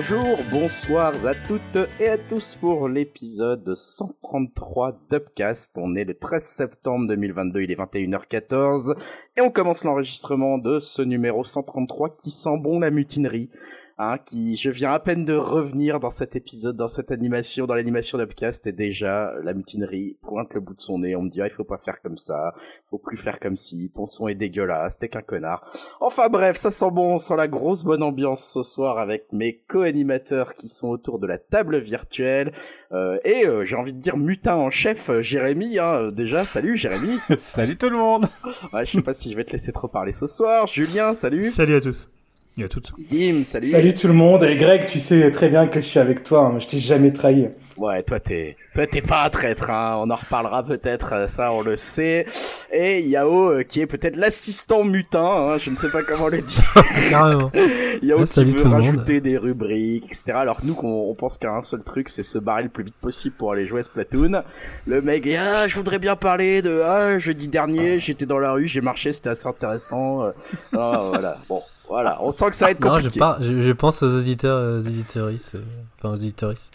Bonjour, bonsoir à toutes et à tous pour l'épisode 133 d'Upcast. On est le 13 septembre 2022, il est 21h14 et on commence l'enregistrement de ce numéro 133 qui sent bon la mutinerie. Hein, qui, je viens à peine de revenir dans cet épisode, dans cette animation, dans l'animation d'Upcast, et déjà, la mutinerie pointe le bout de son nez, on me dit, ah, il faut pas faire comme ça, faut plus faire comme si, ton son est dégueulasse, t'es qu'un connard. Enfin bref, ça sent bon, on sent la grosse bonne ambiance ce soir avec mes co-animateurs qui sont autour de la table virtuelle, euh, et euh, j'ai envie de dire mutin en chef, euh, Jérémy, hein, déjà, salut Jérémy. salut tout le monde. Ouais, je sais pas si je vais te laisser trop parler ce soir. Julien, salut. Salut à tous. À toutes. Dim, salut. Salut tout le monde. Et Greg, tu sais très bien que je suis avec toi. Hein. Je t'ai jamais trahi. Ouais, toi t'es, toi t'es pas un traître. Hein. On en reparlera peut-être. euh, Ça, on le sait. Et Yao, euh, qui est peut-être l'assistant mutin. Hein. Je ne sais pas comment le dire. Carrément. Yao Ah, qui salut veut tout le monde. rajouter des rubriques, etc. Alors nous, qu'on- on pense qu'un seul truc, c'est se barrer le plus vite possible pour aller jouer à Splatoon. Le mec, ah, je voudrais bien parler de, ah, jeudi dernier, j'étais dans la rue, j'ai marché, c'était assez intéressant. Euh, ah, voilà. Bon, voilà. On sent que ça va être Non, compliqué. je, par- je, je pense aux auditeurs, aux auditeuristes, euh, enfin aux auditeuristes,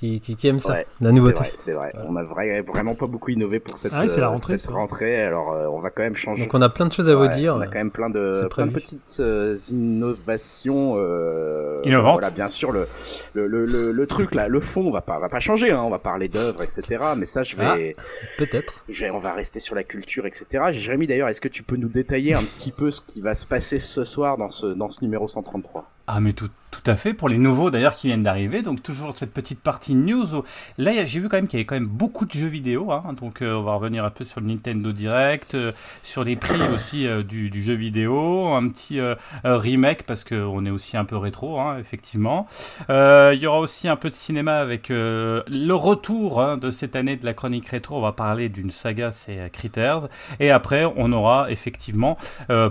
qui, qui, qui aiment ça, Ouais, la nouveauté. C'est vrai, c'est vrai. On a vra- vraiment pas beaucoup innové pour cette, Ah oui, euh, rentrée, cette rentrée. Alors, euh, on va quand même changer. Donc on a plein de choses à vous dire. On a quand même plein de, plein petites euh, innovations. Euh, Innovantes. Voilà, bien sûr, le, le, le, le, le truc là, le fond, on va pas, on va pas changer. Hein, on va parler d'œuvres, etc. Mais ça, je vais, Peut-être. on va rester sur la culture, etc. Jérémy, d'ailleurs, est-ce que tu peux nous détailler un petit peu ce qui va se passer ce soir dans ce, dans ce numéro 133 Ah mais tout à fait, pour les nouveaux d'ailleurs qui viennent d'arriver, donc toujours cette petite partie news. Là j'ai vu quand même qu'il y avait quand même beaucoup de jeux vidéo, hein, donc euh, on va revenir un peu sur le Nintendo Direct, euh, sur les prix aussi euh, du, jeu vidéo, un petit remake parce qu'on est aussi un peu rétro, hein, effectivement. Il y aura aussi un peu de cinéma avec le retour hein, de cette année de la chronique rétro, on va parler d'une saga, c'est Critters, et après on aura effectivement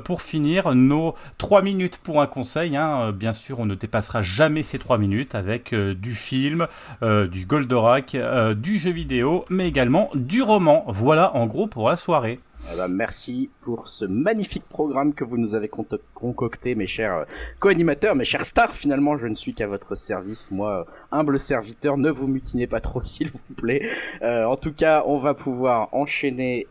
pour finir, nos 3 minutes pour un conseil. Bien sûr, on ne dépassera jamais ces 3 minutes avec euh, du film, euh, du Goldorak, euh, du jeu vidéo, mais également du roman. Voilà en gros pour la soirée. Eh ben, merci pour ce magnifique programme que vous nous avez concocté, mes chers co-animateurs, mes chers stars. Finalement, je ne suis qu'à votre service. Moi, humble serviteur, ne vous mutinez pas trop, s'il vous plaît. En tout cas, on va pouvoir enchaîner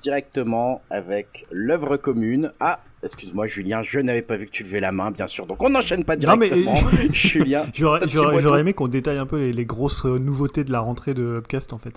directement avec l'œuvre commune. Ah, excuse-moi, Julien, je n'avais pas vu que tu levais la main, bien sûr. Donc, on n'enchaîne pas Non, mais- directement. Julien. J'aurais aimé qu'on détaille un peu les, les grosses euh, nouveautés de la rentrée de Upcast en fait.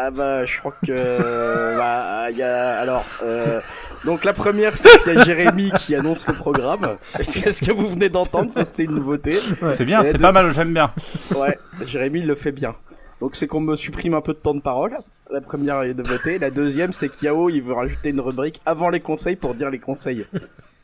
Ah bah je crois que bah il y a alors euh, donc la première c'est qu'il y a Jérémy qui annonce le programme. C'est ce que vous venez d'entendre, ça c'était une nouveauté? C'est bien, c'est de- pas mal, j'aime bien. Ouais, Jérémy le fait bien. Donc c'est qu'on me supprime un peu de temps de parole. La première est de voter. La deuxième c'est qu'Yao il veut rajouter une rubrique avant les conseils pour dire les conseils.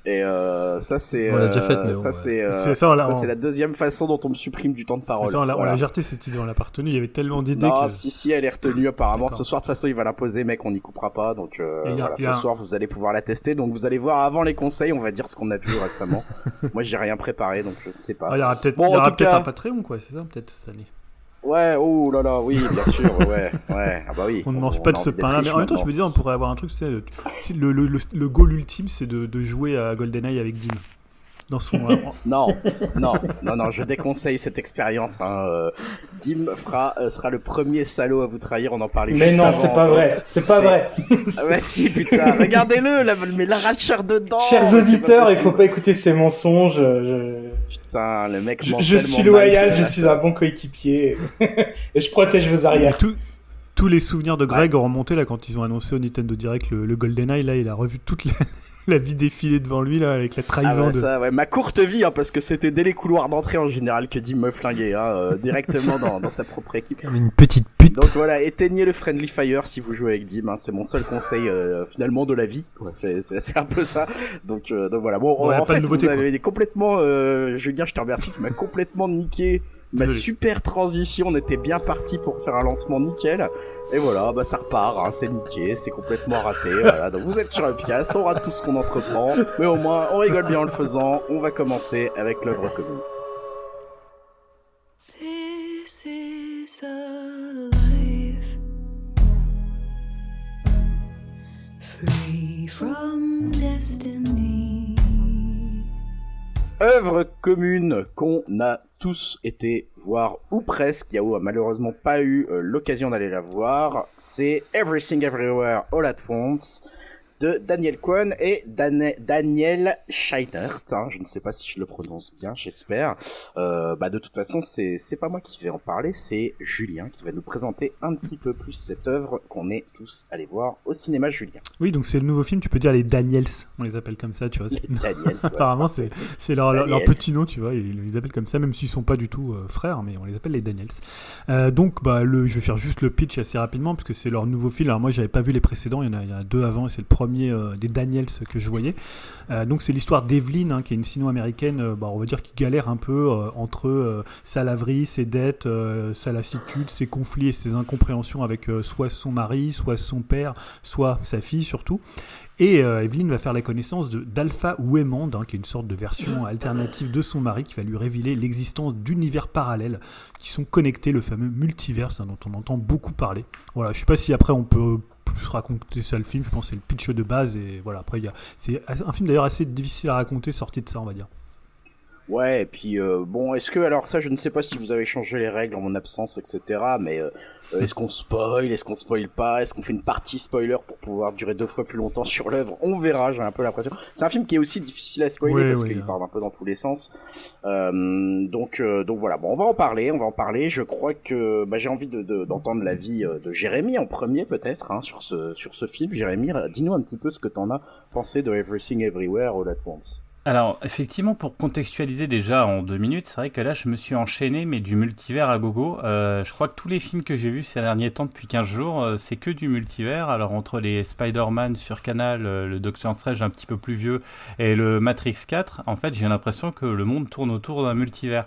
Et euh, ça c'est On l'a déjà euh, bon, ça ouais. c'est euh, C'est ça, on l'a- ça, c'est la deuxième façon dont on me supprime du temps de parole. Ça, on l'a on Voilà. l'a jarté cette idée, on l'a pas retenue. Il y avait tellement d'idées Non, que. si, si, elle est retenue apparemment. D'accord. Ce soir, de toute façon, il va l'imposer, mec, on n'y coupera pas. Donc, euh, a- voilà, ce un- soir, vous allez pouvoir la tester. Donc, vous allez voir avant les conseils, on va dire ce qu'on a vu récemment. Moi, j'ai rien préparé, donc je ne sais pas. Ah, il y aura peut-être Bon, il y en aura tout peut-être cas- un Patreon quoi, c'est ça peut-être cette année. Ouais, oh là là, oui, bien sûr, ouais, ouais. Ah bah oui. On ne mange pas de ce pain-là, mais en même temps, je me dis, on pourrait avoir un truc, c'est le, le, le, goal ultime, c'est de, de jouer à GoldenEye avec Dim. Dans son. euh, Non, non, non, non, je déconseille cette expérience. Hein. euh, Dim fera, euh, sera le premier salaud à vous trahir. On en parlait Mais juste non, c'est pas vrai. C'est pas vrai. Ah bah si, putain, regardez-le, là, mais l'arracheur dedans. Chers auditeurs, il faut pas écouter ces mensonges. Je, Putain, le mec je, je suis loyal, je la suis un bon coéquipier. Et je protège vos arrières. Tout- tous les souvenirs de Greg ont remonté là quand ils ont annoncé au Nintendo Direct le, le GoldenEye. Là, il a revu toute la, la vie défiler devant lui là avec la Ah trahison de. ça, ouais, ma courte vie, hein, parce que c'était dès les couloirs d'entrée en général que Dim me flinguait, hein, euh, directement dans, dans sa propre équipe. Comme une petite pute. Donc voilà, éteignez le Friendly Fire si vous jouez avec Dim, hein, c'est mon seul conseil euh, finalement de la vie. Ouais, c'est- c'est c'est un peu ça. Donc, euh, donc voilà, bon, en pas de fait, nouveauté, vous avez complètement, euh, Julien, je te remercie, tu m'as complètement niqué ma Désolé. super transition. On était bien parti pour faire un lancement nickel. Et voilà, bah ça repart, hein, c'est niqué, c'est complètement raté. voilà. Donc vous êtes sur Upcast, on rate tout ce qu'on entreprend, mais au moins on rigole bien en le faisant. On va commencer avec l'œuvre commune. Œuvre commune qu'on a tous été voir ou presque, Yahoo a malheureusement pas eu euh, l'occasion d'aller la voir, c'est Everything Everywhere All at Once de Daniel Kwan et Dan- Daniel Scheinert. hein, je ne sais pas si je le prononce bien, j'espère. Euh, bah de toute façon, c'est pas moi qui vais en parler, c'est Julien qui va nous présenter un petit peu plus cette œuvre qu'on est tous allés voir au cinéma. Julien, Oui, donc c'est le nouveau film, tu peux dire les Daniels, on les appelle comme ça, tu vois. les Daniels. ouais. Apparemment, c'est leur, leur, leur Daniels. petit nom, tu vois, ils les appellent comme ça, même s'ils sont pas du tout euh, frères, mais on les appelle les Daniels. Euh, donc, bah, le, je vais faire juste le pitch assez rapidement, parce que c'est leur nouveau film. Alors, moi, j'avais pas vu les précédents, il y en a, il y en a deux avant, et c'est le premier euh, des Daniels que je voyais. Euh, donc, c'est l'histoire d'Evelyn, hein, qui est une sino-américaine, euh, bah, on va dire, qui galère un peu entre sa laverie, ses dettes, sa lassitude, ses conflits et ses incompréhensions avec soit son mari, soit son père, soit sa fille surtout. Et euh, va faire la connaissance d'Alpha Waymond, hein, qui est une sorte de version alternative de son mari, qui va lui révéler l'existence d'univers parallèles qui sont connectés, le fameux multiverse hein, dont on entend beaucoup parler. Voilà, je sais pas si après on peut plus raconter ça le film, je pense c'est le pitch de base, et voilà, après il y a... c'est un film d'ailleurs assez difficile à raconter sorti de ça, on va dire. Ouais, et puis euh, bon, est-ce que alors ça, je ne sais pas si vous avez changé les règles en mon absence, etc. Mais euh, euh, est-ce qu'on spoil, est-ce qu'on spoil pas, est-ce qu'on fait une partie spoiler pour pouvoir durer deux fois plus longtemps sur l'œuvre? On verra, j'ai un peu l'impression. C'est un film qui est aussi difficile à spoiler parce qu'il hein. part un peu dans tous les sens. Euh, donc euh, donc voilà, bon, on va en parler, on va en parler. Je crois que bah, j'ai envie de de- d'entendre l'avis euh, de Jérémy en premier peut-être hein, sur ce sur ce film. Jérémy, dis-nous un petit peu ce que t'en as pensé de Everything Everywhere All at Once. Alors, effectivement, pour contextualiser déjà en deux minutes, c'est vrai que là, je me suis enchaîné, mais du multivers à gogo. Euh, je crois que tous les films que j'ai vus ces derniers temps, depuis 15 jours, euh, c'est que du multivers. Alors, entre les Spider-Man sur Canal, euh, le Doctor Strange un petit peu plus vieux, et le Matrix 4, en fait, j'ai l'impression que le monde tourne autour d'un multivers.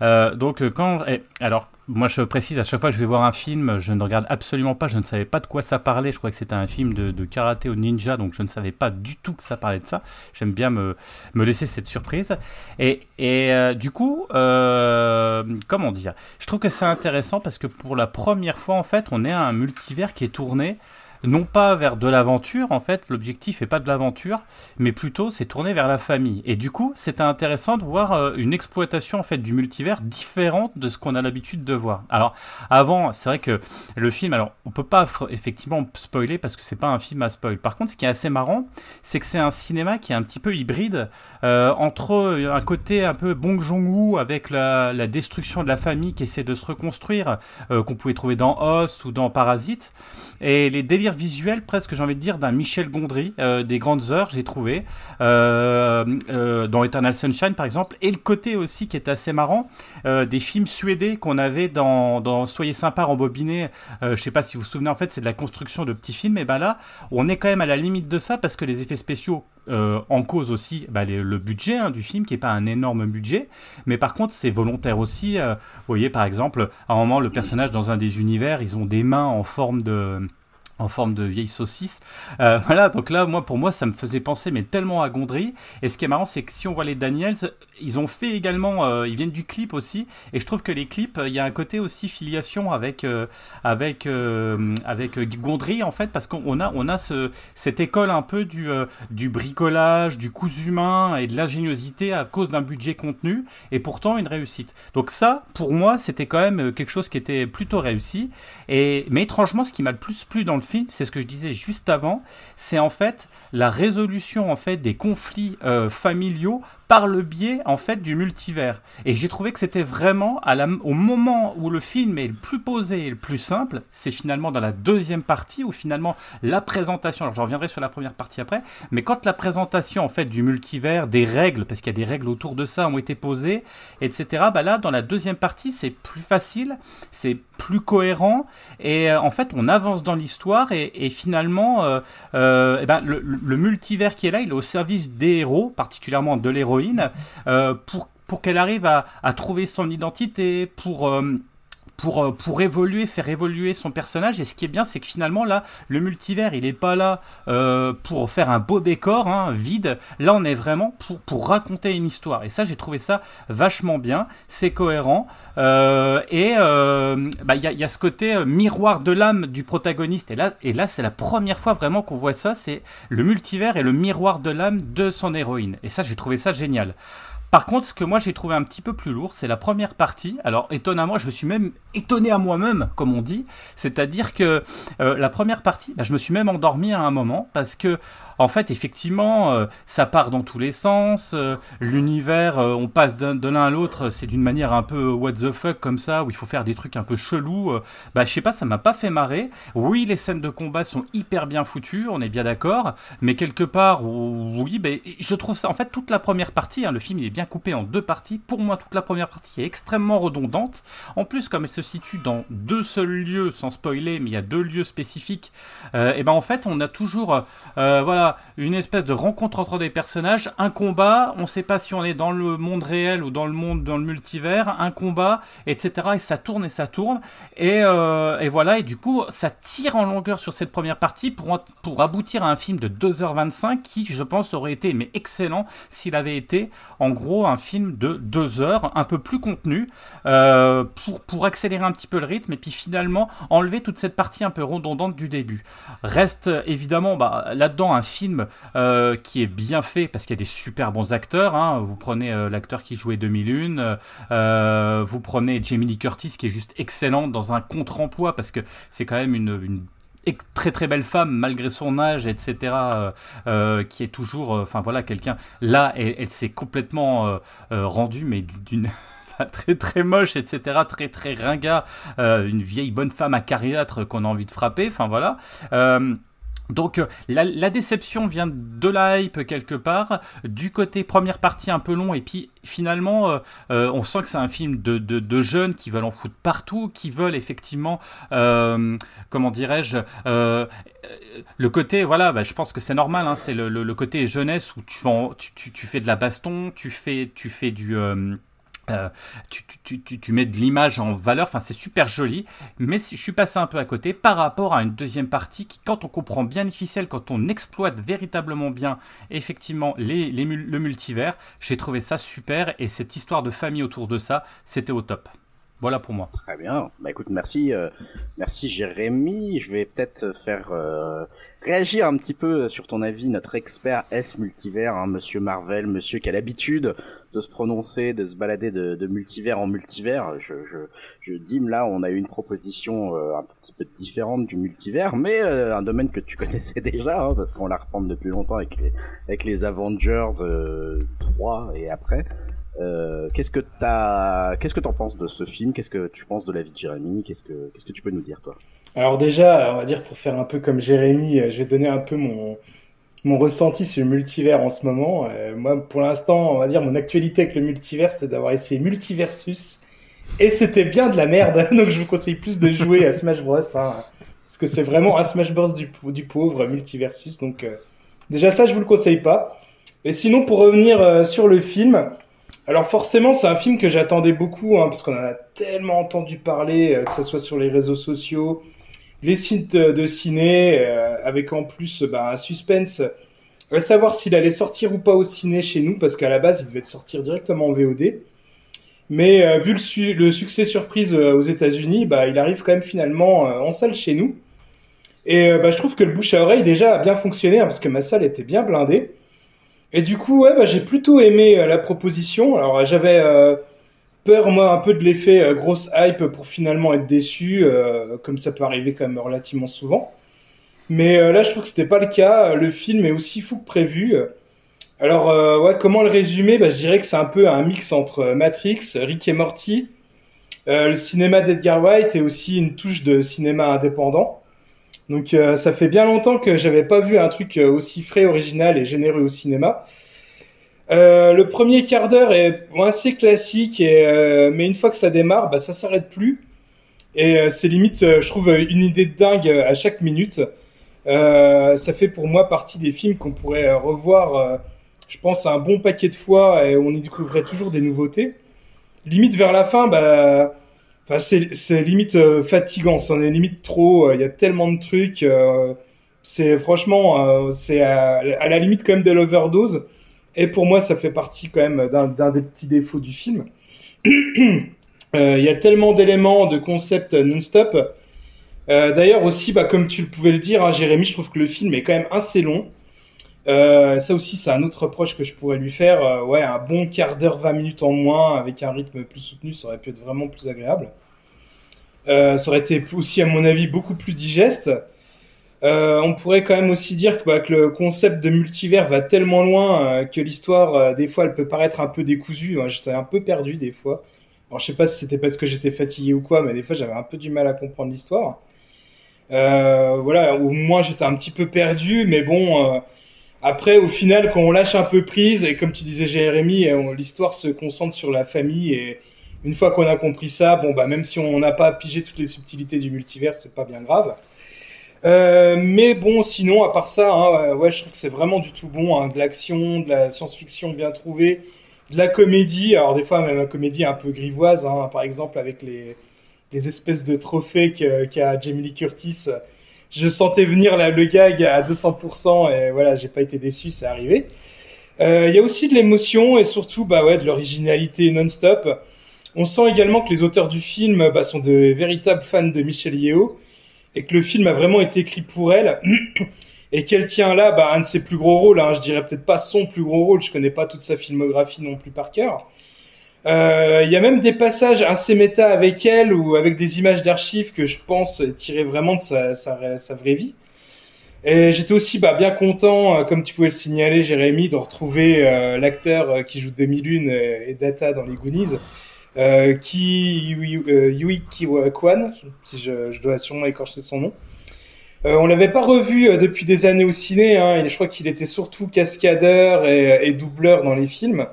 Donc, quand... alors, moi, je précise, à chaque fois que je vais voir un film, je ne regarde absolument pas, je ne savais pas de quoi ça parlait. Je crois que c'était un film de, karaté au ninja, donc je ne savais pas du tout que ça parlait de ça. J'aime bien me, me laisser cette surprise. Et, et euh, du coup, euh, comment dire? Je trouve que c'est intéressant parce que pour la première fois, en fait, on est à un multivers qui est tourné non pas vers de l'aventure, en fait, l'objectif n'est pas de l'aventure, mais plutôt c'est tourné vers la famille. Et du coup, c'était intéressant de voir euh, une exploitation en fait du multivers différente de ce qu'on a l'habitude de voir. Alors, avant, c'est vrai que le film, alors on peut pas effectivement spoiler parce que c'est pas un film à spoil. Par contre, ce qui est assez marrant, c'est que c'est un cinéma qui est un petit peu hybride euh, entre un côté un peu Bong Joon-ho avec la, destruction de la famille qui essaie de se reconstruire, euh, qu'on pouvait trouver dans Host ou dans Parasite, et les délires visuels presque, j'ai envie de dire, d'un Michel Gondry, euh, des grandes heures, j'ai trouvé, euh, euh, dans Eternal Sunshine par exemple, et le côté aussi qui est assez marrant, des films suédés qu'on avait dans, Soyez sympa rembobiné, je sais pas si vous vous souvenez, en fait c'est de la construction de petits films, et ben là, on est quand même à la limite de ça parce que les effets spéciaux en cause aussi bah, le budget hein, du film qui est pas un énorme budget. Mais par contre c'est volontaire aussi vous voyez par exemple à un moment le personnage dans un des univers ils ont des mains en forme de en forme de vieille saucisse. Euh, voilà, donc là, moi, pour moi, ça me faisait penser, mais tellement à Gondry. Et ce qui est marrant, c'est que si on voit les Daniels, ils ont fait également, euh, ils viennent du clip aussi. Et je trouve que les clips, euh, il y a un côté aussi filiation avec avec avec Gondry en fait, parce qu'on a on a ce cette école un peu du du bricolage, du cousu humain et de l'ingéniosité à cause d'un budget contenu et pourtant une réussite. Donc ça, pour moi, c'était quand même quelque chose qui était plutôt réussi. Et mais étrangement, ce qui m'a le plus plu dans le film, c'est ce que je disais juste avant, c'est en fait la résolution en fait des conflits euh, familiaux par le biais en fait du multivers. Et j'ai trouvé que c'était vraiment au moment où le film est le plus posé et le plus simple, c'est finalement dans la deuxième partie où finalement la présentation, alors je reviendrai sur la première partie après, mais quand la présentation en fait du multivers, des règles, parce qu'il y a des règles autour de ça ont été posées, etc. Bah là, dans la deuxième partie, c'est plus facile, c'est plus cohérent, et euh, en fait, on avance dans l'histoire, et, finalement, euh, euh, eh ben, le, le- multivers qui est là, il est au service des héros, particulièrement de euh, pour, qu'elle arrive à, à trouver son identité, pour... pour, euh, pour évoluer, faire évoluer son personnage. Et ce qui est bien, c'est que finalement, là, le multivers, il n'est pas là euh, pour faire un beau décor, hein, vide. Là, on est vraiment pour, pour raconter une histoire. Et ça, j'ai trouvé ça vachement bien. C'est cohérent. Euh, et euh, bah, il y, a, il y a ce côté euh, miroir de l'âme du protagoniste. Et là, et là c'est la première fois vraiment qu'on voit ça. C'est le multivers et le miroir de l'âme de son héroïne. Et ça, j'ai trouvé ça génial. Par contre, ce que moi j'ai trouvé un petit peu plus lourd, c'est la première partie. Alors étonnamment, je me suis même étonné à moi-même, comme on dit. C'est-à-dire que euh, la première partie, bah, je me suis même endormi à un moment parce que en fait, effectivement, euh, ça part dans tous les sens. euh, L'univers, euh, on passe de l'un à l'autre, c'est d'une manière un peu what the fuck comme ça, où il faut faire des trucs un peu chelous. bah, je sais pas, ça m'a pas fait marrer. Oui, les scènes de combat sont hyper bien foutues, on est bien d'accord. Mais quelque part, oui, ben, je trouve ça. En fait, toute la première partie, hein, le film il est bien coupé en deux parties. Pour moi, toute la première partie est extrêmement redondante. En plus, comme elle se situe dans deux seuls lieux, sans spoiler, mais il y a deux lieux spécifiques, et ben en fait, on a toujours, euh, une espèce de rencontre entre des personnages, un combat. On ne sait pas si on est dans le monde réel ou dans le monde dans le multivers, un combat, etc. Et ça tourne et ça tourne. Et, euh, et voilà. Et du coup, ça tire en longueur sur cette première partie pour pour aboutir à un film de 2h25 qui, je pense, aurait été mais excellent s'il avait été, en gros, un film de 2 heures, un peu plus contenu, euh, pour, pour accélérer un petit peu le rythme et puis finalement enlever toute cette partie un peu redondante du début. Reste évidemment bah, là-dedans un film euh, qui est bien fait parce qu'il y a des super bons acteurs. hein. Vous prenez euh, l'acteur qui jouait 2001, euh, vous prenez Jamie Lee Curtis qui est juste excellente dans un contre-emploi parce que c'est quand même une, très très belle femme malgré son âge etc euh, qui est toujours enfin voilà quelqu'un là elle, elle s'est complètement rendue mais d'une très très moche etc très très ringard une vieille bonne femme acariâtre qu'on a envie de frapper enfin voilà donc euh, la, déception vient de la hype quelque part, du côté première partie un peu long, et puis finalement euh, euh, on sent que c'est un film de, jeunes qui veulent en foutre partout, qui veulent effectivement, euh, comment dirais-je, euh, le côté, voilà, bah, je pense que c'est normal, hein, c'est le, côté jeunesse où tu fais de la baston, tu fais, tu fais du... euh, tu, tu, tu, tu mets de l'image en valeur, enfin c'est super joli, mais je suis passé un peu à côté par rapport à une deuxième partie qui, quand on comprend bien les ficelles, quand on exploite véritablement bien effectivement les, les le multivers, j'ai trouvé ça super et cette histoire de famille autour de ça, c'était au top. Voilà pour moi. Très bien. Bah écoute, merci, euh, merci Jérémy. Je vais peut-être faire euh, réagir un petit peu sur ton avis, notre expert S multivers, hein, Monsieur Marvel, Monsieur qui a l'habitude de se prononcer, de se balader de, de multivers en multivers. Je, je, je là, on a eu une proposition euh, un petit peu différente du multivers, mais euh, un domaine que tu connaissais déjà, hein, parce qu'on la reprend depuis longtemps avec les, avec les Avengers euh, 3 et après. Euh, qu'est-ce que t'as, qu'est-ce que t'en penses de ce film? Qu'est-ce que tu penses de la vie de Jérémy? Qu'est-ce que, qu'est-ce que tu peux nous dire, toi? Alors déjà, on va dire pour faire un peu comme Jérémy, euh, je vais donner un peu mon, mon ressenti sur le multivers en ce moment. Euh, moi, pour l'instant, on va dire mon actualité avec le multivers, c'était d'avoir essayé Multiversus. Et c'était bien de la merde, donc je vous conseille plus de jouer à Smash Bros. hein, parce que c'est vraiment un Smash Bros du, du pauvre, Multiversus. Donc déjà ça, je vous le conseille pas. Et sinon, pour revenir sur le film, alors forcément, c'est un film que j'attendais beaucoup, hein, parce qu'on en a tellement entendu parler, euh, que ce soit sur les réseaux sociaux, les sites euh, de ciné, euh, avec en plus bah, un suspense à savoir s'il allait sortir ou pas au ciné chez nous, parce qu'à la base, il devait sortir directement en VOD. Mais vu le, su- le succès surprise aux États-Unis, bah, il arrive quand même finalement en salle chez nous. Et bah, je trouve que le bouche à oreille déjà a bien fonctionné, hein, parce que ma salle était bien blindée. Et du coup, ouais, bah, j'ai plutôt aimé euh, la proposition. Alors, euh, j'avais euh, peur, moi, un peu de l'effet grosse hype pour finalement être déçu, comme ça peut arriver quand même relativement souvent. Mais là, je trouve que c'était pas le cas. Le film est aussi fou que prévu. Alors, ouais, comment le résumer? Bah, Je dirais que c'est un peu un mix entre Matrix, Rick et Morty, le cinéma d'Edgar Wright et aussi une touche de cinéma indépendant. Donc, euh, ça fait bien longtemps que j'avais pas vu un truc euh, aussi frais, original et généreux au cinéma. Euh, le premier quart d'heure est assez classique, mais une fois que ça démarre, bah, ça s'arrête plus. Et c'est limite, je trouve, une idée de dingue à chaque minute. Ça fait pour moi partie des films qu'on pourrait revoir, je pense, un bon paquet de fois et on y découvrirait toujours des nouveautés. Limite vers la fin, bah, enfin, c'est limite euh, fatigant, c'en est limite trop. euh, Il y a tellement de trucs. euh, c'est franchement, c'est à, à la limite quand même de l'overdose. Et pour moi, ça fait partie quand même d'un des petits défauts du film. Il y a tellement d'éléments, de concepts non-stop. D'ailleurs aussi, bah, comme tu le pouvais le dire, hein, Jérémy, je trouve que le film est quand même assez long. Euh, ça aussi, c'est un autre reproche que je pourrais lui faire. Euh, ouais, un bon quart d'heure, 20 minutes en moins, avec un rythme plus soutenu, ça aurait pu être vraiment plus agréable. Euh, ça aurait été aussi, à mon avis, beaucoup plus digeste. On pourrait quand même aussi dire que, bah, que le concept de multivers va tellement loin que l'histoire, des fois, elle peut paraître un peu décousue. J'étais un peu perdu des fois. Alors, je sais pas si c'était parce que j'étais fatigué ou quoi, mais des fois, j'avais un peu du mal à comprendre l'histoire. Voilà, au moins, j'étais un petit peu perdu, mais bon. Après, au final, quand on lâche un peu prise, et comme tu disais, Jérémy, l'histoire se concentre sur la famille. Et une fois qu'on a compris ça, bon, bah, même si on n'a pas pigé toutes les subtilités du multivers, c'est pas bien grave. Euh, mais bon, sinon, à part ça, hein, euh, ouais, je trouve que c'est vraiment du tout bon. hein, de l'action, de la science-fiction bien trouvée, de la comédie. Alors, des fois, même la comédie un peu grivoise, hein, par exemple, avec les, les espèces de trophées qu'a Jamie Lee Curtis. Je sentais venir là, le gag à 200%, et voilà, j'ai pas été déçu, c'est arrivé. Euh, Il y a aussi de l'émotion et surtout bah ouais, de l'originalité non-stop. On sent également que les auteurs du film bah, sont de véritables fans de Michelle Yeoh et que le film a vraiment été écrit pour elle et qu'elle tient là bah, un de ses plus gros rôles. Hein. Je dirais peut-être pas son plus gros rôle, je connais pas toute sa filmographie non plus par cœur. Euh, Il y a même des passages assez méta avec elle ou avec des images d'archives que je pense tirer vraiment de sa, vraie vie. Et j'étais aussi bah, bien content, euh, comme tu pouvais le signaler, Jérémy, de retrouver euh, l'acteur euh, qui joue Demi-Lune et, Data dans les Goonies, euh, qui Yui, euh, Yui si je, dois sûrement écorcher son nom. Euh, on l'avait pas revu euh, depuis des années au ciné, hein, et je crois qu'il était surtout cascadeur et doubleur dans les films.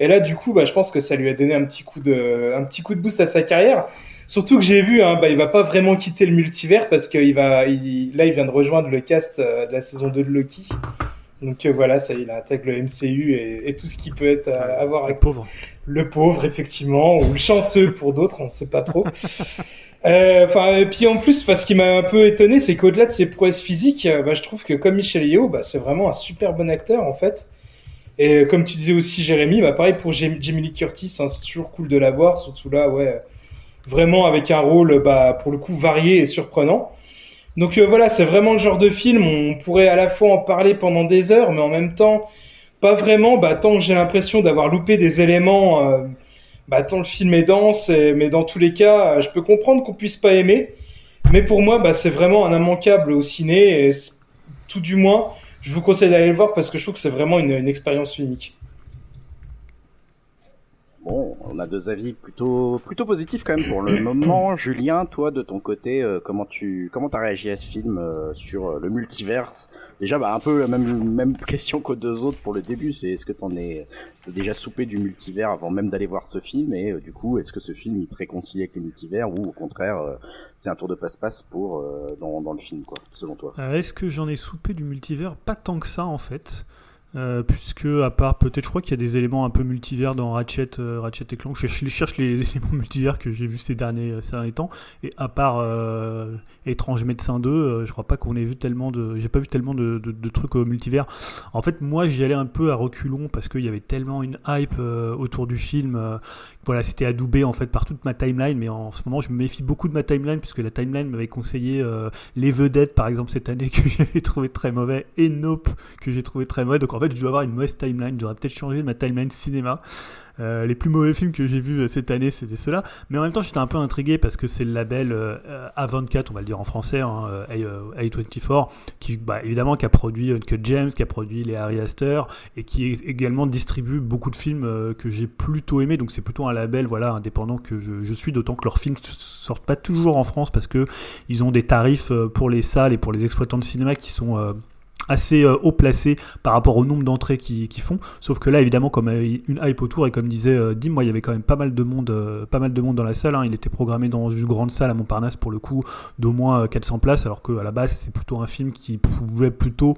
Et là, du coup, bah, je pense que ça lui a donné un petit coup de, un petit coup de boost à sa carrière. Surtout que j'ai vu, hein, bah, il va pas vraiment quitter le multivers parce qu'il va, il, là, il vient de rejoindre le cast euh, de la saison 2 de Loki. Donc euh, voilà, ça, il intègre le MCU et, et tout ce qui peut être euh, avoir Le avec pauvre. le pauvre, effectivement, ou le chanceux pour d'autres, on sait pas trop. Euh, Enfin, et puis en plus, ce qui m'a un peu étonné, c'est qu'au-delà de ses prouesses physiques, bah, je trouve que comme Michel Yeoh, bah, c'est vraiment un super bon acteur en fait. Et euh, comme tu disais aussi, Jérémy, bah, pareil pour Jam- Jamie Lee Curtis, hein, c'est toujours cool de la voir, surtout là, ouais, vraiment avec un rôle, bah, pour le coup, varié et surprenant. Donc euh, voilà, c'est vraiment le genre de film, on pourrait à la fois en parler pendant des heures, mais en même temps, pas vraiment, bah, tant que j'ai l'impression d'avoir loupé des éléments, euh, bah, tant le film est dense, mais dans tous les cas, euh, je peux comprendre qu'on puisse pas aimer, mais pour moi, bah, c'est vraiment un immanquable au ciné, tout du moins, je vous conseille d'aller le voir parce que je trouve que c'est vraiment une, expérience unique. Bon, on a deux avis plutôt plutôt positifs quand même pour le moment. Julien, toi de ton côté, euh, comment tu comment t'as réagi à ce film euh, sur euh, le multiverse? Déjà, bah un peu la même même question qu'aux deux autres pour le début. C'est est-ce que t'en es déjà soupé du multivers avant même d'aller voir ce film? Et euh, du coup, est-ce que ce film il te réconcilie avec le multivers ou au contraire euh, c'est un tour de passe-passe pour euh, dans dans le film quoi, selon toi? Euh, Est-ce que j'en ai soupé du multivers? Pas tant que ça en fait. Euh, puisque à part peut-être je crois qu'il y a des éléments un peu multivers dans Ratchet, euh, Ratchet et Clank. Je, cherche les éléments multivers que j'ai vus ces derniers, euh, ces temps. Et à part Étrange Médecin 2, euh, je crois pas qu'on ait vu tellement de, j'ai pas vu tellement de, trucs multivers. En fait, moi j'y allais un peu à reculons parce qu'il y avait tellement une hype autour du film. voilà, c'était adoubé en fait par toute ma timeline. Mais en ce moment, je me méfie beaucoup de ma timeline puisque la timeline m'avait conseillé les vedettes par exemple cette année que j'avais trouvé très mauvais et Nope que j'ai trouvé très mauvais donc en fait je dois avoir une mauvaise timeline. J'aurais peut-être changé ma timeline cinéma. Euh, les plus mauvais films que j'ai vus euh, cette année c'était ceux-là. Mais en même temps j'étais un peu intrigué parce que c'est le label euh, euh, A24 on va le dire en français hein, euh, A- euh, A24 qui bah, évidemment qui a produit Uncut James qui a produit les Harry Astor et qui également distribue beaucoup de films que j'ai plutôt aimé donc c'est plutôt un label voilà indépendant que je, je suis d'autant que leurs films sortent pas toujours en France parce que ils ont des tarifs pour les salles et pour les exploitants de cinéma qui sont assez euh, haut placés par rapport au nombre d'entrées qu'ils font. Sauf que là, évidemment, comme a une hype autour et comme disait euh, Dim, moi, il y avait quand même pas mal de monde, euh, pas mal de monde dans la salle. hein. Il était programmé dans une grande salle à Montparnasse pour le coup d'au moins euh, 400 places, alors qu'à la base, c'est plutôt un film qui pouvait plutôt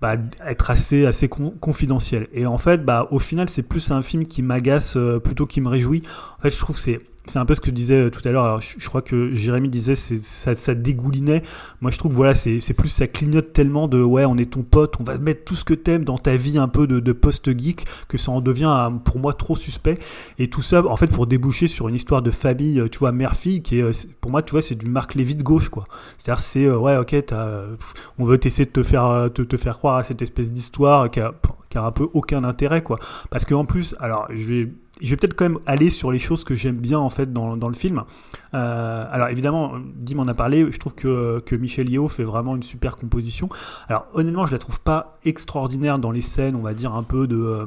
bah, être assez, assez con- confidentiel. Et en fait, bah, au final, c'est plus un film qui m'agace euh, plutôt qu'il me réjouit. En fait, je trouve que c'est c'est un peu ce que disait euh, tout à l'heure. Alors, je, crois que Jérémy disait ça, dégoulinait. Moi, je trouve voilà, c'est plus ça clignote tellement de ouais, on est ton pote, on va mettre tout ce que t'aimes dans ta vie un peu de, post-geek que ça en devient euh, pour moi trop suspect. Et tout ça, en fait, pour déboucher sur une histoire de famille, euh, tu vois, mère-fille, qui est pour moi, tu vois, c'est du Marc Lévy de gauche, quoi. C'est-à-dire, c'est ouais, ok, on veut t'essayer de te faire te faire croire à cette espèce d'histoire qui a, qui a un peu aucun intérêt, quoi. Parce qu'en plus, alors, je vais je vais peut-être quand même aller sur les choses que j'aime bien en fait dans, dans le film. Euh, alors évidemment, Dim en a parlé, je trouve que, que Michel Yeo fait vraiment une super composition. Alors honnêtement, je la trouve pas extraordinaire dans les scènes, on va dire un peu de...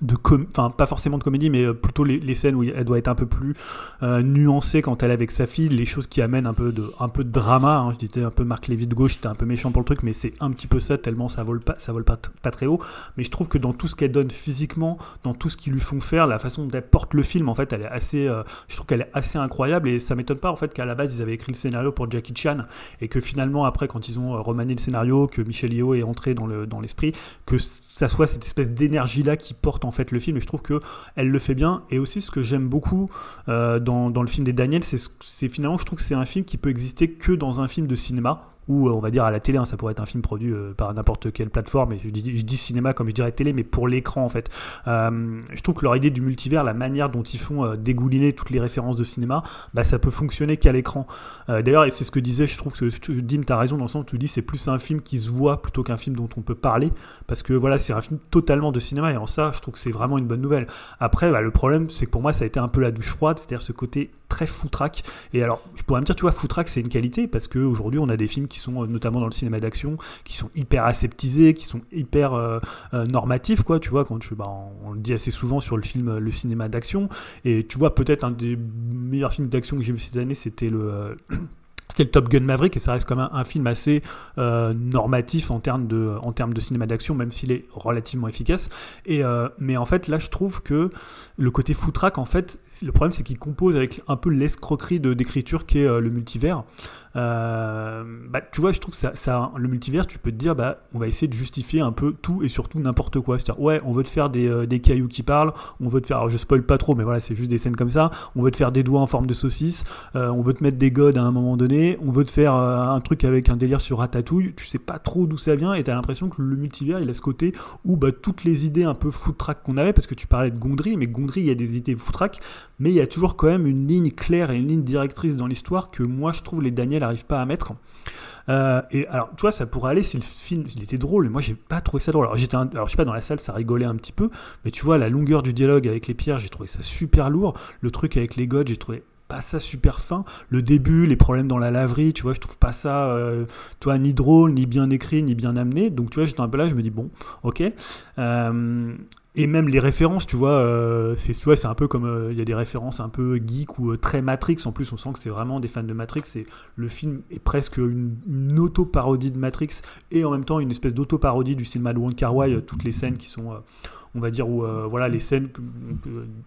de enfin pas forcément de comédie mais euh, plutôt les, scènes où elle doit être un peu plus euh, nuancée quand elle est avec sa fille les choses qui amènent un peu de un peu de drama hein. je disais un peu Marc Lévy de gauche c'était un peu méchant pour le truc mais c'est un petit peu ça tellement ça vole pas ça vole pas, pas très haut mais je trouve que dans tout ce qu'elle donne physiquement dans tout ce qu'ils lui font faire la façon dont elle porte le film en fait elle est assez euh, je trouve qu'elle est assez incroyable et ça m'étonne pas en fait qu'à la base ils avaient écrit le scénario pour Jackie Chan et que finalement après quand ils ont remanié le scénario que Michel Yeo est entré dans le dans l'esprit que ça soit cette espèce d'énergie là qui porte en fait le film et je trouve que elle le fait bien. Et aussi ce que j'aime beaucoup euh, dans, le film des Daniel c'est c'est finalement je trouve que c'est un film qui peut exister que dans un film de cinéma ou euh, on va dire à la télé, hein, ça pourrait être un film produit euh, par n'importe quelle plateforme, et je dis, cinéma comme je dirais télé, mais pour l'écran en fait. Euh, je trouve que leur idée du multivers, la manière dont ils font dégouliner toutes les références de cinéma, bah, ça peut fonctionner qu'à l'écran. D'ailleurs, et c'est ce que disait, je trouve que Dim, tu as raison dans le sens où tu dis c'est plus un film qui se voit plutôt qu'un film dont on peut parler, parce que voilà, c'est un film totalement de cinéma, et en ça, je trouve que c'est vraiment une bonne nouvelle. Après, bah, le problème, c'est que pour moi, ça a été un peu la douche froide, c'est-à-dire ce côté très foutraque. Et alors, je pourrais me dire, tu vois, foutraque, c'est une qualité, parce qu'aujourd'hui, on a des films qui sont, euh, notamment dans le cinéma d'action, qui sont hyper aseptisés, qui sont hyper euh, euh, normatifs, quoi, tu vois, quand tu, bah, on, le dit assez souvent sur le film, le cinéma d'action, et tu vois, peut-être un des meilleurs films d'action que j'ai vu cette année, c'était le... c'était le Top Gun Maverick et ça reste quand même un film assez normatif en termes de en termes de cinéma d'action même s'il est relativement efficace. Et mais en fait là je trouve que le côté foutraque en fait le problème c'est qu'il compose avec un peu l'escroquerie d'écriture qu'est euh, le multivers euh, bah, tu vois, je trouve ça, ça, le multivers, tu peux te dire, bah, on va essayer de justifier un peu tout et surtout n'importe quoi. C'est-à-dire, ouais, on veut te faire des, euh, des cailloux qui parlent, on veut te faire, alors je spoil pas trop, mais voilà, c'est juste des scènes comme ça. On veut te faire des doigts en forme de saucisse, euh, on veut te mettre des godes à un moment donné, on veut te faire un truc avec un délire sur Ratatouille. Tu sais pas trop d'où ça vient et t'as l'impression que le multivers, il a ce côté où bah, toutes les idées un peu foutraque qu'on avait, parce que tu parlais de Gondry, mais Gondry, il y a des idées foutraque, mais il y a toujours quand même une ligne claire et une ligne directrice dans l'histoire que moi je trouve les Daniel n'arrivent pas à mettre. Euh, et alors, tu vois, ça pourrait aller si le film il était drôle, mais moi j'ai pas trouvé ça drôle. Alors, j'étais, alors je sais pas, dans la salle ça rigolait un petit peu, mais tu vois, la longueur du dialogue avec les pierres, j'ai trouvé ça super lourd. Le truc avec les godes, j'ai trouvé pas ça super fin. Le début, les problèmes dans la laverie, tu vois, je trouve pas ça, euh, toi, ni drôle, ni bien écrit, ni bien amené. Donc, tu vois, j'étais un peu là, je me dis, bon, ok. Euh, et même les références, tu vois, euh, c'est tu vois, c'est un peu comme euh, il y a des références un peu geek ou euh, très Matrix. En plus, on sent que c'est vraiment des fans de Matrix. Et le film est presque une, une auto-parodie de Matrix et en même temps une espèce d'auto-parodie du cinéma de Wong Kar Wai. Toutes les scènes qui sont, euh, on va dire, où euh, voilà, les scènes.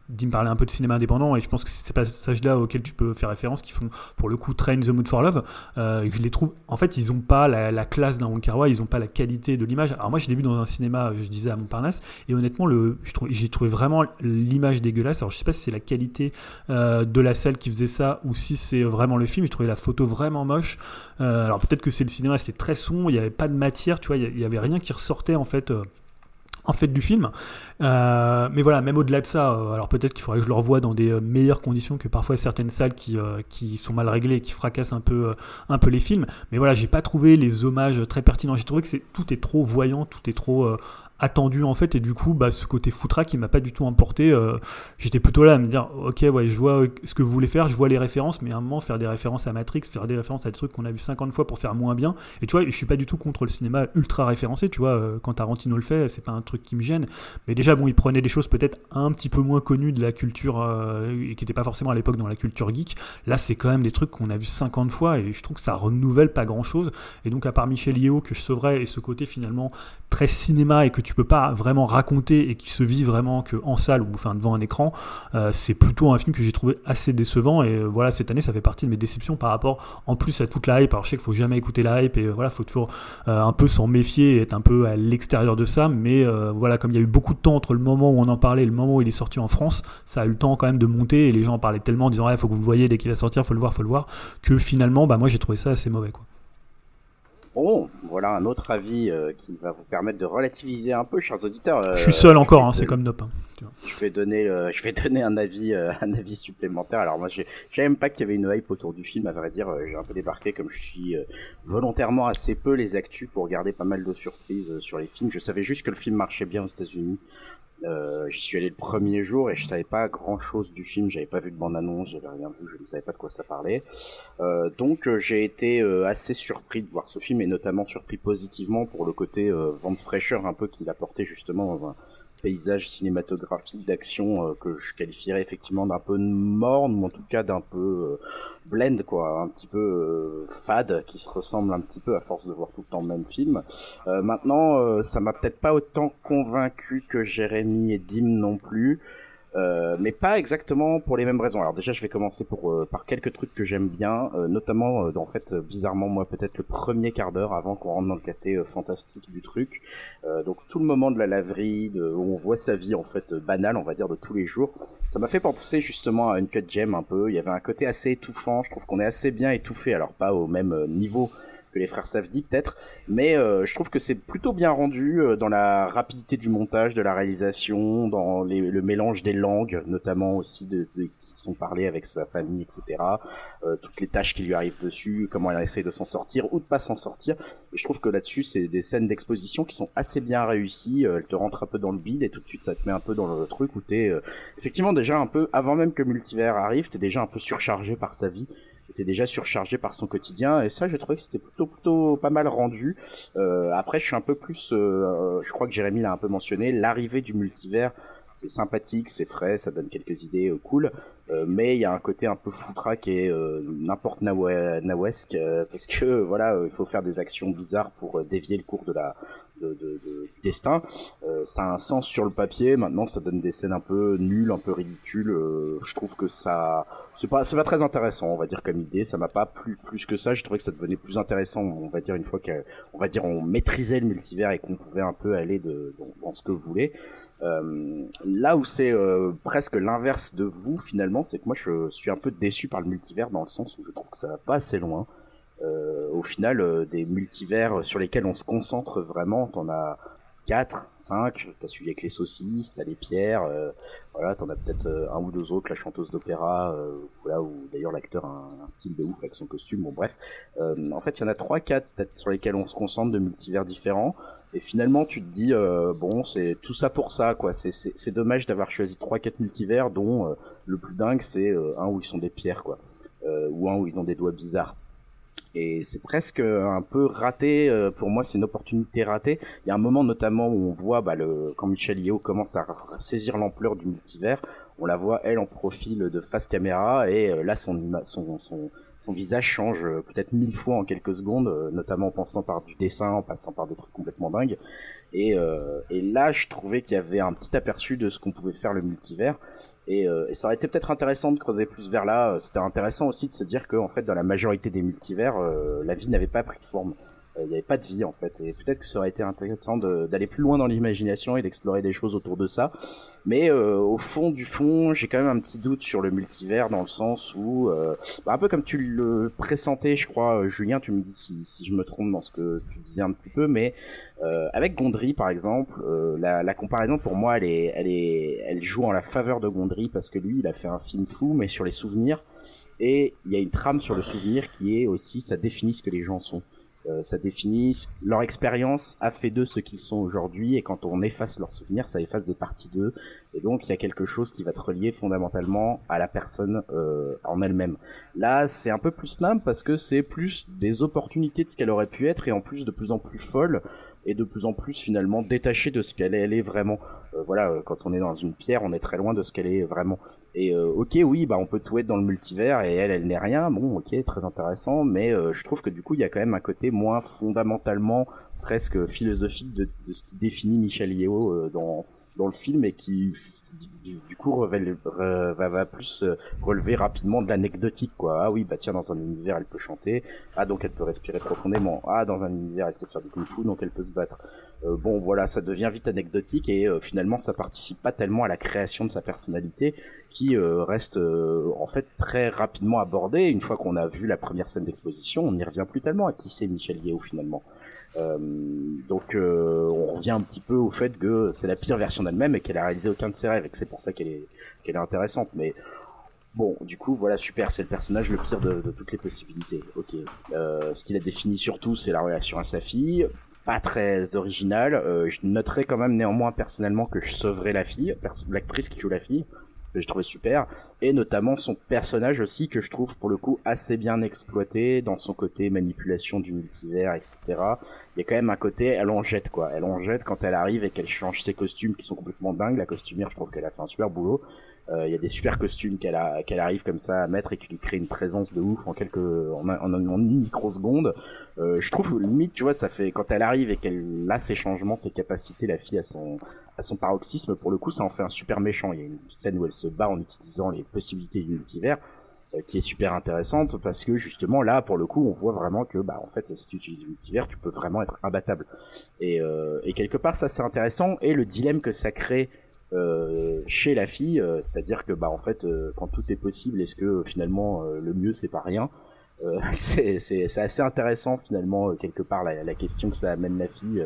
Dim parlait un peu de cinéma indépendant et je pense que c'est ces passages-là auxquels tu peux faire référence qui font pour le coup Train the Mood for Love. Euh, je les trouve, en fait, ils ont pas la, la classe d'un Wong ils ont pas la qualité de l'image. Alors moi, je l'ai vu dans un cinéma, je disais à Montparnasse, et honnêtement, j'ai trouvé vraiment l'image dégueulasse. Alors je sais pas si c'est la qualité euh, de la salle qui faisait ça ou si c'est vraiment le film. J'ai trouvé la photo vraiment moche. Alors peut-être que c'est le cinéma, c'était très sombre, il n'y avait pas de matière, tu vois, il y- il y avait rien qui ressortait en fait. En fait du film. Euh, mais voilà, même au-delà de ça, euh, alors peut-être qu'il faudrait que je le revoie dans des euh, meilleures conditions que parfois certaines salles qui, sont mal réglées et qui fracassent un peu, les films. Mais voilà, j'ai pas trouvé les hommages très pertinents. J'ai trouvé que c'est, tout est trop voyant, tout est trop attendu en fait, et du coup, bah, ce côté foutraque qui m'a pas du tout emporté. euh, j'étais plutôt là à me dire, ok, ouais, je vois euh, ce que vous voulez faire, je vois les références, mais à un moment, faire des références à Matrix, faire des références à des trucs qu'on a vu 50 fois pour faire moins bien. Et tu vois, je suis pas du tout contre le cinéma ultra référencé, tu vois, euh, quand Tarantino le fait, c'est pas un truc qui me gêne. Mais déjà, bon, il prenait des choses peut-être un petit peu moins connues de la culture, et qui n'étaient pas forcément à l'époque dans la culture geek. Là, c'est quand même des trucs qu'on a vu 50 fois, et je trouve que ça renouvelle pas grand-chose. Et donc, à part Michel Yeo, que je sauverais, et ce côté finalement très cinéma, et que tu peux pas vraiment raconter et qui se vit vraiment que en salle ou enfin devant un écran, euh, c'est plutôt un film que j'ai trouvé assez décevant. Et euh, voilà, cette année, ça fait partie de mes déceptions par rapport en plus à toute la hype. Alors je sais qu'il faut jamais écouter la hype et euh, voilà, faut toujours un peu s'en méfier et être un peu à l'extérieur de ça. Mais voilà, comme il y a eu beaucoup de temps entre le moment où on en parlait et le moment où il est sorti en France, ça a eu le temps quand même de monter et les gens en parlaient tellement en disant il faut que vous le voyez dès qu'il va sortir, faut le voir, faut le voir, que finalement, bah moi j'ai trouvé ça assez mauvais quoi. Bon, voilà un autre avis euh, qui va vous permettre de relativiser un peu, chers auditeurs. Euh, je suis seul encore, hein, c'est comme Nop. hein. Je vais donner, euh, je vais donner un avis, euh, un avis supplémentaire. Alors moi, je savais même pas qu'il y avait une hype autour du film. À vrai dire, Euh, j'ai un peu débarqué comme je suis euh, volontairement assez peu les actus pour regarder pas mal de surprises sur les films. Je savais juste que le film marchait bien aux États-Unis. Euh, J'y suis allé le premier jour et je savais pas grand chose du film. J'avais pas vu de bande annonce, j'avais rien vu, je ne savais pas de quoi ça parlait. Euh, donc euh, j'ai été euh, assez surpris de voir ce film et notamment surpris positivement pour le côté vent de fraîcheur un peu qu'il apportait justement dans un paysage cinématographique d'action euh, que je qualifierais effectivement d'un peu morne ou en tout cas d'un peu euh, blend quoi, un petit peu euh, fade qui se ressemble un petit peu à force de voir tout le temps le même film. Maintenant, ça m'a peut-être pas autant convaincu que Jérémy et Dim non plus. Euh, mais pas exactement pour les mêmes raisons. Alors déjà, je vais commencer pour euh, par quelques trucs que j'aime bien, euh, notamment euh, en fait euh, bizarrement moi peut-être le premier quart d'heure avant qu'on rentre dans le côté fantastique du truc. Donc tout le moment de la laverie, de, où on voit sa vie en fait banale, on va dire de tous les jours, ça m'a fait penser justement à une cut gem un peu. Il y avait un côté assez étouffant. Je trouve qu'on est assez bien étouffé, alors pas au même niveau que les frères Safdie peut-être, mais euh, je trouve que c'est plutôt bien rendu euh, dans la rapidité du montage, de la réalisation, dans les- le mélange des langues, notamment aussi de, de- qui sont parlées avec sa famille, etc. Euh, toutes les tâches qui lui arrivent dessus, comment elle essaie de s'en sortir ou de pas s'en sortir. Et je trouve que là-dessus, c'est des scènes d'exposition qui sont assez bien réussies. Euh, elle te rentre un peu dans le bide et tout de suite, ça te met un peu dans le truc où t'es euh, effectivement déjà un peu avant même que Multivers arrive, t'es déjà un peu surchargé par sa vie était déjà surchargé par son quotidien et ça j'ai trouvé que c'était plutôt plutôt pas mal rendu. Euh, après je suis un peu plus euh, je crois que Jérémy l'a un peu mentionné l'arrivée du multivers c'est sympathique c'est frais ça donne quelques idées euh, cool. Euh, mais il y a un côté un peu foutraque et euh, n'importe nawesque parce que voilà euh, il faut faire des actions bizarres pour euh, dévier le cours de la de, de- du destin. Ça a un sens sur le papier. Maintenant ça donne des scènes un peu nulles un peu ridicules. Je trouve que ça c'est pas c'est pas très intéressant on va dire comme idée. Ça m'a pas plu plus que ça. Je trouvais que ça devenait plus intéressant on va dire une fois que on va dire on maîtrisait le multivers et qu'on pouvait un peu aller de dans, dans ce que vous voulez euh, là où c'est euh, presque l'inverse de vous finalement c'est que moi je suis un peu déçu par le multivers dans le sens où je trouve que ça va pas assez loin. Euh, au final euh, des multivers sur lesquels on se concentre vraiment t'en as 4, 5, t'as suivi avec les saucisses, t'as les pierres, euh, voilà, t'en as peut-être un ou deux autres, la chanteuse d'opéra, voilà, où d'ailleurs l'acteur a un, style de ouf avec son costume, bon bref. En fait, il y en a 3, 4 peut-être sur lesquels on se concentre de multivers différents, et finalement tu te dis, euh, bon, c'est tout ça pour ça, quoi, c'est- c'est c'est dommage d'avoir choisi 3, 4 multivers, dont euh, le plus dingue c'est euh, un où ils sont des pierres, quoi, euh, ou un où ils ont des doigts bizarres. Et c'est presque un peu raté, euh, pour moi c'est une opportunité ratée, il y a un moment notamment où on voit bah, le, quand Michel Yeo commence à saisir l'ampleur du multivers, on la voit elle en profil de face caméra et euh, là son, son, son, son visage change euh, peut-être mille fois en quelques secondes, euh, notamment en passant par du dessin, en passant par des trucs complètement dingues. Et, euh, et là je trouvais qu'il y avait un petit aperçu de ce qu'on pouvait faire le multivers. Et, euh, et ça aurait été peut-être intéressant de creuser plus vers là. C'était intéressant aussi de se dire que en fait dans la majorité des multivers, euh, la vie n'avait pas pris forme. Il n'y avait pas de vie en fait. Et peut-être que ça aurait été intéressant d'aller plus loin dans l'imagination et d'explorer des choses autour de ça. Mais euh, au fond du fond, j'ai quand même un petit doute sur le multivers dans le sens où, euh, bah, un peu comme tu le pressentais, je crois, euh, Julien, tu me dis si, si je me trompe dans ce que tu disais un petit peu, mais euh, avec Gondry par exemple, euh, la, la comparaison pour moi, elle est, elle est, elle joue en la faveur de Gondry parce que lui, il a fait un film fou, mais sur les souvenirs. Et il y a une trame sur le souvenir qui est aussi, ça définit ce que les gens sont. Euh, ça définit leur expérience a fait d'eux ce qu'ils sont aujourd'hui et quand on efface leurs souvenirs ça efface des parties d'eux. Et donc il y a quelque chose qui va te relier fondamentalement à la personne euh, en elle-même. Là c'est un peu plus nimble parce que c'est plus des opportunités de ce qu'elle aurait pu être et en plus de plus en plus folle et de plus en plus finalement détachée de ce qu'elle est, elle est vraiment Euh, voilà euh, quand on est dans une pierre on est très loin de ce qu'elle est vraiment. Et euh, ok, oui, bah on peut tout être dans le multivers et elle, elle n'est rien. Bon, ok, très intéressant, mais euh, je trouve que du coup, il y a quand même un côté moins fondamentalement presque philosophique de, de ce qui définit Michel Yeo euh, dans dans le film et qui du coup va, plus euh, relever rapidement de l'anecdotique quoi. Ah oui bah tiens dans un univers elle peut chanter. Ah donc elle peut respirer profondément. Ah dans un univers elle sait faire du kung fu donc elle peut se battre. Euh, bon voilà ça devient vite anecdotique et euh, finalement ça participe pas tellement à la création de sa personnalité qui euh, reste en fait très rapidement abordée. Une fois qu'on a vu la première scène d'exposition on n'y revient plus tellement. À qui c'est Michel Yeo finalement? Euh, donc euh, on revient un petit peu au fait que c'est la pire version d'elle-même et qu'elle a réalisé aucun de ses rêves et que c'est pour ça qu'elle est qu'elle est intéressante. Mais bon du coup voilà super c'est le personnage le pire de, de toutes les possibilités. Ok. Euh, ce qu'il a défini surtout c'est la relation à sa fille. Pas très original euh, je noterai quand même néanmoins personnellement que je sauverai la fille l'actrice qui joue la fille que j'ai trouvé super et notamment son personnage aussi que je trouve pour le coup assez bien exploité dans son côté manipulation du multivers etc il y a quand même un côté elle en jette quoi. Elle en jette quand elle arrive et qu'elle change ses costumes qui sont complètement dingues. La costumière je trouve qu'elle a fait un super boulot. Euh, il y a des super costumes qu'elle a qu'elle arrive comme ça à mettre et qui lui crée une présence de ouf en quelques en, en, un- en une microseconde. Euh, je trouve limite tu vois ça fait quand elle arrive et qu'elle a ses changements ses capacités la fille à son à son paroxysme pour le coup ça en fait un super méchant. Il y a une scène où elle se bat en utilisant les possibilités du multivers euh, qui est super intéressante parce que justement là pour le coup on voit vraiment que bah en fait si tu utilises le multivers tu peux vraiment être imbattable. Et, euh, et quelque part ça c'est intéressant et le dilemme que ça crée euh, chez la fille euh, c'est-à-dire que bah en fait euh, quand tout est possible est-ce que finalement euh, le mieux c'est pas rien? C'est c'est c'est assez intéressant finalement quelque part la, la question que ça amène la fille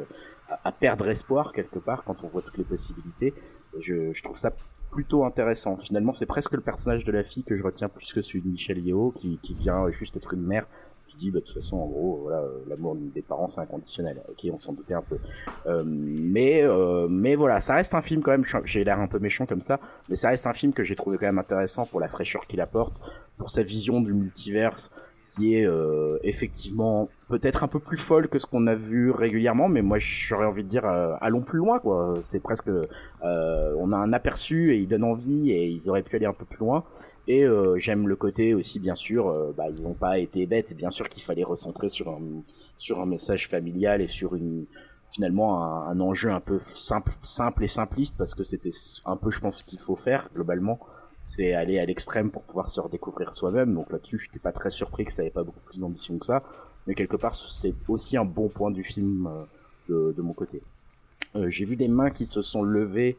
à, perdre espoir quelque part quand on voit toutes les possibilités. Je, je trouve ça plutôt intéressant. Finalement c'est presque le personnage de la fille que je retiens plus que celui de Michel Yeo qui, qui vient juste être une mère qui dit bah, de toute façon en gros voilà euh, l'amour des parents c'est inconditionnel. Ok on s'en doutait un peu. Euh, mais euh, mais voilà ça reste un film quand même j'ai l'air un peu méchant comme ça mais ça reste un film que j'ai trouvé quand même intéressant pour la fraîcheur qu'il apporte pour sa vision du multiverse qui est euh, effectivement peut-être un peu plus folle que ce qu'on a vu régulièrement mais moi j'aurais envie de dire euh, allons plus loin quoi. C'est presque euh, on a un aperçu et il donne envie et ils auraient pu aller un peu plus loin. Et euh, j'aime le côté aussi bien sûr euh, bah, ils n'ont pas été bêtes. Bien sûr qu'il fallait recentrer sur un sur un message familial et sur une finalement un, un enjeu un peu simple simple et simpliste parce que c'était un peu je pense ce qu'il faut faire globalement c'est aller à l'extrême pour pouvoir se redécouvrir soi-même. Donc là-dessus j'étais pas très surpris que ça ait pas beaucoup plus d'ambition que ça. Mais quelque part c'est aussi un bon point du film euh, de, de mon côté. Euh, j'ai vu des mains qui se sont levées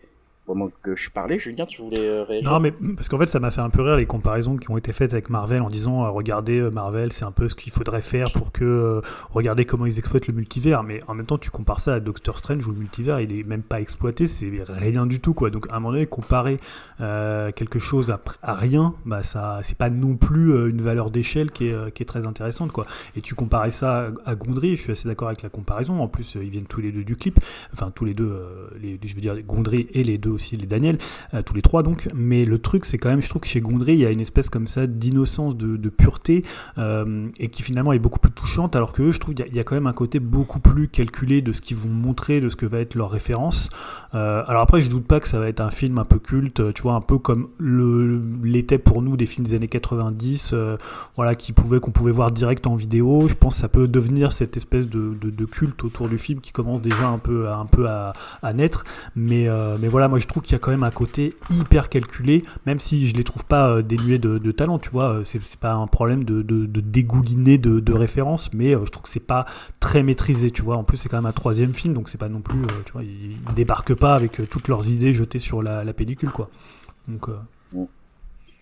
pendant que je parlais Julien tu voulais euh, réagir Non, mais parce qu'en fait, ça m'a fait un peu rire les comparaisons qui ont été faites avec Marvel en disant euh, regardez, euh, Marvel, c'est un peu ce qu'il faudrait faire pour que. regardez comment ils exploitent le multivers. Mais en même temps, tu compares ça à Doctor Strange où le multivers, il est même pas exploité, c'est rien du tout, quoi. Donc, à un moment donné, comparer quelque chose à, rien, bah, ça, c'est pas non plus une valeur d'échelle qui est, qui est très intéressante, quoi. Et tu comparais ça à, Gondry, je suis assez d'accord avec la comparaison. En plus, ils viennent tous les deux du clip. Enfin, tous les deux, les, je veux dire, Gondry et les deux aussi, les Daniel, euh, tous les trois donc. Mais le truc, c'est quand même, je trouve que chez Gondry, il y a une espèce comme ça d'innocence, de, pureté, euh, et qui finalement est beaucoup plus touchante, alors que je trouve qu'il y a quand même un côté beaucoup plus calculé de ce qu'ils vont montrer, de ce que va être leur référence. Euh, alors après, je doute pas que ça va être un film un peu culte, tu vois, un peu comme l'était pour nous des films des années 90, euh, voilà, qui pouvaient qu'on pouvait voir direct en vidéo. Je pense que ça peut devenir cette espèce de, culte autour du film qui commence déjà un peu, à- naître. Mais, euh, voilà, moi je trouve qu'il y a quand même un côté hyper calculé, même si je les trouve pas euh, dénués de, talent, tu vois. euh, C'est pas un problème de, dégouliner de, références, mais euh, je trouve que c'est pas très maîtrisé, tu vois. En plus, c'est quand même un troisième film, donc c'est pas non plus, euh, tu vois, ils, ils débarquent pas avec euh, toutes leurs idées jetées sur la, la pellicule, quoi. Donc, euh,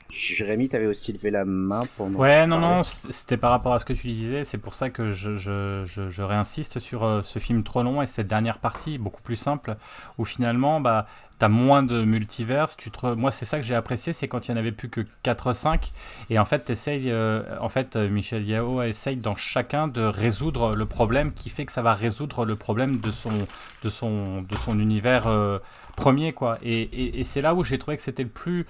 Jérémy t'avais aussi levé la main pendant Ouais, non, parlais. non, c'était par rapport à ce que tu disais. C'est pour ça que je, je, je, je réinsiste sur euh, ce film trop long et cette dernière partie, beaucoup plus simple, où finalement, bah, t'as moins de multiverse. Tu te... re- Moi, c'est ça que j'ai apprécié, c'est quand il n'y en avait plus que 4-5. Et en fait, euh, euh, Michel Yao essaye dans chacun de résoudre le problème qui fait que ça va résoudre le problème de son, univers euh, premier, quoi. Et c'est là où j'ai trouvé que c'était le plus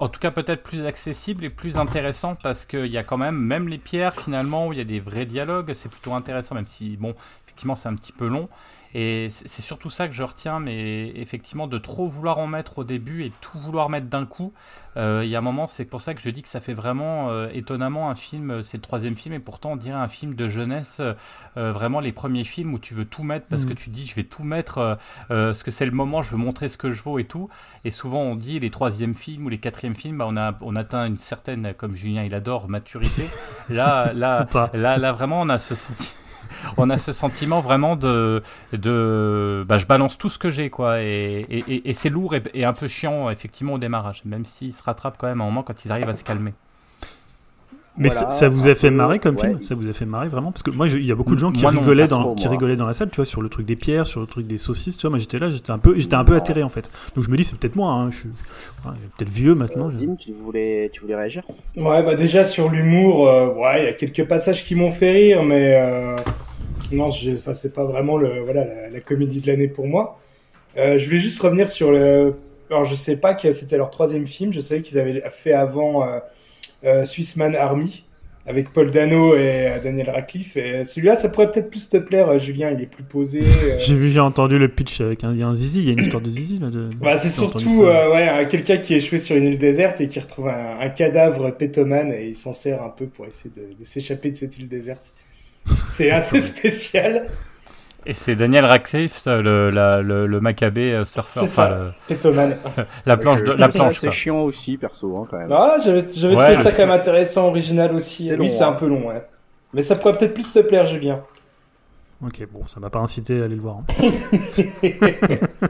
en tout cas peut-être plus accessible et plus intéressant parce qu'il y a quand même, même les pierres finalement, où il y a des vrais dialogues, c'est plutôt intéressant, même si, bon, effectivement c'est un petit peu long. Et c'est surtout ça que je retiens, mais effectivement, de trop vouloir en mettre au début et tout vouloir mettre d'un coup, euh, il y a un moment, c'est pour ça que je dis que ça fait vraiment euh, étonnamment un film, euh, c'est le troisième film, et pourtant on dirait un film de jeunesse, euh, vraiment les premiers films où tu veux tout mettre parce Mhm. que tu dis je vais tout mettre, parce que c'est le moment, je veux montrer ce que je vaux et tout. Et souvent on dit les troisièmes films ou les quatrièmes films, bah, on, a, on atteint une certaine, comme Julien il adore, maturité. Là, là, pas. Là, là vraiment, on a ce, senti- on a ce sentiment vraiment de, de bah, je balance tout ce que j'ai, quoi. Et, et- et- et c'est lourd et, et un peu chiant, effectivement, au démarrage, même s'ils se rattrapent quand même à un moment quand ils arrivent à se calmer. Mais Voilà, ça, ça vous a fait peu, marrer comme ouais. film? Ça vous a fait marrer vraiment? Parce que moi, il y a beaucoup de gens qui Moi rigolaient dans qui rigolaient dans la salle, tu vois, sur le truc des pierres, sur le truc des saucisses. Tu vois, moi j'étais là, j'étais un peu, j'étais un peu Non. atterré en fait. Donc je me dis, c'est peut-être moi. hein, je suis peut-être vieux maintenant. Euh, Dim, tu voulais, tu voulais réagir? Ouais, bah déjà sur l'humour, euh, ouais, il y a quelques passages qui m'ont fait rire, mais euh, non, enfin, c'est pas vraiment le, voilà, la, la comédie de l'année pour moi. Euh, je voulais juste revenir sur le. Alors, je sais pas que c'était leur troisième film, je savais qu'ils avaient fait avant euh, euh, Swissman Army avec Paul Dano et Daniel Radcliffe. Et celui-là, ça pourrait peut-être plus te plaire, Julien, il est plus posé. euh, J'ai vu, j'ai entendu le pitch avec un, zizi. Il y a une histoire de zizi là. De... Bah, c'est surtout euh, ouais, un- quelqu'un qui est échoué sur une île déserte et qui retrouve un, un cadavre pétomane et il s'en sert un peu pour essayer de, de s'échapper de cette île déserte. C'est assez spécial. Et c'est Daniel Radcliffe, le, la- le, le Maccabée euh, surfeur, C'est ça. enfin, le- la planche Je- de la planche. quoi. chiant aussi, perso, hein, quand même. Ah, j'avais j'avais Ouais, trouvé ça c'est- quand même intéressant, original aussi. C'est Oui, long, c'est hein. un peu long, ouais. Mais ça pourrait peut-être plus te plaire, Julien. Ok, bon, ça m'a pas incité à aller le voir. hein.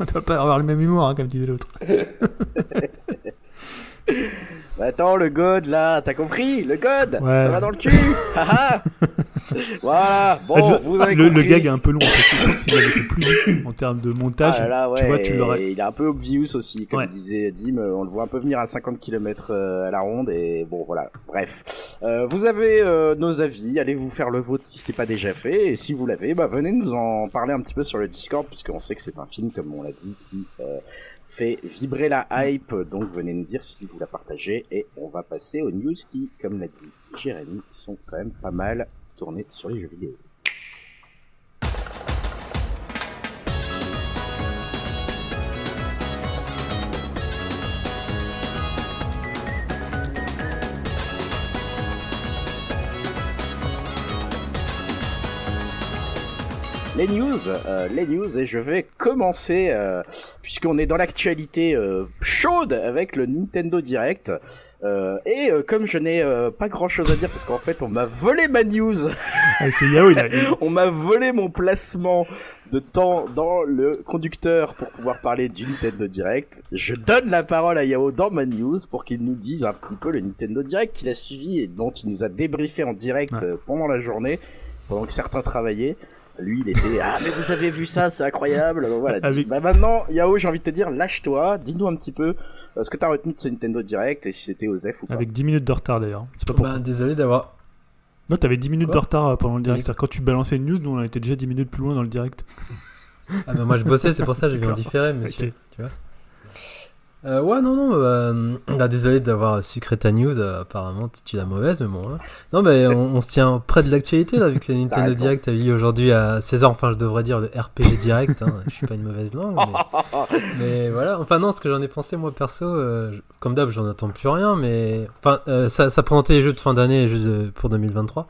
On doit pas avoir le même humour, hein, comme disait l'autre. Bah attends, le God là, t'as compris? Le God Ouais. Ça va dans le cul Haha Voilà Bon, Ah, vous avez le, gag est un peu long. En fait. Qu'il avait fait plus vite en termes de montage. Ah là ouais, tu vois, tu l'aurais. et il est un peu obvious aussi, comme Ouais. disait Dim, euh, on le voit un peu venir à 50 km à la ronde, et bon voilà, bref. Euh, vous avez euh, nos avis, allez vous faire le vôtre si c'est pas déjà fait, et si vous l'avez, bah venez nous en parler un petit peu sur le Discord, puisqu'on sait que c'est un film, comme on l'a dit, qui euh, fait vibrer la hype, donc venez nous dire si vous la partagez, et on va passer aux news qui, comme l'a dit Jérémy, sont quand même pas mal sur les jeux vidéo. news, euh, les news, et je vais commencer euh, puisqu'on est dans l'actualité euh, chaude avec le Nintendo Direct. Euh, et euh, comme je n'ai euh, pas grand chose à dire parce qu'en fait on m'a volé ma news, Ah, c'est Yao, il a. il- on m'a volé mon placement de temps dans le conducteur pour pouvoir parler du Nintendo Direct. Je donne la parole à Yao dans ma news pour qu'il nous dise un petit peu le Nintendo Direct qu'il a suivi et dont il nous a débriefé en direct Ouais. euh, pendant la journée, pendant que certains travaillaient. Lui, il était ah mais vous avez vu ça, c'est incroyable. Donc voilà. Avec- Bah maintenant, Yao, j'ai envie de te dire, lâche-toi, dis-nous un petit peu ce que t'as retenu de ce Nintendo Direct et si c'était Osef ou pas. Avec 10 minutes de retard d'ailleurs. C'est pas pourquoi. Bah, désolé d'avoir. Non, t'avais 10 minutes Quoi de retard euh, pendant le direct. C'est-à-dire quand tu balançais une news, nous on était déjà 10 minutes plus loin dans le direct. Ah, bah, moi je bossais, c'est pour ça que j'ai vu en D'accord. différé, monsieur. Tu vois Euh, ouais, non, non, bah, bah, désolé d'avoir sucré ta news. euh, apparemment, tu, tu la mauvaise, mais bon. hein. Non, mais on, on se tient près de l'actualité là, vu que le Nintendo. Direct a eu lieu aujourd'hui à 16h. Enfin, je devrais dire le RPG Direct. Hein. Je suis pas une mauvaise langue, mais, mais voilà. Enfin, non, ce que j'en ai pensé, moi perso, euh, je- comme d'hab, j'en attends plus rien, mais. Enfin, euh, ça, ça présentait les jeux de fin d'année et juste euh, pour 2023.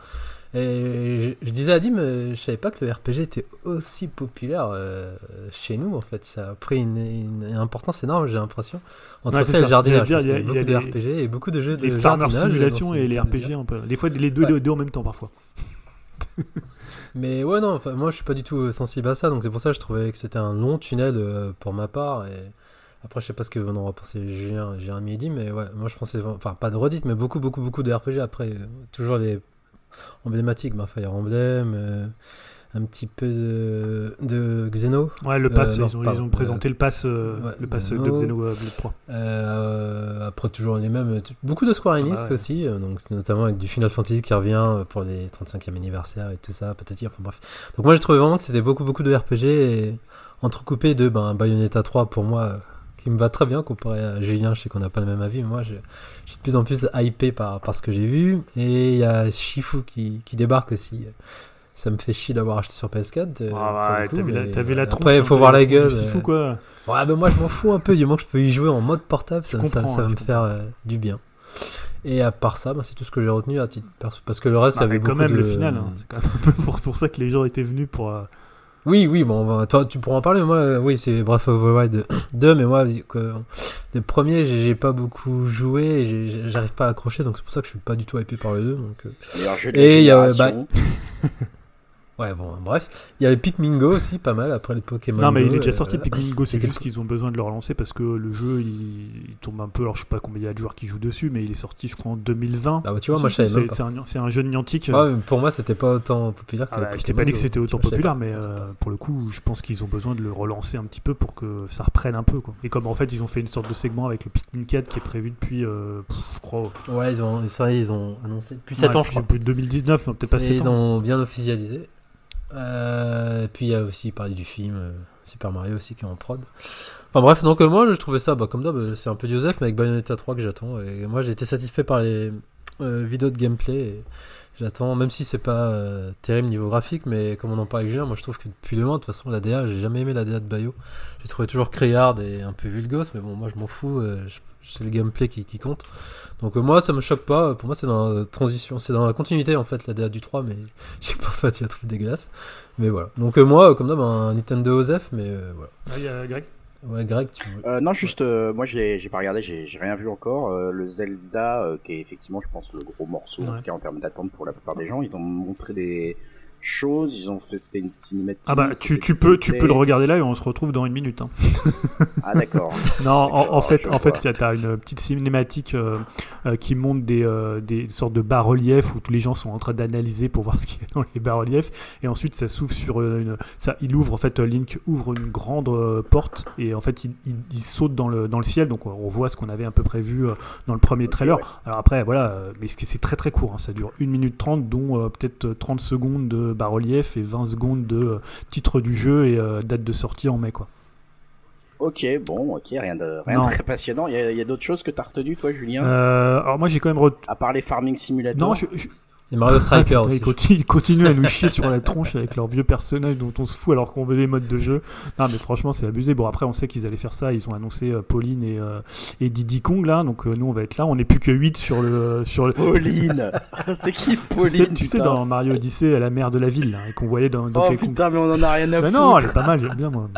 Et je, je disais à Dim, euh, je savais pas que le RPG était aussi populaire euh, chez nous en fait. Ça a pris une, une importance énorme, j'ai l'impression. Entre Ouais, ça c'est et le jardinage, parce y a il y a- beaucoup de RPG et beaucoup de jeux de Les jardinage. Simulation dans et les RPG, un peu. Des fois, les deux, Ouais. deux en même temps parfois. Mais ouais, non, enfin, moi je suis pas du tout sensible à ça, donc c'est pour ça que je trouvais que c'était un long tunnel euh, pour ma part. Et après, je sais pas ce que vont en penser Julien, Jérémy et Dim, mais ouais, moi je pensais, enfin, pas de redite, mais beaucoup, beaucoup, beaucoup de RPG. Après, euh, toujours les emblématiques, bah, Fire Emblem, euh, un petit peu de, de Xeno. Ouais, le pass, Euh, non, ils, ont, pardon, ils ont présenté le pass, euh, ouais, le pass de Xeno. Xenoblade 3. Euh, après, toujours les mêmes. Beaucoup de Square Enix Ah bah ouais. aussi, donc, notamment avec du Final Fantasy qui revient pour les 35e anniversaire et tout ça, peut-être dire. Enfin, bref. Donc, moi, j'ai trouvé vraiment que c'était beaucoup, beaucoup de RPG entrecoupé de ben, Bayonetta 3 pour moi, qui me va très bien comparé à Julien. Je sais qu'on n'a pas le même avis, mais moi, je, je suis de plus en plus hypé par, par ce que j'ai vu. Et il y a Shifu qui, qui débarque aussi. ça me fait chier d'avoir acheté sur PS4. euh, Ah ouais, t'as vu la, mais, vu la tronche. Après, il hein, faut voir la gueule. Sifu, euh. quoi. Ouais, ben moi je m'en fous un peu, du moment que je peux y jouer en mode portable, ça, ça- ça va me faire euh, du bien. Et à part ça, ben, c'est tout ce que j'ai retenu à titre perso. Parce que le reste, Ah, ça mais avait quand beaucoup même de... le final. hein. C'est quand même un peu pour, pour ça que les gens étaient venus pour. euh, Oui, oui, bon, bah, toi, tu pourras en parler. Moi, euh, oui, c'est Breath of the Wild 2, mais moi, que, les premiers, j'ai pas beaucoup joué, et j'arrive pas à accrocher, donc c'est pour ça que je suis pas du tout hypé par le 2. Donc, euh, Et il y a, génération. Ouais, bon, bref. Il y avait Pikmin Go aussi, pas mal, après les Pokémon Non, mais Go, il est déjà euh, sorti Pikmin Go, c'est juste qu'ils ont besoin de le relancer parce que le jeu il, il tombe un peu. Alors je sais pas combien il y a de joueurs qui jouent dessus, mais il est sorti, je crois, en 2020. Ah bah, tu vois, moi, je savais C'est- même pas. C'est un, un jeu de Niantic. Ouais, mais pour moi, c'était pas autant populaire que Ah bah, je t'ai pas dit que c'était autant populaire, pas. mais euh, pour le coup, je pense qu'ils ont besoin de le relancer un petit peu pour que ça reprenne un peu. Quoi. Et comme en fait, ils ont fait une sorte de segment avec le Pikmin 4 qui est prévu depuis, euh, je crois, Ouais, ils ont, ça, ils ont annoncé depuis 7 ouais, ans, je crois. depuis 2019, non, peut-être pas C'est- 7 Ils ans. ont bien officialisé. Euh, et puis il y a aussi parlé du film euh, Super Mario aussi qui est en prod. Enfin bref, donc euh, moi je trouvais ça bah, comme d'hab, euh, c'est un peu Joseph, mais avec Bayonetta 3 que j'attends. Et moi j'ai été satisfait par les vidéos de gameplay. J'attends, même si c'est pas terrible niveau graphique, mais comme on en parle avec Julien, moi je trouve que depuis le moment, de toute façon, la DA, j'ai jamais aimé la DA de Bayo. J'ai trouvé toujours criard et un peu vulgos, mais bon, moi je m'en fous, c'est le gameplay qui, qui compte. Donc euh, moi ça me choque pas, pour moi c'est dans la transition, c'est dans la continuité en fait la DA du 3, mais je pense pas que tu la trouves dégueulasse. Mais voilà. Donc euh, moi, comme d'hab, un Nintendo OSEF, mais euh, voilà. Ah, il y a Greg? Ouais, Greg, tu Euh, non, juste, euh, moi j'ai j'ai pas regardé, j'ai rien vu encore. Euh, le Zelda, euh, qui est effectivement, je pense, le gros morceau, en tout cas en termes d'attente pour la plupart des gens, ils ont montré des choses, ils ont fait, c'était une cinématique. Ah bah, tu, tu peux, tu peux le regarder là et on se retrouve dans une minute. hein. Ah d'accord. Non, en, en D'accord, fait, en fait, vois. tu as une petite cinématique euh, euh, qui montre des, euh, des sortes de bas-reliefs où tous les gens sont en train d'analyser pour voir ce qu'il y a dans les bas-reliefs. Et ensuite, ça s'ouvre sur une. Ça, il ouvre, en fait, Link ouvre une grande porte et en fait, il, il- il saute dans le, dans le ciel. Donc, on voit ce qu'on avait à peu près vu euh, dans le premier trailer. ouais. Alors, après, voilà, mais c'est très très court. hein, ça dure 1 minute 30, dont peut-être 30 secondes de bas-relief et 20 secondes de euh, titre du jeu et euh, date de sortie en mai, quoi. Ok, bon, ok, rien de, rien de très passionnant. Il y a, d'autres choses que t'as retenu, toi, Julien? Euh, alors, moi, j'ai quand même. re- À part les Farming Simulator Non, je, je- Et Mario Striker Ah, aussi. Ils continuent, ils continuent à nous chier sur la tronche avec leurs vieux personnages dont on se fout alors qu'on veut des modes de jeu. Non, mais franchement, c'est abusé. Bon, après, on sait qu'ils allaient faire ça. Ils ont annoncé euh, Pauline et, euh, et Diddy Kong là. Donc, euh, nous, on va être là. On n'est plus que 8 sur le. Sur le... Pauline C'est qui Tu Pauline sais, tu sais, putain dans Mario Odyssey, à la mère de la ville, là, et qu'on voyait dans Oh putain, mais on en a rien à Mais foutre non, elle est pas mal, j'aime bien moi.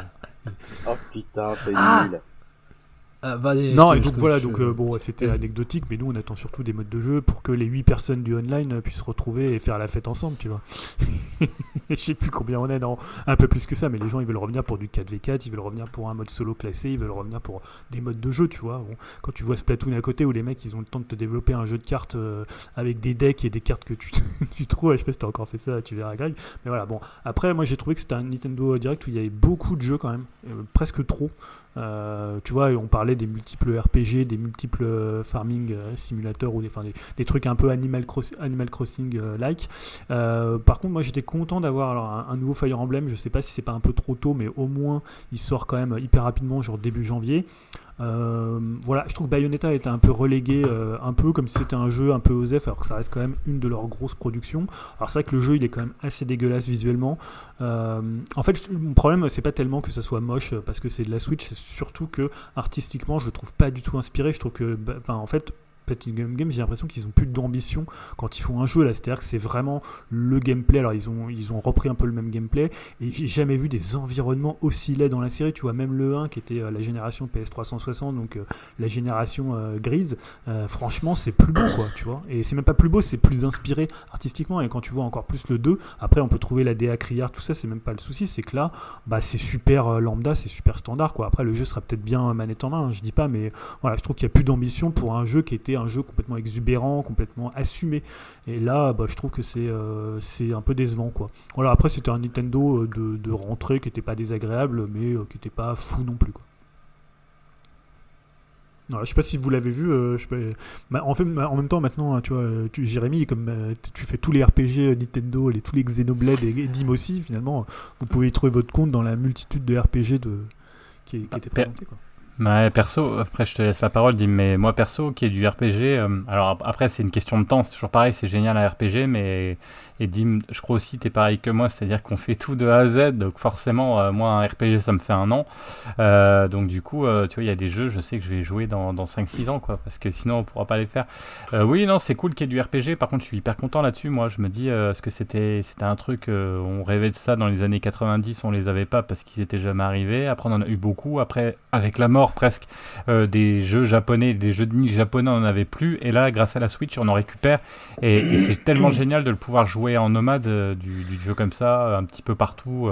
Oh putain, c'est Ah nul Ah, vas-y, Non, et donc voilà, je- donc euh, bon, c'était anecdotique, mais nous on attend surtout des modes de jeu pour que les 8 personnes du online puissent se retrouver et faire la fête ensemble, tu vois. Je sais plus combien on est, non, un peu plus que ça, mais les gens ils veulent revenir pour du 4v4, ils veulent revenir pour un mode solo classé, ils veulent revenir pour des modes de jeu, tu vois. Bon, quand tu vois Splatoon à côté où les mecs ils ont le temps de te développer un jeu de cartes euh, avec des decks et des cartes que tu, tu trouves, je sais pas si t'as encore fait ça, tu verras Greg. Mais voilà, bon, après moi j'ai trouvé que c'était un Nintendo Direct où il y avait beaucoup de jeux quand même, euh, presque trop. Euh, tu vois, on parlait des multiples RPG, des multiples euh, farming euh, simulateurs ou des, trucs un peu Animal, Cross- Animal Crossing like. Euh, par contre, moi j'étais content d'avoir un, un nouveau Fire Emblem. Je sais pas si c'est pas un peu trop tôt, mais au moins il sort quand même hyper rapidement, genre début janvier. Euh, voilà, je trouve que Bayonetta était un peu relégué, euh, un peu comme si c'était un jeu un peu OSEF, alors que ça reste quand même une de leurs grosses productions. Alors c'est vrai que le jeu il est quand même assez dégueulasse visuellement. Euh, en fait, mon problème c'est pas tellement que ça soit moche parce que c'est de la Switch, c'est surtout que artistiquement je le trouve pas du tout inspiré. Je trouve que, bah, ben, en fait, Platinum Game, j'ai l'impression qu'ils ont plus d'ambition quand ils font un jeu là. C'est-à-dire que c'est vraiment le gameplay. Alors ils ont ils ont repris un peu le même gameplay et j'ai jamais vu des environnements aussi laids dans la série. Tu vois même le 1 qui était euh, la génération PS360, donc euh, la génération euh, grise. franchement, c'est plus beau quoi, tu vois. Et c'est même pas plus beau, c'est plus inspiré artistiquement. Et quand tu vois encore plus le 2, après on peut trouver la DA criard, tout ça, c'est même pas le souci. C'est que là, bah c'est super lambda, c'est super standard quoi. Après le jeu sera peut-être bien manette en main, hein, je dis pas, mais voilà, je trouve qu'il y a plus d'ambition pour un jeu qui était un jeu complètement exubérant, complètement assumé. Et là, bah, je trouve que c'est euh, c'est un peu décevant quoi. Voilà, après c'était un Nintendo euh, de, de rentrée qui était pas désagréable, mais euh, qui était pas fou non plus quoi. Voilà, je sais pas si vous l'avez vu. euh, je sais pas, bah, en, fait, en même temps, maintenant, tu vois, tu, Jérémy, comme euh, tu fais tous les RPG Nintendo, les, tous les Xenoblade et, et Dim aussi, finalement, vous pouvez y trouver votre compte dans la multitude de RPG de, qui, qui étaient présentés. Quoi. Ouais, perso, après je te laisse la parole, dis, mais moi perso, qui est du RPG, euh, alors ap- après c'est une question de temps, c'est toujours pareil, c'est génial un RPG, mais et Dim, je crois aussi t'es pareil que moi, c'est-à-dire qu'on fait tout de A à Z, donc forcément, euh, moi un RPG ça me fait un an, Euh, donc du coup, euh, tu vois, il y a des jeux, je sais que je vais jouer dans, dans 5-6 ans, quoi, parce que sinon on pourra pas les faire. Oui, non, c'est cool qu'il y ait du RPG, par contre je suis hyper content là-dessus, moi je me dis, est-ce que c'était c'était un truc, on rêvait de ça dans les années 90, on les avait pas parce qu'ils étaient jamais arrivés, après on en a eu beaucoup, après avec la mort presque des jeux japonais, des jeux de niche japonais, on n'en avait plus. Et là, grâce à la Switch, on en récupère. Et c'est tellement génial de le pouvoir jouer en nomade euh, du, du jeu comme ça, un petit peu partout.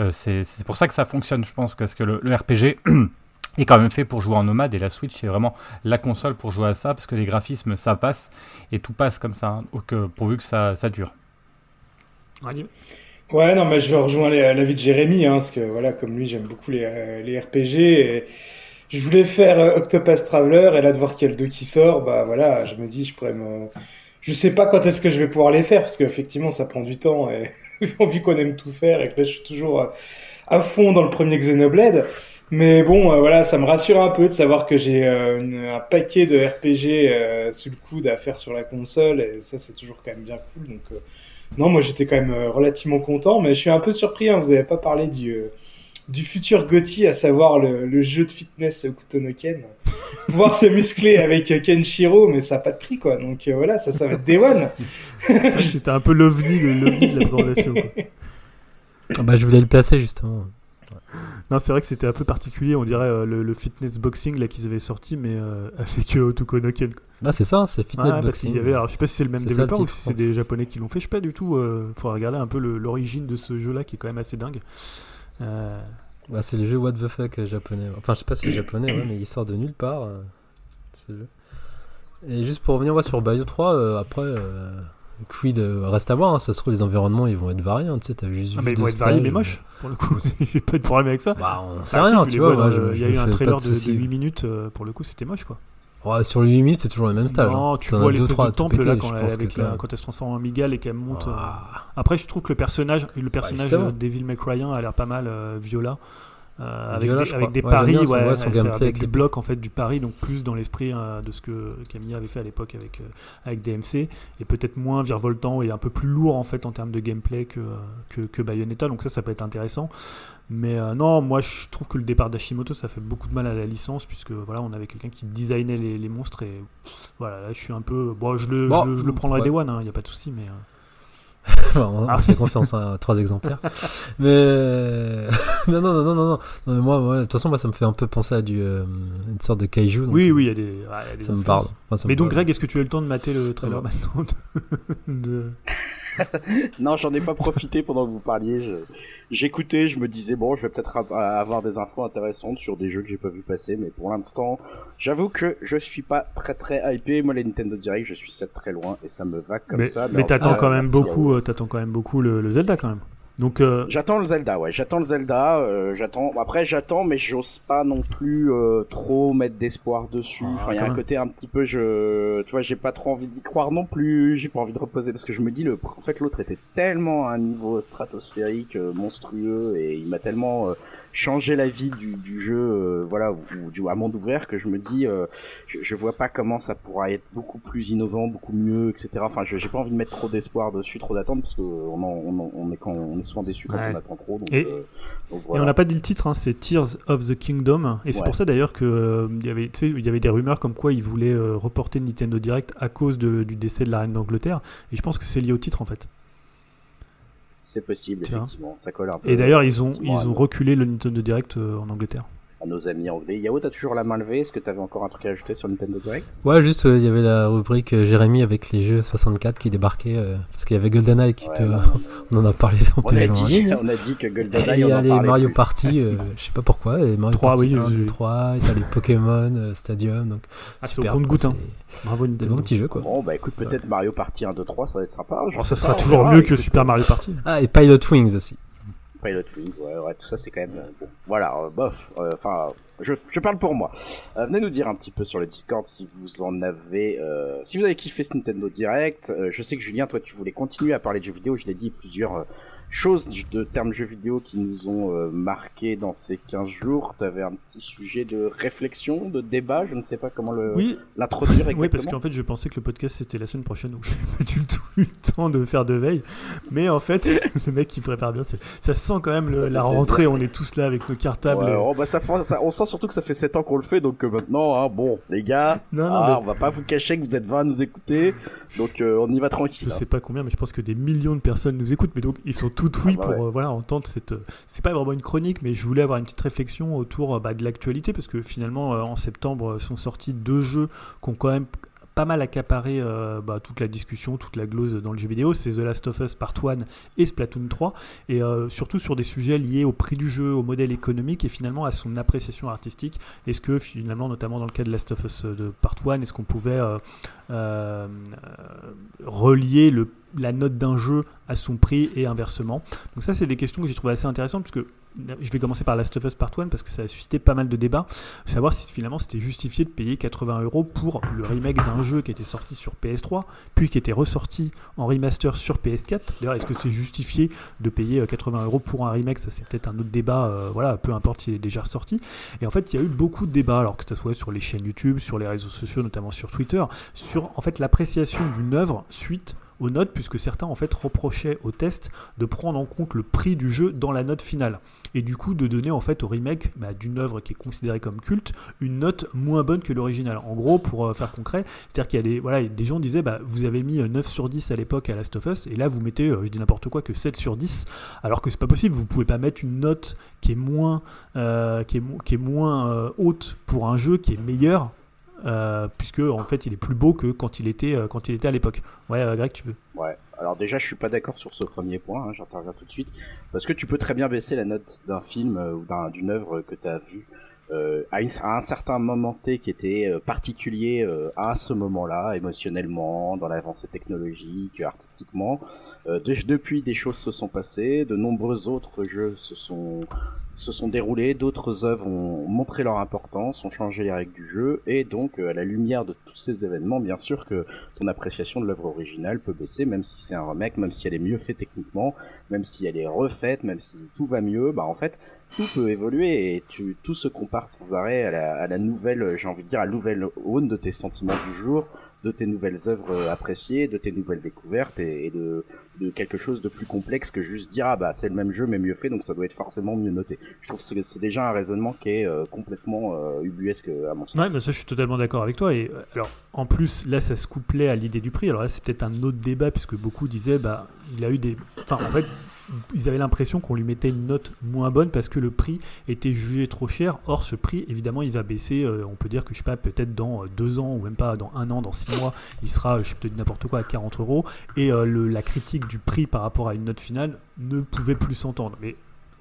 Euh, c'est c'est pour ça que ça fonctionne, je pense, parce que le, le RPG. est quand même fait pour jouer en nomade et la Switch c'est vraiment la console pour jouer à ça parce que les graphismes ça passe et tout passe comme ça hein, donc, euh, pourvu que ça, ça dure. Ouais, non, mais je rejoins les- l'avis de Jérémy, hein, parce que voilà, comme lui, j'aime beaucoup les, euh, les RPG. Et je voulais faire euh, Octopus Traveler, et là, de voir qu'il y a le 2 qui sort, bah voilà, je me dis, je pourrais me. Je sais pas quand est-ce que je vais pouvoir les faire, parce qu'effectivement, ça prend du temps, et vu qu'on aime tout faire, et que là, je suis toujours euh, à fond dans le premier Xenoblade. Mais bon, euh, voilà, ça me rassure un peu de savoir que j'ai euh, un paquet de RPG euh, sous le coude à faire sur la console, et ça, c'est toujours quand même bien cool. Donc, non, moi j'étais quand même relativement content, mais je suis un peu surpris. Hein, vous n'avez pas parlé du, du futur GOTY, à savoir le, le jeu de fitness Kutonoken. Pouvoir se muscler avec Kenshiro, mais ça n'a pas de prix quoi. Donc euh, voilà, ça, ça va être Day One. C'était un peu l'ovni de, l'ovni de la présentation. quoi. Ah bah, je voulais le placer justement. Non, c'est vrai que c'était un peu particulier. On dirait euh, le, le fitness boxing là qu'ils avaient sorti, mais euh, avec euh, Otoko no Ken. quoi. Ah, c'est ça, c'est Fitness parce Boxing. qu'il y avait, alors, je sais pas si c'est le même C'est ça, le développeur ou si c'est des japonais qui l'ont fait. Je sais pas du tout. Euh, faudra regarder un peu l'origine de ce jeu-là qui est quand même assez dingue. Euh, Bah, c'est le jeu What the fuck euh, japonais. Enfin, je sais pas si c'est japonais, ouais, mais il sort de nulle part. euh, ce jeu. Et juste pour revenir ouais, sur Bio 3, euh, après, euh, Quid reste à voir. hein, ça se trouve, les environnements ils vont être variés. hein, tu sais, t'as juste ah, mais ils vont être variés, mais moches pour le coup. J'ai pas de problème avec ça. Bah, on sait rien, tu vois. Il y a eu un trailer de de, de soucis. 8 minutes. pour le coup, c'était moche quoi. Ouais, sur les 8 minutes, c'est toujours le même stage. non, hein. tu vois l'espèce trois de temple là péter, quand, je elle, avec que la- quand quand elle se transforme en Miguel et qu'elle monte. euh, Ah. Après, je trouve que le personnage, le personnage justement. de Devil May Cry 1 a l'air pas mal euh, Viola. euh, avec Viola, des, avec des Ouais, paris, son- ouais, son avec des les- blocs en fait du pari, donc plus dans l'esprit de ce que Camille avait fait à l'époque avec, avec DMC, et peut-être moins virevoltant et un peu plus lourd en fait en termes de gameplay que, que, que Bayonetta, donc ça, ça peut être intéressant. Mais euh, non, moi je trouve que le départ d'Hashimoto ça fait beaucoup de mal à la licence, puisque voilà, on avait quelqu'un qui designait les, les monstres, et pff, voilà, là je suis un peu. Bon, je le, Bon, je, le- je le prendrai ouais. Day One, il n'y a pas de souci, mais. euh, Enfin, on, on fait confiance à trois exemplaires. Mais non, non, non, non, non, non. Mais moi, de toute façon, moi, ça me fait un peu penser à du euh, une sorte de kaiju. donc, Oui, oui, il y a des. ouais, il y a des Ça me parle. Enfin, ça me Mais donc, parle. Greg, est-ce que tu as eu le temps de mater le trailer maintenant de... Non, j'en ai pas profité pendant que vous parliez. J'écoutais, je me disais bon, je vais peut-être avoir des infos intéressantes sur des jeux que j'ai pas vu passer, mais pour l'instant, j'avoue que je suis pas très très hypé. Moi, les Nintendo Direct, je suis ça très loin et ça me va comme mais ça. mais en t'attends quand même beaucoup, euh, t'attends quand même beaucoup le, le Zelda quand même. Donc, euh, J'attends le Zelda, ouais. J'attends le Zelda. euh, j'attends. Après, j'attends, mais j'ose pas non plus euh, trop mettre d'espoir dessus. Ah, enfin, il y a un même. côté un petit peu, je, tu vois, j'ai pas trop envie d'y croire non plus. J'ai pas envie de reposer parce que je me dis le, en fait, l'autre était tellement à un niveau stratosphérique, euh, monstrueux, et il m'a tellement changé la vie du, du jeu, euh, voilà, ou, ou du à monde ouvert que je me dis, euh, je, je vois pas comment ça pourra être beaucoup plus innovant, beaucoup mieux, etc. Enfin, j'ai pas envie de mettre trop d'espoir dessus, trop d'attente parce que on, est quand on est souvent déçu quand Ouais. on attend trop. Donc, Et- euh, donc Et voilà. on n'a pas dit le titre, hein, c'est Tears of the Kingdom. Et c'est Ouais. pour ça d'ailleurs que il y avait, tu sais, il y avait des rumeurs comme quoi ils voulaient reporter le Nintendo Direct à cause de- du décès de la reine d'Angleterre. Et je pense que c'est lié au titre en fait. C'est possible, effectivement. Ça colle un peu. Et d'ailleurs, ils ont, ils ont reculé le Nintendo Direct euh, en Angleterre. À nos amis anglais. Yao, t'as toujours la main levée. Est-ce que t'avais encore un truc à ajouter sur Nintendo Direct? Ouais, juste, euh, il y avait la rubrique euh, Jérémy avec les jeux 64 qui débarquaient. euh, parce qu'il y avait GoldenEye qui Ouais, peut- non, on en a parlé dans on, a dit, on a dit que Et GoldenEye, il y a les Mario plus. Party, euh, je sais pas pourquoi, les Mario Trois, Party oui, 1, j'ai 2, vu. 3, t'as les Pokémon euh, Stadium, donc Ah, super, compte-goutte. quoi, hein. Bravo Des Nintendo. bons petits jeux quoi. Bon, bah écoute, peut-être Mario Party 1, 2, 3, ça va être sympa. Alors, ça sera toujours mieux que Super euh, Mario Party. Ah, et Pilot Wings aussi. Pilot Wings, ouais, ouais, tout ça c'est quand même euh, bon. Voilà, euh, bof. euh, Enfin, je, je parle pour moi. Venez nous dire un petit peu sur le Discord si vous en avez, si vous avez kiffé ce Nintendo Direct. Je sais que Julien, toi, tu voulais continuer à parler de jeux vidéo. Je l'ai dit, plusieurs choses de termes jeux vidéo qui nous ont euh, marqué dans ces 15 jours. Tu avais un petit sujet de réflexion, de débat, je ne sais pas comment le Oui, l'introduire Oui, exactement. parce qu'en fait, je pensais que le podcast c'était la semaine prochaine, donc j'ai pas du tout eu le temps de faire de veille. Mais en fait, le mec qui prépare bien, ça sent quand même le- la plaisir. rentrée. On est tous là avec nos cartables. Ouais, oh, bah, ça, fait- ça- on sent surtout que ça fait 7 ans qu'on le fait, donc euh, maintenant, hein, bon, les gars, Non, non, ah, mais- on va pas vous cacher que vous êtes 20 à nous écouter, donc euh, on y va tranquille. Je hein. sais pas combien, mais je pense que des millions de personnes nous écoutent. Mais donc, ils sont tout oui Ah bah pour euh, voilà, entendre cette. euh, C'est pas vraiment une chronique, mais je voulais avoir une petite réflexion autour bah, de l'actualité, parce que finalement, en septembre, sont sortis deux jeux qui ont quand même pas mal accaparé euh, bah, toute la discussion, toute la glose dans le jeu vidéo. C'est The Last of Us Part 1 et Splatoon 3, et euh, surtout sur des sujets liés au prix du jeu, au modèle économique et finalement à son appréciation artistique. Est-ce que finalement, notamment dans le cas de Last of Us euh, de Part 1, est-ce qu'on pouvait relier la note d'un jeu à son prix et inversement? Donc ça, c'est des questions que j'ai trouvées assez intéressantes parce que je vais commencer par Last of Us Part 1 parce que ça a suscité pas mal de débats. Savoir si finalement c'était justifié de payer 80 euros pour le remake d'un jeu qui était sorti sur PS3, puis qui était ressorti en remaster sur PS4. D'ailleurs, est-ce que c'est justifié de payer euh, 80 euros pour un remake? Ça, c'est peut-être un autre débat. euh, voilà, peu importe s'il est déjà ressorti. Et en fait, il y a eu beaucoup de débats, alors que ce soit sur les chaînes YouTube, sur les réseaux sociaux, notamment sur Twitter, sur en fait l'appréciation d'une œuvre suite aux notes, puisque certains en fait reprochaient au test de prendre en compte le prix du jeu dans la note finale, et du coup de donner en fait au remake bah, d'une œuvre qui est considérée comme culte une note moins bonne que l'original. En gros, pour euh, faire concret, c'est-à-dire qu'il y des voilà, des gens disaient bah, vous avez mis euh, 9 sur 10 à l'époque à Last of Us, et là vous mettez, euh, je dis n'importe quoi, que 7 sur 10, alors que c'est pas possible. Vous pouvez pas mettre une note qui est moins euh, qui est, qui est moins euh, haute pour un jeu qui est meilleur. Euh, puisque en fait il est plus beau que quand il était euh, quand il était à l'époque. Ouais, euh, Greg, tu veux? Ouais. Alors déjà, je suis pas d'accord sur ce premier point. Hein, J'interviens tout de suite parce que tu peux très bien baisser la note d'un film ou d'un- d'une œuvre que tu as vue euh, à, un certain moment T qui était euh, particulier euh, à ce moment-là, émotionnellement, dans l'avancée technologique, artistiquement. Euh, de- depuis, des choses se sont passées. De nombreux autres jeux se sont se sont déroulés, d'autres œuvres ont montré leur importance, ont changé les règles du jeu, et donc euh, à la lumière de tous ces événements, bien sûr que ton appréciation de l'œuvre originale peut baisser, même si c'est un remake, même si elle est mieux faite techniquement, même si elle est refaite, même si tout va mieux, bah en fait tout peut évoluer et tu, tout se compare sans arrêt à la, nouvelle, j'ai envie de dire, à la nouvelle aune de tes sentiments du jour, de tes nouvelles œuvres appréciées, de tes nouvelles découvertes et, de, quelque chose de plus complexe que juste dire ah bah c'est le même jeu mais mieux fait donc ça doit être forcément mieux noté. Je trouve que c'est- c'est déjà un raisonnement qui est euh, complètement euh, ubuesque à mon sens. Ouais, mais ça, je suis totalement d'accord avec toi. Et euh, alors, en plus, là, ça se couplait à l'idée du prix. Alors là, c'est peut-être un autre débat, puisque beaucoup disaient, bah, il a eu des. Enfin, en fait, ils avaient l'impression qu'on lui mettait une note moins bonne parce que le prix était jugé trop cher. Or, ce prix, évidemment, il va baisser. euh, on peut dire que, je sais pas, peut-être dans euh, deux ans, ou même pas dans un an, dans six mois, il sera, je te dire n'importe quoi, à 40 euros. Et euh, la critique du prix par rapport à une note finale ne pouvait plus s'entendre. Mais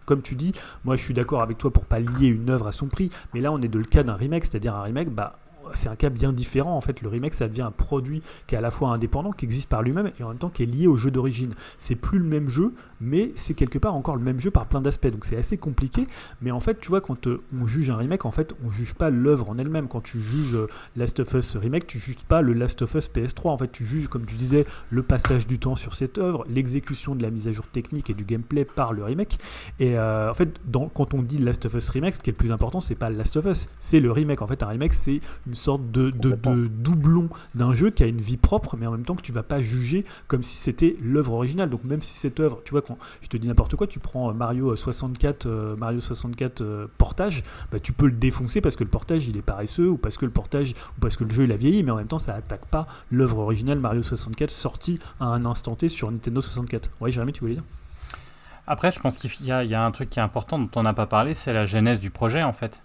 comme tu dis, moi je suis d'accord avec toi pour pas lier une œuvre à son prix, mais là on est dans le cas d'un remake, c'est-à-dire un remake, bah c'est un cas bien différent en fait. Le remake ça devient un produit qui est à la fois indépendant, qui existe par lui-même et en même temps qui est lié au jeu d'origine. C'est plus le même jeu, mais c'est quelque part encore le même jeu par plein d'aspects. Donc c'est assez compliqué, mais en fait tu vois quand euh, on juge un remake, en fait on juge pas l'œuvre en elle-même. Quand tu juges euh, Last of Us remake, tu juges pas le Last of Us PS3. En fait tu juges comme tu disais le passage du temps sur cette œuvre, l'exécution de la mise à jour technique et du gameplay par le remake. Et euh, en fait, quand on dit Last of Us Remake, ce qui est le plus important, c'est pas Last of Us, c'est le remake. En fait, un remake, c'est une sorte de, de- doublon d'un jeu qui a une vie propre, mais en même temps que tu vas pas juger comme si c'était l'œuvre originale. Donc même si cette œuvre, tu vois, quand je te dis n'importe quoi, tu prends Mario 64, euh, Mario 64 euh, portage, bah, tu peux le défoncer parce que le portage il est paresseux ou parce que le portage ou parce que le jeu il a vieilli, mais en même temps ça attaque pas l'œuvre originale Mario 64 sortie à un instant T sur Nintendo 64. Ouais, Jérémy, tu voulais dire? Après, je pense qu'il y, a- il y a un truc qui est important dont on n'a pas parlé, c'est la genèse du projet en fait.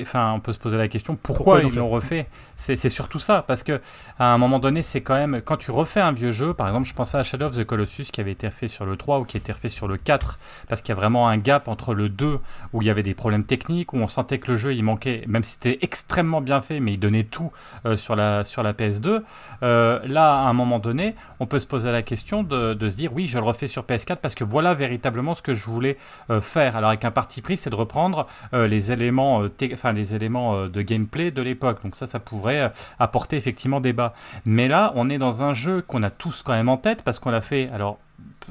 Enfin, on peut se poser la question pourquoi, Pourquoi ils l'ont refait? C'est surtout ça, parce que à un moment donné, c'est quand même quand tu refais un vieux jeu. Par exemple, je pensais à Shadow of the Colossus qui avait été refait sur le 3 ou qui a été refait sur le 4, parce qu'il y a vraiment un gap entre le 2 où il y avait des problèmes techniques, où on sentait que le jeu il manquait, même si c'était extrêmement bien fait, mais il donnait tout euh, sur la sur la PS2. Euh, là, à un moment donné, on peut se poser la question de, de se dire oui, je le refais sur PS4 parce que voilà véritablement ce que je voulais euh, faire. Alors avec un parti pris, c'est de reprendre les éléments, té- les éléments euh, de gameplay de l'époque. Donc ça, ça pourrait euh, apporter effectivement débat. Mais là, on est dans un jeu qu'on a tous quand même en tête parce qu'on l'a fait. Alors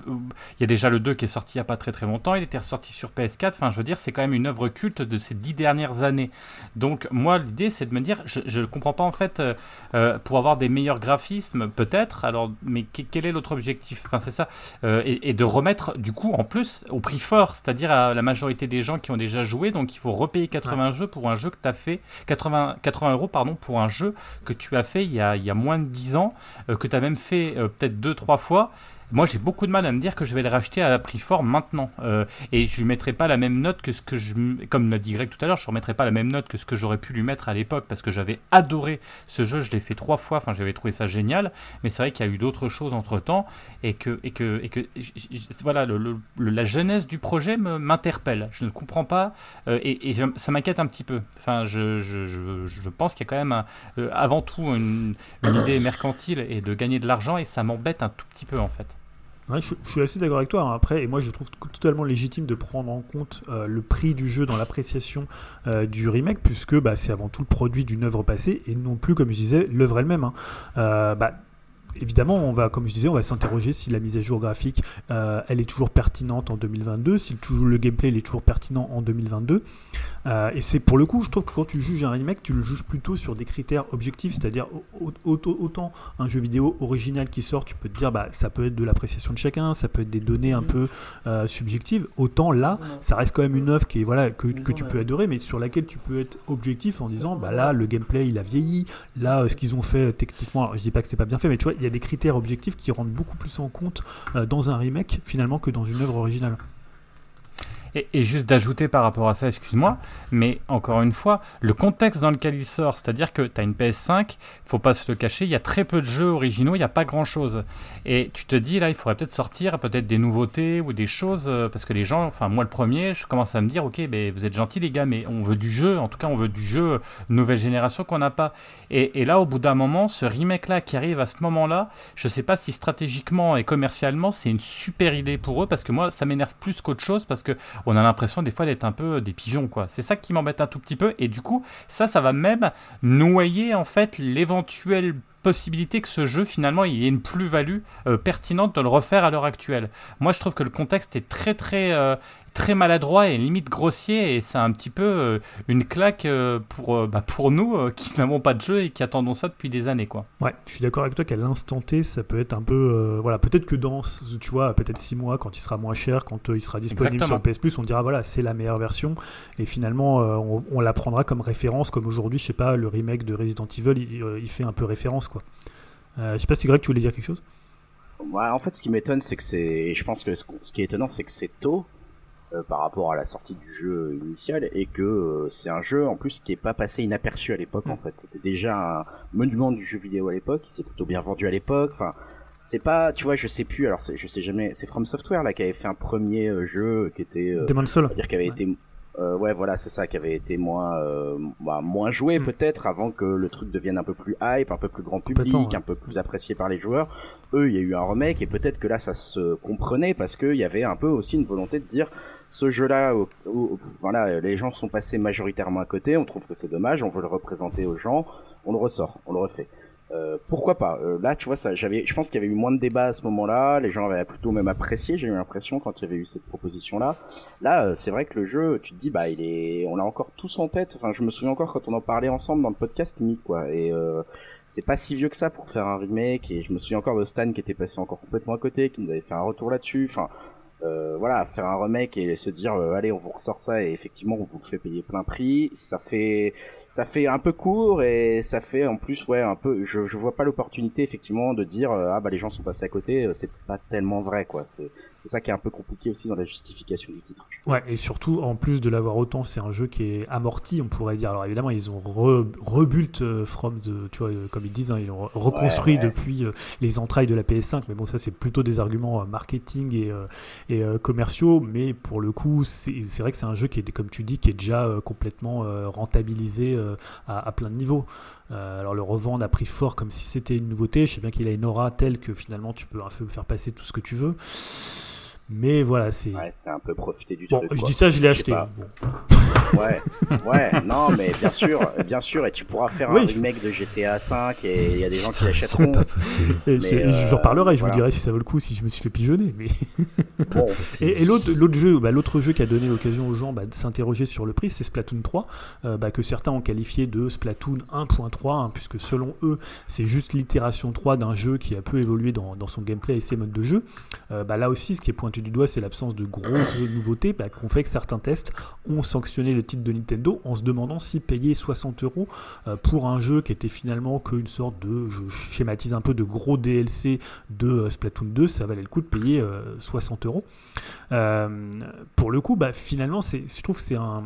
il y a déjà le 2 qui est sorti il n'y a pas très très longtemps, il était ressorti sur PS4, enfin je veux dire c'est quand même une œuvre culte de ces dix dernières années. Donc moi l'idée c'est de me dire, je ne comprends pas en fait, euh, euh, pour avoir des meilleurs graphismes peut-être, alors mais que- quel est l'autre objectif? Enfin c'est ça, Euh, et, et de remettre du coup en plus au prix fort, c'est-à-dire à la majorité des gens qui ont déjà joué, donc il faut repayer 80 jeux pour un jeu que tu as fait, 80, 80 euros pardon, pour un jeu que tu as fait il y a, il y a moins de 10 ans, euh, que tu as même fait peut-être 2-3 fois. Moi, j'ai beaucoup de mal à me dire que je vais le racheter à prix fort maintenant. Euh, et je lui mettrai pas la même note que ce que je. Comme l'a dit Greg tout à l'heure, je ne remettrai pas la même note que ce que j'aurais pu lui mettre à l'époque parce que j'avais adoré ce jeu. Je l'ai fait trois fois. Enfin, j'avais trouvé ça génial. Mais c'est vrai qu'il y a eu d'autres choses entre temps. Et que. Et que, et que voilà, la jeunesse du projet m'interpelle. Je ne comprends pas. euh, et ça m'inquiète un petit peu. Enfin, je, pense qu'il y a quand même euh, avant tout une idée mercantile et de gagner de l'argent. Et ça m'embête un tout petit peu en fait. Ouais, je, suis assez d'accord avec toi. hein. Après, et moi, je trouve totalement légitime de prendre en compte euh, le prix du jeu dans l'appréciation euh, du remake, puisque bah, c'est avant tout le produit d'une œuvre passée et non plus, comme je disais, l'œuvre elle-même. hein. Euh, bah, Évidemment, on va, comme je disais, on va s'interroger si la mise à jour graphique, euh, elle est toujours pertinente en 2022, si le, le gameplay il est toujours pertinent en 2022. Euh, et c'est pour le coup, je trouve que quand tu juges un remake, tu le juges plutôt sur des critères objectifs, c'est-à-dire au- au- au- autant un jeu vidéo original qui sort, tu peux te dire bah ça peut être de l'appréciation de chacun, ça peut être des données un peu euh, subjectives. Autant là, ça reste quand même une œuvre qui est voilà que, que tu peux adorer, mais sur laquelle tu peux être objectif en disant bah là le gameplay il a vieilli, là ce qu'ils ont fait techniquement, alors, je dis pas que c'est pas bien fait, mais tu vois il y a des critères objectifs qui rentrent beaucoup plus en compte euh, dans un remake finalement que dans une œuvre originale. Et, juste d'ajouter par rapport à ça, excuse-moi, mais encore une fois, le contexte dans lequel il sort, c'est-à-dire que tu as une PS5, faut pas se le cacher, il y a très peu de jeux originaux, il n'y a pas grand-chose. Et tu te dis, là, il faudrait peut-être sortir peut-être des nouveautés ou des choses, euh, parce que les gens, enfin moi le premier, je commence à me dire, ok, ben, vous êtes gentils les gars, mais on veut du jeu, en tout cas on veut du jeu nouvelle génération qu'on n'a pas. Et, et là, au bout d'un moment, ce remake-là qui arrive à ce moment-là, je sais pas si stratégiquement et commercialement, c'est une super idée pour eux, parce que moi, ça m'énerve plus qu'autre chose, parce que on a l'impression des fois d'être un peu des pigeons, quoi. C'est ça qui m'embête un tout petit peu, et du coup, ça, ça va même noyer, en fait, l'éventuelle possibilité que ce jeu, finalement, ait une plus-value euh, pertinente de le refaire à l'heure actuelle. Moi, je trouve que le contexte est très, très, euh, très maladroit et limite grossier, et c'est un petit peu euh, une claque euh, pour, euh, bah, pour nous euh, qui n'avons pas de jeu et qui attendons ça depuis des années, quoi. Ouais, je suis d'accord avec toi qu'à l'instant T, ça peut être un peu. euh, voilà, peut-être que dans, tu vois, peut-être 6 mois, quand il sera moins cher, quand euh, il sera disponible Exactement. sur PS Plus, on dira voilà, c'est la meilleure version. Et finalement, euh, on, on la prendra comme référence, comme aujourd'hui, je sais pas, le remake de Resident Evil, il, il fait un peu référence, quoi. Euh, je sais pas si Greg, tu voulais dire quelque chose? Ouais, en fait, ce qui m'étonne, c'est que c'est. Je pense que ce qui est étonnant, c'est que c'est tôt par rapport à la sortie du jeu initial et que euh, c'est un jeu en plus qui est pas passé inaperçu à l'époque. En fait, c'était déjà un monument du jeu vidéo à l'époque. Il s'est plutôt bien vendu à l'époque. Enfin, c'est pas. Tu vois, je sais plus. Alors, je sais jamais. C'est From Software là qui avait fait un premier euh, jeu qui était. euh, Demon's Soul dire qui avait Ouais. été euh, ouais voilà c'est ça qui avait été moins euh, bah, moins joué Mm. peut-être avant que le truc devienne un peu plus hype un peu plus grand public ouais. un peu plus apprécié par les joueurs eux il y a eu un remake et peut-être que là ça se comprenait parce qu'il y avait un peu aussi une volonté de dire ce jeu là voilà les gens sont passés majoritairement à côté on trouve que c'est dommage on veut le représenter aux gens on le ressort on le refait euh, pourquoi pas? Euh, Là, tu vois, ça, j'avais, je pense qu'il y avait eu moins de débats à ce moment-là. Les gens avaient plutôt même apprécié. J'ai eu l'impression quand il y avait eu cette proposition-là. Là, euh, c'est vrai que le jeu, tu te dis, bah, il est, on l'a encore tous en tête. Enfin, je me souviens encore quand on en parlait ensemble dans le podcast limite, quoi. Et c'est pas si vieux que ça pour faire un remake. Et je me souviens encore de Stan qui était passé encore complètement à côté, qui nous avait fait un retour là-dessus. Enfin. Euh, voilà, faire un remake et se dire euh, allez on vous ressort ça et effectivement on vous le fait payer plein prix, ça fait ça fait un peu court et ça fait en plus ouais un peu je, je vois pas l'opportunité effectivement de dire euh, ah bah les gens sont passés à côté, euh, c'est pas tellement vrai quoi, c'est c'est ça qui est un peu compliqué aussi dans la justification du titre. Ouais, et surtout, en plus de l'avoir autant, c'est un jeu qui est amorti, on pourrait dire. Alors évidemment, ils ont re, rebuilt euh, from, the, tu vois, euh, comme ils disent, hein, ils ont re- reconstruit Ouais, ouais. depuis euh, les entrailles de la PS5. Mais bon, ça, c'est plutôt des arguments marketing et, et commerciaux. Mais pour le coup, c'est vrai que c'est un jeu qui est, comme tu dis, qui est déjà complètement rentabilisé à, à plein de niveaux. Euh, alors le revendre à prix fort comme si c'était une nouveauté, je sais bien qu'il a une aura telle que finalement tu peux un peu faire passer tout ce que tu veux. Mais voilà, c'est... Ouais, c'est un peu profiter du Bon, truc. je quoi. dis ça, je l'ai acheté. pas. Bon. Ouais, ouais, non, mais bien sûr, bien sûr, et tu pourras faire Oui, un je- remake de GTA 5 et il y a des gens qui Putain, l'achèteront. pas possible. Et Mais, je- et euh, j'en reparlerai, je voilà. vous dirai si ça vaut le coup, si je me suis fait pigeonner. Mais... Bon, Et, et l'autre, l'autre jeu, bah, l'autre jeu qui a donné l'occasion aux gens bah, de s'interroger sur le prix, c'est Splatoon 3, euh, bah, que certains ont qualifié de Splatoon 1.3, hein, puisque selon eux, c'est juste l'itération 3 d'un jeu qui a peu évolué dans, dans son gameplay et ses modes de jeu. Euh, bah, là aussi, ce qui est pointé du doigt, c'est l'absence de grosses nouveautés, bah, qu'on fait que certains tests ont sanctionné le titre de Nintendo en se demandant si payer 60 euros euh, pour un jeu qui était finalement qu'une sorte de, je schématise un peu, de gros DLC de euh, Splatoon 2, ça valait le coup de payer euh, 60 euros. Euh, pour le coup, bah, finalement, je trouve que c'est un,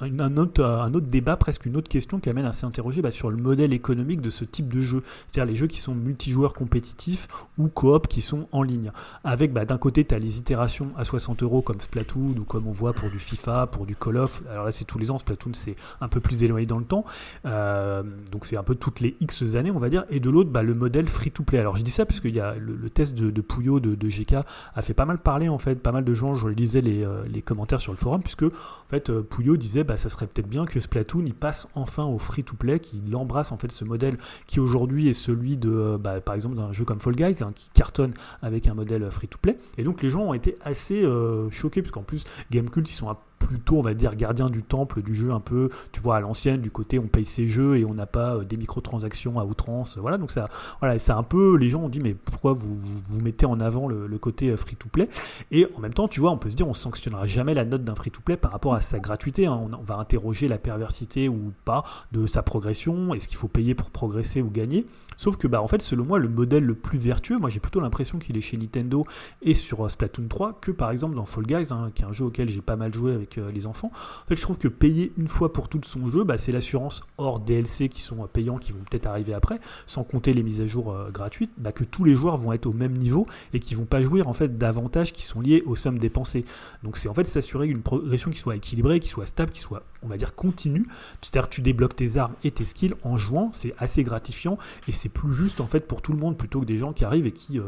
un, autre, un autre débat, presque une autre question qui amène à s'interroger bah, sur le modèle économique de ce type de jeu. C'est-à-dire les jeux qui sont multijoueurs compétitifs ou coop qui sont en ligne. Avec bah, d'un côté, tu as les itérations à 60 euros comme Splatoon ou comme on voit pour du FIFA, pour du Call of. Alors là, c'est tous les ans. Splatoon, c'est un peu plus éloigné dans le temps. Euh, donc c'est un peu toutes les X années, on va dire. Et de l'autre, bah, le modèle free-to-play. Alors je dis ça parce qu'il y a le, le test de, de Pouillot de, de GK a fait pas mal parler en fait, pas mal de je lisais les, euh, les commentaires sur le forum, puisque en fait euh, Pouillot disait bah ça serait peut-être bien que Splatoon il passe enfin au free-to-play, qu'il embrasse en fait ce modèle qui aujourd'hui est celui de euh, bah, par exemple d'un jeu comme Fall Guys hein, qui cartonne avec un modèle free-to-play. Et donc les gens ont été assez choqués, parce qu'en plus Gamecult ils sont un plutôt on va dire gardiens du temple du jeu un peu tu vois à l'ancienne du côté on paye ses jeux et on n'a pas euh, des microtransactions à outrance. Voilà donc ça voilà c'est un peu les gens ont dit mais pourquoi vous vous, mettez en avant le, côté free to play et en même temps tu vois on peut se dire on sanctionnera jamais la note d'un free to play par rapport à sa gratuité hein. on, on va interroger la perversité ou pas de sa progression est-ce qu'il faut payer pour progresser ou gagner? Sauf que bah en fait selon moi le modèle le plus vertueux moi j'ai plutôt l'impression qu'il est chez Nintendo et sur euh, Splatoon 3 que par exemple dans Fall Guys hein, qui est un jeu auquel j'ai pas mal joué avec euh, les enfants. En fait je trouve que payer une fois pour tout son jeu bah, c'est l'assurance hors DLC qui sont euh, payants qui vont peut-être arriver après sans compter les mises à jour euh, gratuites bah, que tous les joueurs vont être au même niveau et qui vont pas jouir en fait d'avantages qui sont liés aux sommes dépensées. Donc c'est en fait s'assurer une progression qui soit équilibrée qui soit stable qui soit on va dire continue. C'est-à-dire que tu débloques tes armes et tes skills en jouant c'est assez gratifiant et c'est plus juste en fait pour tout le monde plutôt que des gens qui arrivent et qui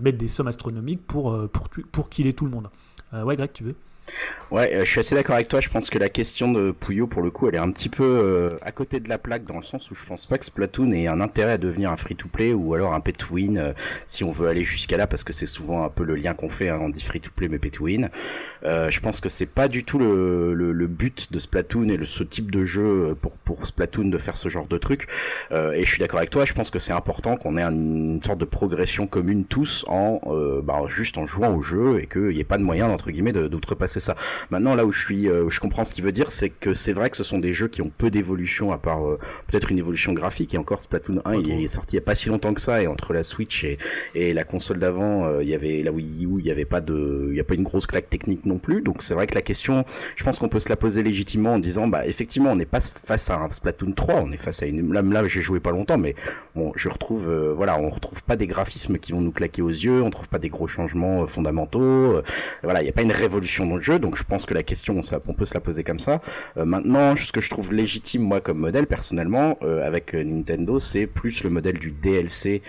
mettent des sommes astronomiques pour, pour, pour killer tout le monde. Ouais Greg tu veux? Ouais, euh, je suis assez d'accord avec toi. Je pense que la question de Pouillot, pour le coup, elle est un petit peu euh, à côté de la plaque dans le sens où je pense pas que Splatoon ait un intérêt à devenir un free-to-play ou alors un pay-to-win euh, si on veut aller jusqu'à là parce que c'est souvent un peu le lien qu'on fait. Hein, on dit free-to-play mais pay-to-win. Je pense que c'est pas du tout le, le, but de Splatoon et le, ce type de jeu pour pour Splatoon de faire ce genre de truc. Et je suis d'accord avec toi. Je pense que c'est important qu'on ait un- une sorte de progression commune tous en bah, juste en jouant au jeu et qu'il n'y ait pas de moyen entre guillemets de- d'outrepasser ça. Maintenant, là où je suis, euh, où je comprends ce qu'il veut dire, c'est que c'est vrai que ce sont des jeux qui ont peu d'évolution à part euh, peut-être une évolution graphique. Et encore, Splatoon 1, il est sorti il y a pas si longtemps que ça. Et entre la Switch et, et la console d'avant, euh, il y avait la Wii U, il y avait pas de, il y a pas une grosse claque technique non plus. Donc c'est vrai que la question, je pense qu'on peut se la poser légitimement en disant, bah effectivement, on n'est pas face à un Splatoon 3, on est face à une. Là, là j'ai joué pas longtemps, mais bon, je retrouve, euh, voilà, on retrouve pas des graphismes qui vont nous claquer aux yeux, on trouve pas des gros changements fondamentaux. voilà, il n'y a pas une révolution dans le donc je pense que la question, on peut se la poser comme ça. Euh, maintenant, ce que je trouve légitime, moi, comme modèle, personnellement, euh, avec euh, Nintendo, c'est plus le modèle du DLC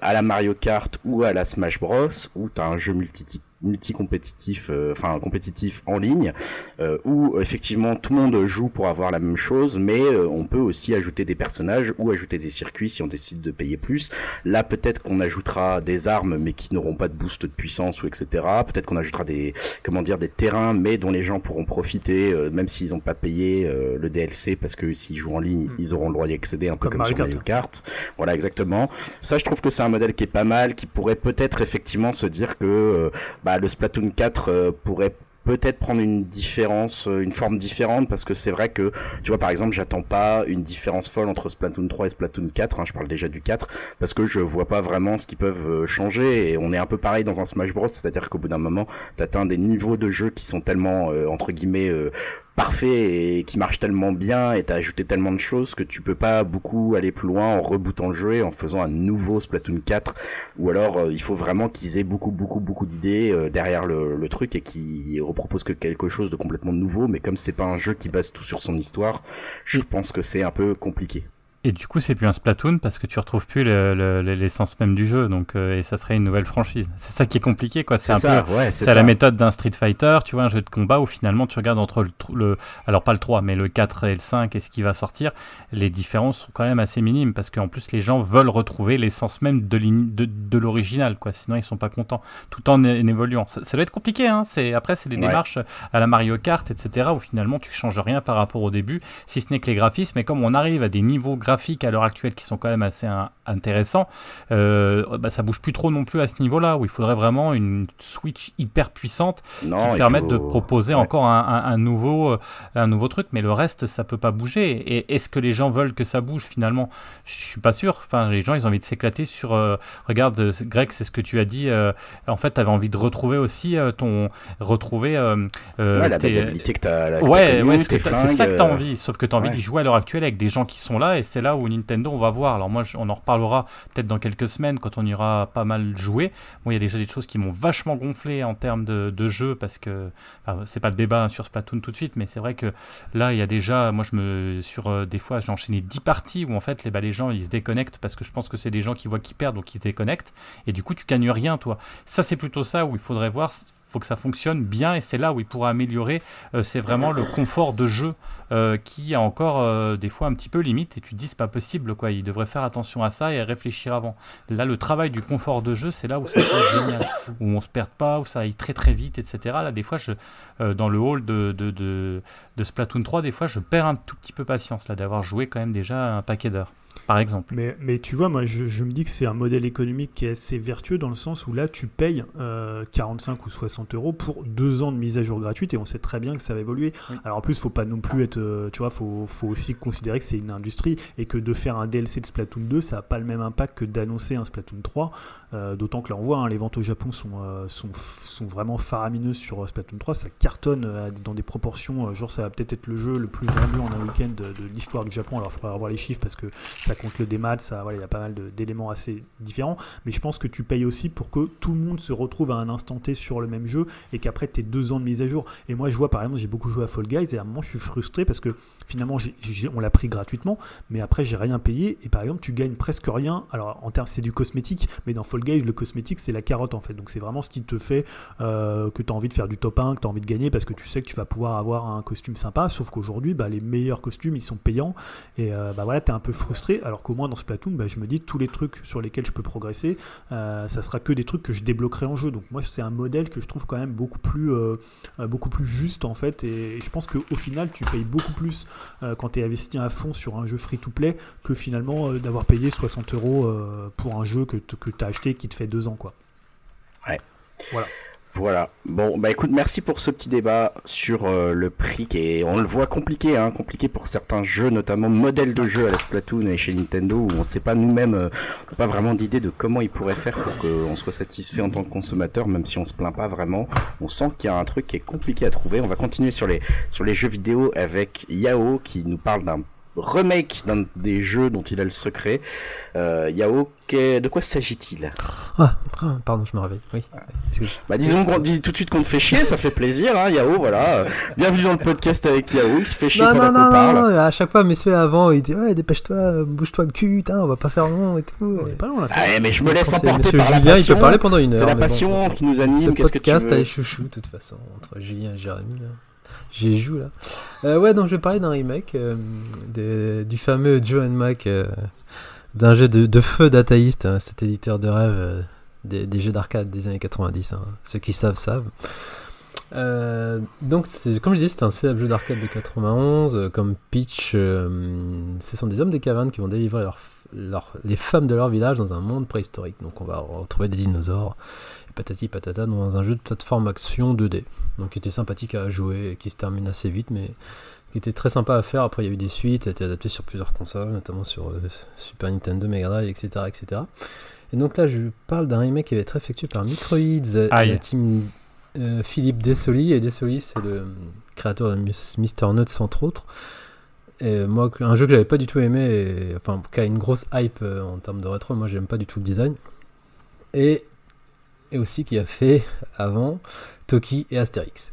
à la Mario Kart ou à la Smash Bros, où tu as un jeu multi multi-compétitif, euh, enfin compétitif en ligne, euh, où effectivement tout le monde joue pour avoir la même chose, mais euh, on peut aussi ajouter des personnages ou ajouter des circuits si on décide de payer plus. Là, peut-être qu'on ajoutera des armes, mais qui n'auront pas de boost de puissance ou etc. Peut-être qu'on ajoutera des, comment dire, des terrains, mais dont les gens pourront profiter, euh, même s'ils n'ont pas payé euh, le DLC, parce que s'ils jouent en ligne, ils auront le droit d'y accéder, un peu Comme sur. Mario Kart. Voilà, exactement. Ça, je trouve que c'est un modèle qui est pas mal, qui pourrait peut-être effectivement se dire que euh, bah, le Splatoon 4 euh, pourrait peut-être prendre une différence, euh, une forme différente, parce que c'est vrai que, tu vois, par exemple, j'attends pas une différence folle entre Splatoon 3 et Splatoon 4, hein, je parle déjà du 4, parce que je vois pas vraiment ce qu'ils peuvent euh, changer, et on est un peu pareil dans un Smash Bros, c'est-à-dire qu'au bout d'un moment, t'atteins des niveaux de jeu qui sont tellement, entre guillemets, parfaits et qui marchent tellement bien, et t'as ajouté tellement de choses que tu peux pas beaucoup aller plus loin en rebootant le jeu en faisant un nouveau Splatoon 4, ou alors euh, il faut vraiment qu'ils aient beaucoup, beaucoup, beaucoup d'idées euh, derrière le, le truc et qu'ils reproposent que quelque chose de complètement nouveau, mais comme c'est pas un jeu qui base tout sur son histoire, je pense que c'est un peu compliqué. Et du coup, c'est plus un Splatoon parce que tu retrouves plus le- le- l'essence même du jeu, donc euh, et ça serait une nouvelle franchise. C'est ça qui est compliqué, quoi. C'est un peu, ouais, c'est la méthode d'un Street Fighter, tu vois, un jeu de combat où finalement tu regardes entre le, le alors pas le 3, mais le 4 et le 5 et ce qui va sortir, les différences sont quand même assez minimes parce qu'en plus les gens veulent retrouver l'essence même de l'ini- de, de l'original, quoi. Sinon ils sont pas contents, tout en, évoluant. Ça, ça doit être compliqué, hein. C'est après c'est des Ouais. démarches à la Mario Kart, etc. où finalement tu changes rien par rapport au début, si ce n'est que les graphismes. Et comme on arrive à des niveaux graphiques à l'heure actuelle qui sont quand même assez intéressants, euh, bah, ça bouge plus trop non plus à ce niveau-là où il faudrait vraiment une Switch hyper puissante Non, qui faut- de proposer ouais. encore un, un- un nouveau, euh, un nouveau truc, mais le reste, ça peut pas bouger. Et est-ce que les gens veulent que ça bouge finalement? Je suis pas sûr. Enfin, les gens, ils ont envie de s'éclater sur. euh, regarde, euh, Greg, c'est ce que tu as dit. euh, en fait, tu avais envie de retrouver aussi ton. Retrouver. Ouais, la que la- que t'as Ouais, ouais, c'est ça que tu as envie. Sauf que tu as envie ouais. d'y jouer à l'heure actuelle avec des gens qui sont là, et c'est où Nintendo, on va voir. Alors, moi, on en reparlera peut-être dans quelques semaines quand on ira pas mal jouer. Moi, il y a déjà des choses qui m'ont vachement gonflé en termes de, jeu parce que. c'est pas le débat hein, sur Splatoon tout de suite, mais c'est vrai que là, il y a déjà. Moi, je me. Sur euh, des fois, j'ai enchaîné 10 parties où en fait, les, bah, les gens, ils se déconnectent parce que je pense que c'est des gens qui voient qu'ils perdent, donc ils se déconnectent. Et du coup, tu gagnes rien, toi. Ça, c'est plutôt ça où il faudrait voir. Faut que ça fonctionne bien et c'est là où il pourra améliorer. euh, c'est vraiment le confort de jeu euh, qui a encore euh, des fois un petit peu limite et tu te dis c'est pas possible quoi. Il devrait faire attention à ça et réfléchir avant. Là, le travail du confort de jeu, c'est là où être génial, où on se perde pas, où ça aille très très vite, etc. Là, des fois, je, dans le hall de, de, de, de Splatoon 3, des fois, je perds un tout petit peu patience là d'avoir joué quand même déjà un paquet d'heures, par exemple. Mais, mais tu vois, moi, je, je me dis que c'est un modèle économique qui est assez vertueux dans le sens où là, tu payes euh, 45 ou 60 euros pour deux ans de mise à jour gratuite et on sait très bien que ça va évoluer. Oui. Alors en plus, faut pas non plus être, euh, tu vois, faut, faut aussi considérer que c'est une industrie et que de faire un DLC de Splatoon 2, ça n'a pas le même impact que d'annoncer un Splatoon 3. Euh, D'autant que là, on voit, hein, les ventes au Japon sont, euh, sont, sont vraiment faramineuses sur euh, Splatoon 3. Ça cartonne dans des proportions, genre ça va peut-être être le jeu le plus vendu en un week-end de, l'histoire du Japon. Alors il faudra revoir les chiffres parce que ça compte le démat, ça, voilà, il y a pas mal d'éléments assez différents. Mais je pense que tu payes aussi pour que tout le monde se retrouve à un instant T sur le même jeu et qu'après tu deux ans de mise à jour. Et moi, je vois par exemple, j'ai beaucoup joué à Fall Guys et à un moment, je suis frustré parce que finalement, on l'a pris gratuitement, mais après, j'ai rien payé. Et par exemple, tu gagnes presque rien. Alors, en termes, c'est du cosmétique, mais dans Fall Le cosmétique, c'est la carotte en fait. Donc, c'est vraiment ce qui te fait euh, que tu as envie de faire du top 1, que tu as envie de gagner parce que tu sais que tu vas pouvoir avoir un costume sympa. Sauf qu'aujourd'hui, bah, les meilleurs costumes, ils sont payants. Et euh, bah voilà, tu es un peu frustré. Alors qu'au moins, dans Splatoon, bah, je me dis tous les trucs sur lesquels je peux progresser, euh, ça sera que des trucs que je débloquerai en jeu. Donc, moi, c'est un modèle que je trouve quand même beaucoup plus, beaucoup plus juste en fait. Et, je pense qu'au final, tu payes beaucoup plus quand tu es investi à fond sur un jeu free-to-play que finalement d'avoir payé 60 euros pour un jeu que tu as acheté qui te fait deux ans. quoi. Voilà. Bon, bah écoute, merci pour ce petit débat sur euh, le prix qui est, on le voit compliqué, hein, compliqué pour certains jeux, notamment modèles de jeux à la Splatoon et chez Nintendo où on sait pas nous-mêmes, euh, on n'a pas vraiment d'idée de comment ils pourraient faire pour qu'on soit satisfait en tant que consommateur, même si on se plaint pas vraiment. On sent qu'il y a un truc qui est compliqué à trouver. On va continuer sur les sur les jeux vidéo avec Yao qui nous parle d'un remake d'un des jeux dont il a le secret. Euh, Yao, de quoi s'agit-il? Ah, ah, pardon, je me réveille. Oui. Bah disons qu'on dit tout de suite qu'on te fait chier, ça fait plaisir, hein, Yao, voilà. Bienvenue dans le podcast avec Yao, il se fait chier Non, pendant non, qu'on non, parle. non, à chaque fois, messieurs avant, ils disent Ouais, dépêche-toi, bouge-toi le cul, putain, on va pas faire long et tout. On est pas loin là. Ah ouais, mais je me laisse emporter par la Julien, passion. il peut parler pendant une heure. C'est la mais bon. passion qui nous Ce anime, qu'est-ce que tu podcast veux à chouchou, de toute façon, entre Julien et Jérémy. Là. J'y joue là. Euh, ouais, donc je vais parler d'un remake euh, du fameux Joe and Mac, euh, d'un jeu de, feu dataïste, hein, cet éditeur de rêve des, jeux d'arcade des années 90. hein. Ceux qui savent, savent. Donc, comme je disais, c'est un célèbre jeu d'arcade de 91. euh, comme Peach, ce sont des hommes des cavernes qui vont délivrer les femmes de leur village dans un monde préhistorique. Donc, on va retrouver des dinosaures, patati patata, dans un jeu de plateforme action 2D. Donc, qui était sympathique à jouer et qui se termine assez vite, mais qui était très sympa à faire. Après, il y a eu des suites, ça a été adapté sur plusieurs consoles, notamment sur euh, Super Nintendo, Mega Drive, etc., etc. Et donc là, je parle d'un remake qui avait été effectué par Microids et Aïe. la team euh, Philippe Dessoli. Et Dessoli, c'est le créateur de Mister Nuts, entre autres. Et moi, un jeu que j'avais pas du tout aimé, et- enfin, qui a une grosse hype euh, en termes de rétro. Moi, j'aime pas du tout le design. Et, et aussi qui a fait avant Toki et Astérix.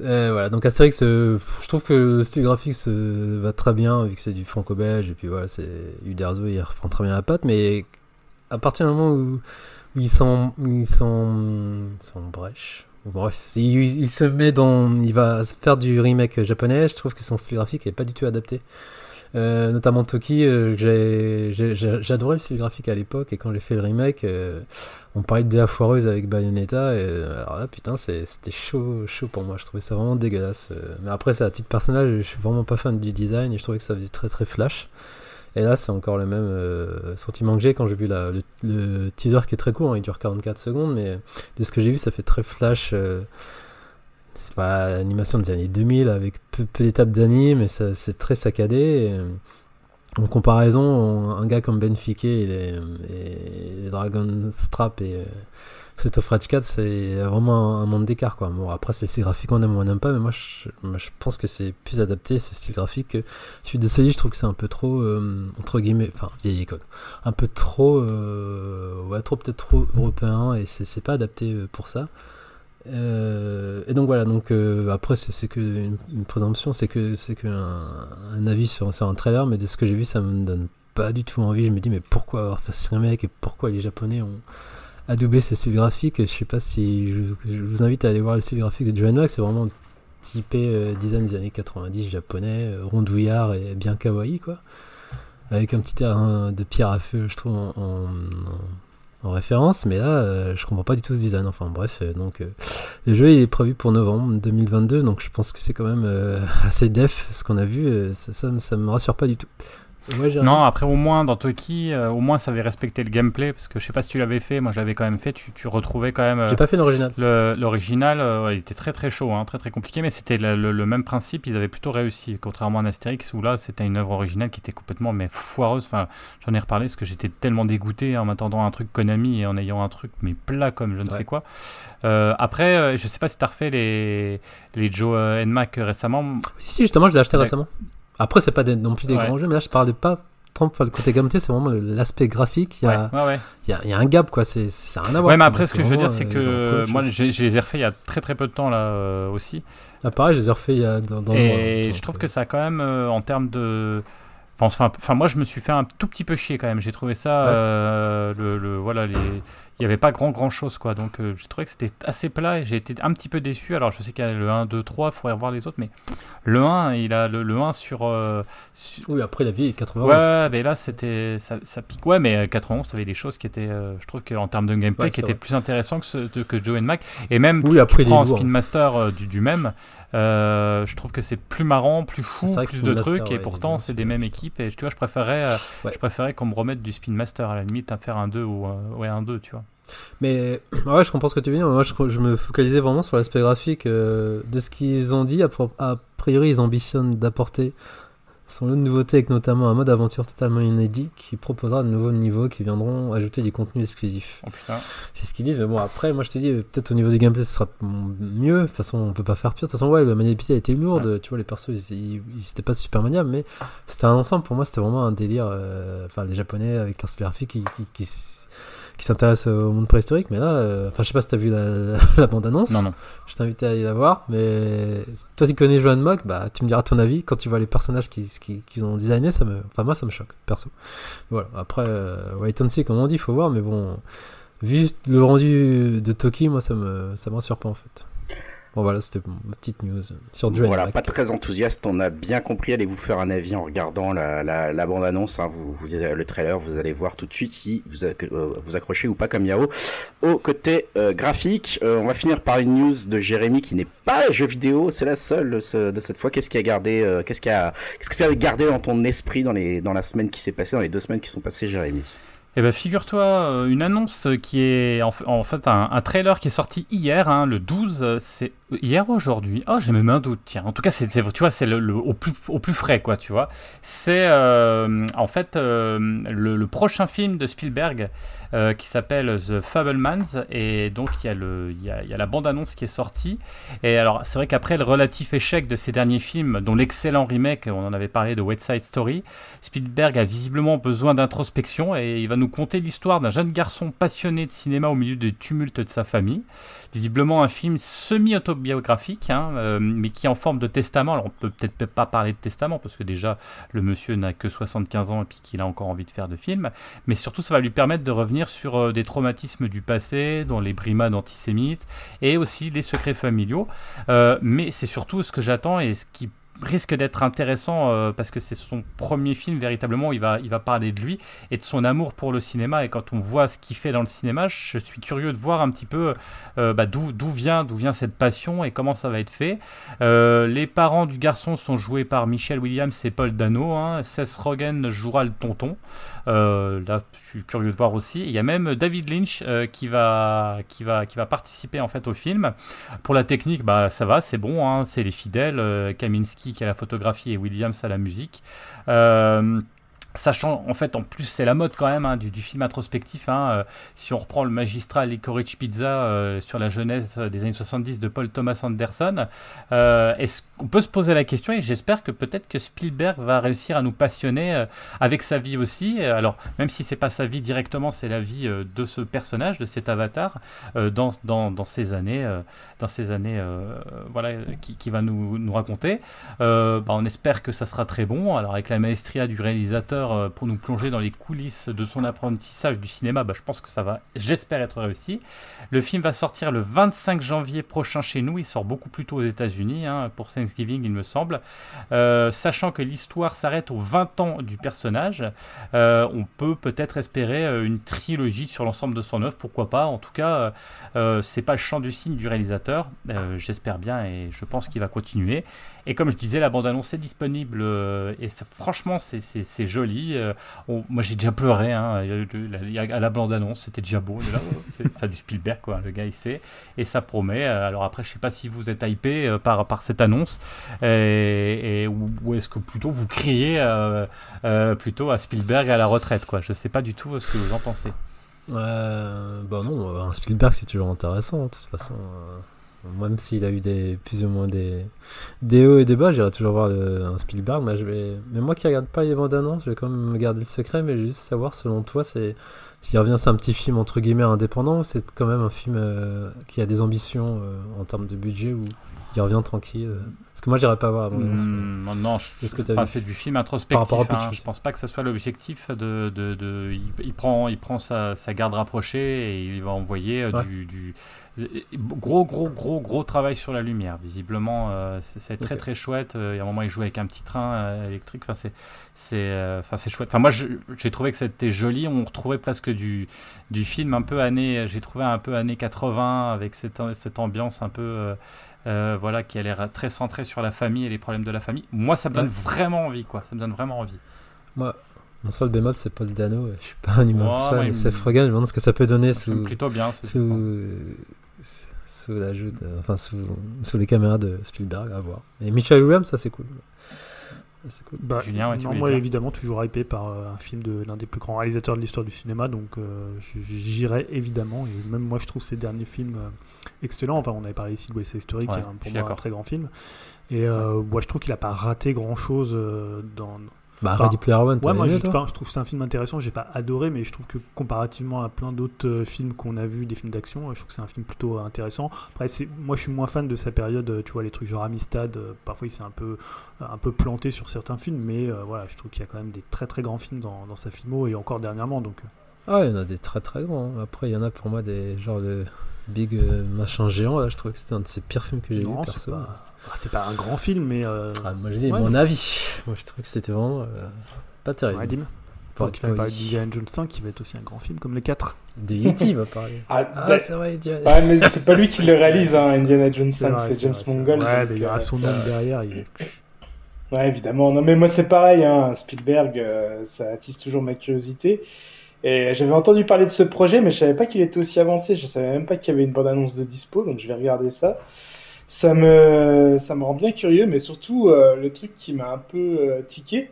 Euh, voilà, donc Astérix, euh, je trouve que le style graphique se va très bien, vu que c'est du franco-belge, et puis voilà, c'est Uderzo, il reprend très bien la patte, mais à partir du moment où, où il s'en brèche, bref, il, il se met dans, il va faire du remake japonais, je trouve que son style graphique est pas du tout adapté. Euh, notamment Toki, euh, j'adorais le style graphique à l'époque, et quand j'ai fait le remake, euh, on parlait de DA foireuse avec Bayonetta, et euh, alors là, putain, c'était chaud, chaud pour moi. Je trouvais ça vraiment dégueulasse. Mais après, c'est à titre personnel, je suis vraiment pas fan du design, et je trouvais que ça faisait très très flash. Et là, c'est encore le même sentiment que j'ai quand j'ai vu la- le, le teaser qui est très court, hein, il dure 44 secondes, mais de ce que j'ai vu, ça fait très flash. Euh, c'est pas l'animation des années 2000 avec peu, d'étapes d'anime, ça- c'est très saccadé. et, euh, en comparaison, on- un gars comme Ben et les, et Dragon Strap et euh, Street of Rage 4, c'est vraiment un, monde d'écart. quoi. Bon, après, c'est c'est graphique, on aime ou on n'aime pas, mais moi je, pense que c'est plus adapté ce style graphique que celui de Soli. Je trouve que c'est un peu trop, euh, entre guillemets, enfin, vieille école, un peu trop, euh, ouais, trop peut-être trop européen et c'est pas adapté euh, pour ça. Euh, et donc voilà, donc euh, après c'est que une, présomption, c'est que c'est que un, un avis sur, un trailer, mais de ce que j'ai vu, ça me donne pas du tout envie. Je me dis mais pourquoi avoir fait ce remake et pourquoi les Japonais ont adoubé ce style graphique Je sais pas si je, vous invite à aller voir le style graphique de Johan Max, c'est vraiment typé euh, design des années 90 japonais, rondouillard et bien kawaii quoi, avec un petit air hein, de pierre à feu, je trouve en référence, mais là euh, je comprends pas du tout ce design. Enfin bref, euh, donc euh, le jeu il est prévu pour novembre 2022, donc je pense que c'est quand même assez def ce qu'on a vu. ça, ça me rassure pas du tout. Ouais, Non, après au moins dans Toki, euh, au moins ça avait respecté le gameplay parce que je sais pas si tu l'avais fait, moi je l'avais quand même fait. Tu, tu retrouvais quand même euh, J'ai pas fait l'original. l'original, euh, il était très très chaud, hein, très très compliqué, mais c'était le, le- le même principe. Ils avaient plutôt réussi, contrairement à un Astérix où là c'était une œuvre originale qui était complètement mais foireuse. Enfin, j'en ai reparlé parce que j'étais tellement dégoûté en m'attendant à un truc Konami et en ayant un truc mais plat comme je ne Ouais. sais quoi. Après, je sais pas si t'as refait les les Joe Mac récemment. Si, si, justement, je l'ai acheté Ouais. récemment. Après, c'est pas des- non plus des Ouais. grands jeux, mais là, je parlais pas tant enfin, le côté gameplay, c'est vraiment l'aspect graphique. Il y, a, ouais, il y, a, il y a un gap, quoi. C'est rien à voir. Ouais, mais après, ce que je veux dire, c'est euh, que moi, je les ai refait il y a très très peu de temps là euh, aussi. Ah, pareil, je les ai refait il y a dans, le Et donc, je trouve euh, que ça a quand même, en termes de. Enfin, moi, je me suis fait un tout petit peu chier quand même. J'ai trouvé ça. Ouais. euh, le, le- voilà, les... il n'y avait pas grand grand chose quoi. Donc, euh, j'ai trouvé que c'était assez plat et j'ai été un petit peu déçu. Alors, je sais qu'il y a le 1, 2, 3, il faudrait revoir les autres. Mais le 1, il a le, le 1 sur. euh, sur- Oui, après, la vie est 91. Ouais, mais là, c'était. Ça, ça pique. Ouais, mais euh, 91, t'avais des choses qui étaient. euh, je trouve qu'en termes de gameplay, Ouais, qui étaient vrai. plus intéressants que, ce, que Joe and Mac. Et même, Oui, tu, après, tu prends. Spin Master euh, du, du même. Euh, je trouve que c'est plus marrant, plus fou, plus de trucs, et pourtant c'est des mêmes équipes. Et tu vois, je préférais, euh, Ouais. je préférais qu'on me remette du Spin Master à la limite à faire un 2 ou un- ouais, un 2, tu vois. Mais ouais, je comprends ce que tu veux dire. Moi, je, je me focalisais vraiment sur l'aspect graphique euh, de ce qu'ils ont dit. A priori, ils ambitionnent d'apporter son lot de nouveautés, avec notamment un mode aventure totalement inédit qui proposera de nouveaux niveaux qui viendront ajouter du contenu exclusif. Oh putain. C'est ce qu'ils disent, mais bon, après, moi je te dis, peut-être au niveau du gameplay, ce sera mieux. De toute façon, on peut pas faire pire. De toute façon, ouais, la maniabilité a été lourde. Tu vois, les persos, ils, ils, ils étaient pas super maniables, mais c'était un ensemble. Pour moi, c'était vraiment un délire. euh, Enfin, les Japonais avec un style graphique qui, qui, qui s'intéresse au monde préhistorique. Mais là, euh, enfin, je sais pas si t'as vu la, la, la bande-annonce. Non, non. Je t'invite à aller la voir. Mais toi, tu connais Joan Mock, bah, tu me diras ton avis. Quand tu vois les personnages qu'ils qui, qu'ils ont designé, ça me, enfin, moi, ça me choque, perso. Voilà. Après, euh, wait and see, comme on dit, faut voir, mais bon. Vu le rendu de Toki, moi ça me ça me rassure pas en fait. Bon voilà, c'était ma petite news sur Joan Voilà, Mac. pas très enthousiaste, on a bien compris. Allez vous faire un avis en regardant la, la, la bande-annonce, hein. vous, vous, le trailer, vous allez voir tout de suite si vous, euh, vous accrochez ou pas comme Yao. Au côté euh, graphique, euh, on va finir par une news de Jérémy qui n'est pas jeu vidéo, c'est la seule de, ce- de cette fois. Qu'est-ce qui a gardé, euh, qu'est-ce qui a, qu'est-ce que ça a gardé dans ton esprit dans les, dans la semaine qui s'est passée, dans les deux semaines qui sont passées, Jérémy? Eh ben, figure-toi, une annonce qui est en, fait un, un trailer qui est sorti hier, hein, le 12, euh, c'est hier ou aujourd'hui? Oh, j'ai même un doute, tiens. En tout cas, c'est, tu vois, c'est le, au, plus, au plus frais, quoi, tu vois. C'est euh, en fait euh, le, prochain film de Spielberg euh, qui s'appelle The Fablemans, et donc il y a, le, il y la bande-annonce qui est sortie. Et alors, c'est vrai qu'après le relatif échec de ces derniers films, dont l'excellent remake, on en avait parlé de West Side Story, Spielberg a visiblement besoin d'introspection et il va nous conter l'histoire d'un jeune garçon passionné de cinéma au milieu des tumultes de sa famille. Visiblement un film autobiographique, hein, euh, mais qui en forme de testament. Alors on peut peut-être pas parler de testament parce que déjà le monsieur n'a que 75 ans et puis qu'il a encore envie de faire de films, mais surtout ça va lui permettre de revenir sur euh, des traumatismes du passé, dont les brimades antisémites et aussi les secrets familiaux. Euh, mais c'est surtout ce que j'attends et ce qui risque d'être intéressant euh, parce que c'est son premier film véritablement il va, il va parler de lui et de son amour pour le cinéma. Et quand on voit ce qu'il fait dans le cinéma je suis curieux de voir un petit peu euh, bah, d'où d'où vient, d'où vient cette passion et comment ça va être fait. Euh, les parents du garçon sont joués par Michelle Williams et Paul Dano hein. Seth Rogen jouera le tonton euh, là je suis curieux de voir aussi. Il y a même David Lynch euh, qui, va, qui, va, qui va participer en fait au film. Pour la technique, bah, ça va, c'est bon, hein, c'est les fidèles, euh, Kaminski qui a la photographie et Williams à la musique. Sachant, en fait, en plus, c'est la mode quand même hein, du, film introspectif. hein, euh, si on reprend le magistral Licorice Pizza euh, sur la jeunesse des années 70 de Paul Thomas Anderson, euh, est-ce qu'on peut se poser la question et j'espère que peut-être que Spielberg va réussir à nous passionner euh, avec sa vie aussi. Euh, Alors, même si c'est pas sa vie directement, c'est la vie euh, de ce personnage, de cet avatar, euh, dans, dans, dans ces années, euh, dans ces années, euh, voilà, qui, va nous, raconter. Euh, bah, on espère que ça sera très bon. Alors avec la maestria du réalisateur euh, pour nous plonger dans les coulisses de son apprentissage du cinéma, bah, je pense que ça va, j'espère être réussi. Le film va sortir le 25 janvier prochain chez nous. Il sort beaucoup plus tôt aux États-Unis hein, pour Thanksgiving, il me semble. Euh, sachant que l'histoire s'arrête aux 20 ans du personnage, euh, on peut peut-être espérer une trilogie sur l'ensemble de son œuvre. Pourquoi pas? En tout cas, euh, c'est pas le champ du signe du réalisateur. J'espère bien et je pense qu'il va continuer. Et comme je disais, la bande-annonce est disponible euh, et franchement, c'est- joli. Euh, on- moi, j'ai déjà pleuré hein, à la bande-annonce, c'était déjà beau. là, c'est enfin, du Spielberg, quoi. Le gars, il sait et ça promet. Euh, Alors après, je sais pas si vous êtes hypé par, par cette annonce et, et- ou, ou est-ce que plutôt vous criez plutôt à Spielberg à la retraite, quoi. Je sais pas du tout ce que vous en pensez. Euh, bah non, un Spielberg c'est toujours intéressant de toute façon. Même s'il a eu des plus ou moins des, des hauts et des bas, j'irai toujours voir un Spielberg. Mais, je vais, mais moi qui regarde pas les bandes annonces, je vais quand même me garder le secret. Mais juste savoir, selon toi, c'est s'il revient, c'est un petit film entre guillemets indépendant ou c'est quand même un film euh, qui a des ambitions euh, en termes de budget ou il revient tranquille euh Parce que moi j'irai pas voir. Hmm, non, je- Qu'est-ce que enfin, c'est du film introspectif. Par rapport hein. Je pense pas que ça soit l'objectif de, de, de- il, il prend, il prend sa, sa garde rapprochée et il va envoyer euh, Ouais. du, du- euh, gros, gros, gros, gros travail sur la lumière. Visiblement, euh, c'est très, très chouette. Il y a un moment, il joue avec un petit train euh, électrique. Enfin, c'est, c'est, euh, enfin, c'est chouette. Enfin, moi, j'ai trouvé que c'était joli. On retrouvait presque du, du film un peu année. J'ai trouvé un peu années 80 avec cette, cette ambiance un peu. Euh, voilà, qui a l'air très centrée sur la famille et les problèmes de la famille. Moi, ça me donne Ouais. vraiment envie, quoi. Ça me donne vraiment envie. Moi, mon seul bémol c'est Paul Dano. Je suis pas un humain il Seth Rogen. Je me demande ce que ça peut donner sous. plutôt bien sous, sous la enfin sous, sous les caméras de Spielberg à voir. Et Michel Williams, ça c'est cool. Cool. Bah, Julien, ouais, tu non, moi dire évidemment toujours hypé par euh, un film de l'un des plus grands réalisateurs de l'histoire du cinéma, donc euh, j'irai évidemment. Et même moi je trouve ses derniers films euh, excellents. Enfin, on avait parlé ici de West Side Story, qui est pour moi un très grand film. Et euh, moi je trouve qu'il a pas raté grand chose dans, Bah, Ready Player One, Ouais, moi aimé, je, enfin, je trouve que c'est un film intéressant. J'ai pas adoré, mais je trouve que comparativement à plein d'autres euh, films qu'on a vus, des films d'action, euh, je trouve que c'est un film plutôt euh, intéressant. Après, c'est, moi je suis moins fan de sa période, tu vois, les trucs genre Amistad. parfois il s'est un peu, un peu planté sur certains films, mais euh, voilà, je trouve qu'il y a quand même des très très grands films dans, dans sa filmo et encore dernièrement. Donc, Ah, il y en a des très très grands. hein. Après, il y en a pour moi des genres de big euh, machin géant. Là, je trouvais que c'était un de ses pires films que j'ai vu perso. pas, ah, c'est pas un grand film, mais. Euh, Ah, moi, j'ai dit Ouais. mon avis. Moi, je trouve que c'était vraiment euh, pas terrible. ouais. Pour qu'il fallait parler d'Indiana Jones 5, qui va être aussi un grand film comme les 4. De E.T. va parler. Ah, Ah, bah- c'est vrai, Indiana- ah, mais c'est pas lui qui le réalise, hein, Indiana Jones 5, vrai, c'est James. Mangold. Ouais, mais il y aura son nom derrière. Il est... Ouais, évidemment. Non, mais moi, c'est pareil, hein, Spielberg, euh, ça attise toujours ma curiosité. Et j'avais entendu parler de ce projet, mais je savais pas qu'il était aussi avancé. Je savais même pas qu'il y avait une bande-annonce de dispo, donc je vais regarder ça. Ça me, ça me rend bien curieux, mais surtout, euh, le truc qui m'a un peu euh, tiqué,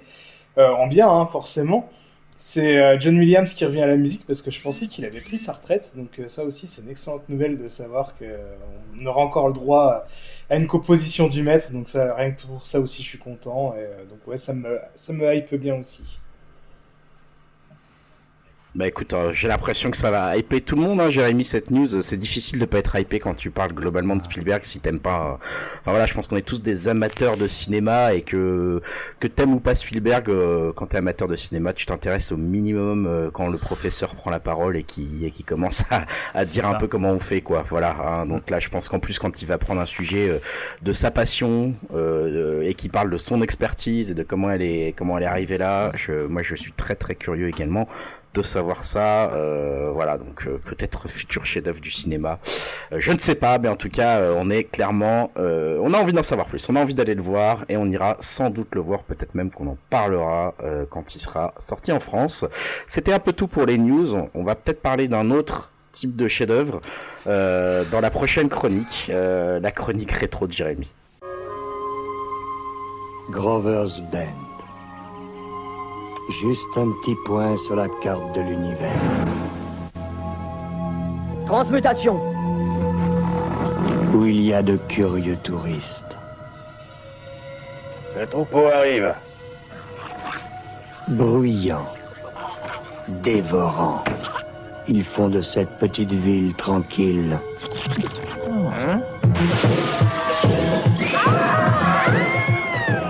euh, en bien, hein, forcément, c'est John Williams qui revient à la musique, parce que je pensais qu'il avait pris sa retraite. Donc ça aussi, c'est une excellente nouvelle de savoir qu'on aura encore le droit à une composition du maître, donc ça, rien que pour ça aussi, je suis content. Et, donc ouais, ça me, ça me hype bien aussi. Bah écoute, euh, j'ai l'impression que ça va hyper tout le monde, hein, Jérémy, cette news. C'est difficile de pas être hypé quand tu parles globalement de Spielberg si t'aimes pas. euh, Enfin voilà, je pense qu'on est tous des amateurs de cinéma et que que t'aimes ou pas Spielberg, euh, quand t'es amateur de cinéma, tu t'intéresses au minimum euh, quand le professeur prend la parole et qui et qui commence à, à dire un peu comment on fait quoi. Voilà. hein. donc là, je pense qu'en plus quand il va prendre un sujet euh, de sa passion euh, et qui parle de son expertise et de comment elle est comment elle est arrivée là, je, moi je suis très très curieux également de savoir ça. Euh, voilà, donc euh, peut-être futur chef-d'œuvre du cinéma. Euh, je ne sais pas, mais en tout cas, on est clairement, on a envie d'en savoir plus. On a envie d'aller le voir et on ira sans doute le voir. Peut-être même qu'on en parlera quand il sera sorti en France. C'était un peu tout pour les news. On, va peut-être parler d'un autre type de chef-d'œuvre dans la prochaine chronique, la chronique rétro de Jérémy. Grover's Bend. Juste un petit point sur la carte de l'univers. Transmutation. Où il y a de curieux touristes. Le troupeau arrive. Bruyants. Dévorants. Ils font de cette petite ville tranquille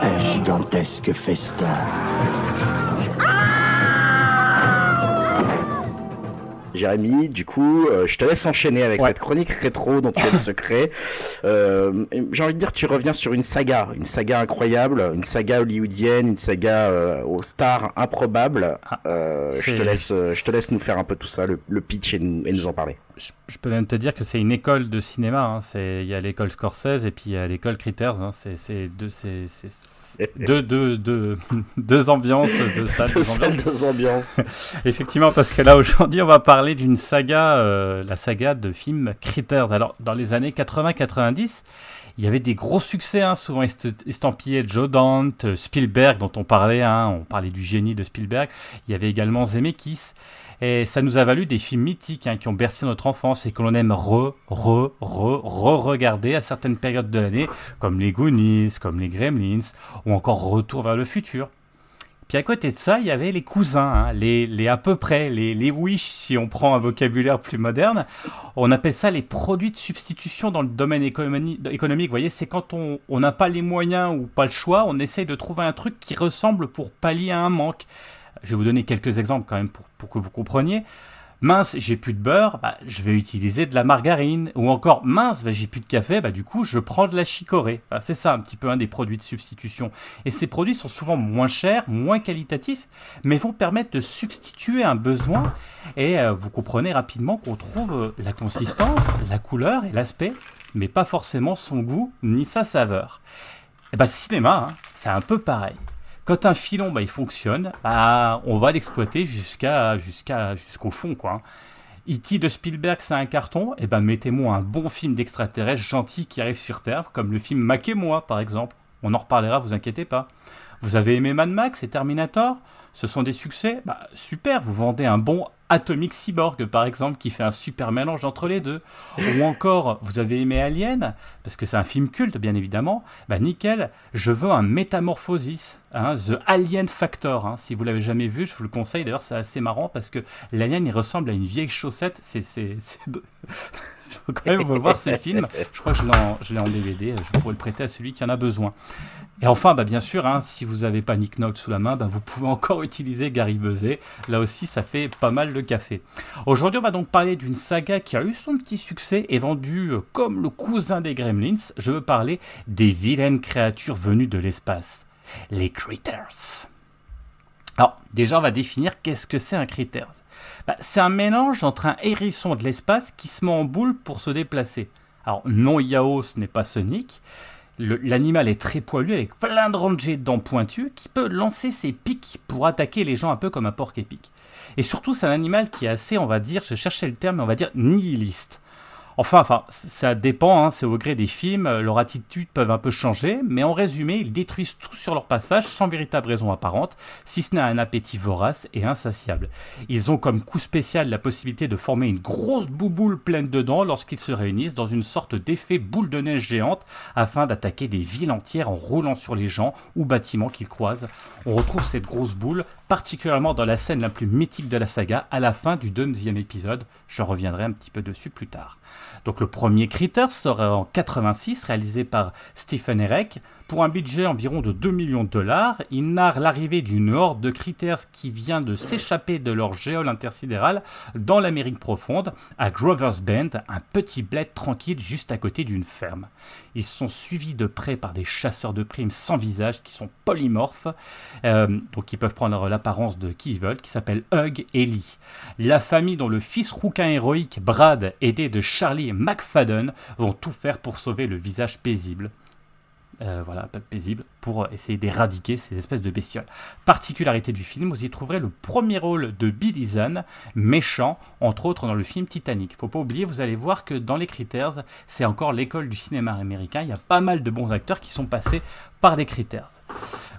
un gigantesque festin. Jérémy, du coup, euh, je te laisse enchaîner avec Ouais. cette chronique rétro dont tu es le secret. Euh, J'ai envie de dire, tu reviens sur une saga, une saga incroyable, une saga hollywoodienne, une saga euh, aux stars improbables. Ah, je te laisse, je te laisse nous faire un peu tout ça, le, le pitch et nous, et nous en parler. Je, je peux même te dire que c'est une école de cinéma. hein. Il y a l'école Scorsese et puis il y a l'école Critters. hein. C'est deux, c'est- deux, deux, deux, deux ambiances, deux salles, Deux salles, ambiances. Effectivement, parce que là aujourd'hui, on va parler d'une saga, euh, la saga de films Critters. Alors, dans les années 80-90, il y avait des gros succès, hein, souvent est- estampillés Joe Dante, euh, Spielberg, dont on parlait, hein, on parlait du génie de Spielberg. Il y avait également Zemeckis. Et ça nous a valu des films mythiques hein, qui ont bercé notre enfance et que l'on aime re, re, re, re-regarder à certaines périodes de l'année, comme les Goonies, comme les Gremlins, ou encore Retour vers le futur. Puis à côté de ça, il y avait les cousins, hein, les, les à peu près, les, les wish, si on prend un vocabulaire plus moderne. On appelle ça les produits de substitution dans le domaine économique. Vous voyez, c'est quand on on n'a pas les moyens ou pas le choix, on essaye de trouver un truc qui ressemble pour pallier à un manque. Je vais vous donner quelques exemples quand même pour, pour que vous compreniez. Mince, j'ai plus de beurre, bah, je vais utiliser de la margarine. Ou encore, mince, bah, j'ai plus de café, bah, du coup, je prends de la chicorée. C'est ça un petit peu un des produits de substitution. Et ces produits sont souvent moins chers, moins qualitatifs, mais vont permettre de substituer un besoin. Et euh, vous comprenez rapidement qu'on trouve euh, la consistance, la couleur et l'aspect, mais pas forcément son goût ni sa saveur. Et bah, le cinéma, hein, c'est un peu pareil. Quand un filon, bah, il fonctionne, bah, on va l'exploiter jusqu'à, jusqu'à, jusqu'au fond, quoi. E.T. de Spielberg, c'est un carton, et ben mettez-moi un bon film d'extraterrestre gentil qui arrive sur Terre, comme le film Mac et moi, par exemple. On en reparlera, vous inquiétez pas. Vous avez aimé Mad Max et Terminator? Ce sont des succès? Bah super, vous vendez un bon Atomic Cyborg, par exemple, qui fait un super mélange entre les deux. Ou encore, vous avez aimé Alien, parce que c'est un film culte, bien évidemment. Bah nickel, je veux un Métamorphosis, hein, The Alien Factor. hein. Si vous l'avez jamais vu, je vous le conseille. D'ailleurs, c'est assez marrant parce que l'alien, il ressemble à une vieille chaussette. C'est, c'est, faut quand même voir ce film. Je crois que je l'ai en, je l'ai en DVD. Je pourrais le prêter à celui qui en a besoin. Et enfin, bah, bien sûr, hein, si vous n'avez pas Nick Nolte sous la main, bah, vous pouvez encore utiliser Gary Buzet. Là aussi, ça fait pas mal de café. Aujourd'hui, on va donc parler d'une saga qui a eu son petit succès et vendue euh, comme le cousin des Gremlins. Je veux parler des vilaines créatures venues de l'espace, les Critters. Alors, déjà, on va définir qu'est-ce que c'est un Critters. Bah, c'est un mélange entre un hérisson de l'espace qui se met en boule pour se déplacer. Alors, non, Yao, ce n'est pas Sonic. L'animal est très poilu avec plein de rangées de dents pointues qui peut lancer ses pics pour attaquer les gens un peu comme un porc épic. Et surtout, c'est un animal qui est assez, on va dire, je cherchais le terme, mais on va dire nihiliste. Enfin, enfin, ça dépend, hein, c'est au gré des films, euh, leurs attitudes peuvent un peu changer, mais en résumé, ils détruisent tout sur leur passage sans véritable raison apparente, si ce n'est un appétit vorace et insatiable. Ils ont comme coup spécial la possibilité de former une grosse bouboule pleine de dents lorsqu'ils se réunissent dans une sorte d'effet boule de neige géante afin d'attaquer des villes entières en roulant sur les gens ou bâtiments qu'ils croisent. On retrouve cette grosse boule particulièrement dans la scène la plus mythique de la saga à la fin du deuxième épisode. Je reviendrai un petit peu dessus plus tard. Donc le premier Critters sera en 86, réalisé par Stephen Erek. Pour un budget environ de 2 millions de dollars, il narre l'arrivée d'une horde de Critters qui vient de s'échapper de leur géole intersidérale dans l'Amérique profonde, à Grover's Bend, un petit bled tranquille juste à côté d'une ferme. Ils sont suivis de près par des chasseurs de primes sans visage qui sont polymorphes, euh, donc qui peuvent prendre l'apparence de qui ils veulent, qui s'appellent Hug et Lee. La famille dont le fils rouquin héroïque Brad, aidé de Charlie McFadden, vont tout faire pour sauver le visage paisible. Euh, voilà, paisible, pour essayer d'éradiquer ces espèces de bestioles. Particularité du film, vous y trouverez le premier rôle de Billy Zahn, méchant, entre autres dans le film Titanic. Faut pas oublier, vous allez voir que dans les Critters, c'est encore l'école du cinéma américain. Il y a pas mal de bons acteurs qui sont passés par des Critters.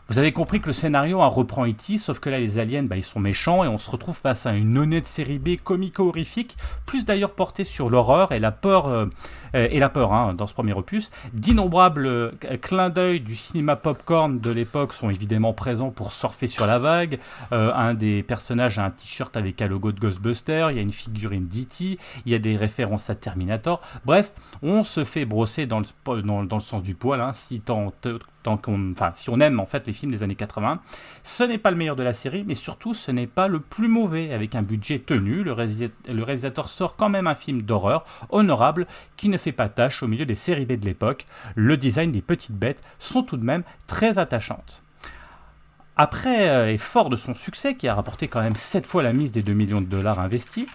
Vous avez compris que le scénario en reprend E.T., sauf que là, les aliens, bah, ils sont méchants et on se retrouve face à une honnête série B comico-horrifique, plus d'ailleurs portée sur l'horreur et la peur, euh, euh, et la peur hein, dans ce premier opus. D'innombrables euh, clins d'œil du cinéma popcorn de l'époque sont évidemment présents pour surfer sur la vague. Euh, un des personnages a un t-shirt avec un logo de Ghostbuster, il y a une figurine d'E.T., il y a des références à Terminator. Bref, on se fait brosser dans le, dans le sens du poil, hein, si tant, si on aime en fait les films des années 80. Ce n'est pas le meilleur de la série, mais surtout ce n'est pas le plus mauvais. Avec un budget tenu, le réalisateur sort quand même un film d'horreur honorable qui ne fait pas tâche au milieu des séries B de l'époque. Le design des petites bêtes sont tout de même très attachantes. Après, euh, et fort de son succès, qui a rapporté quand même 7 fois la mise des 2 millions de dollars investis,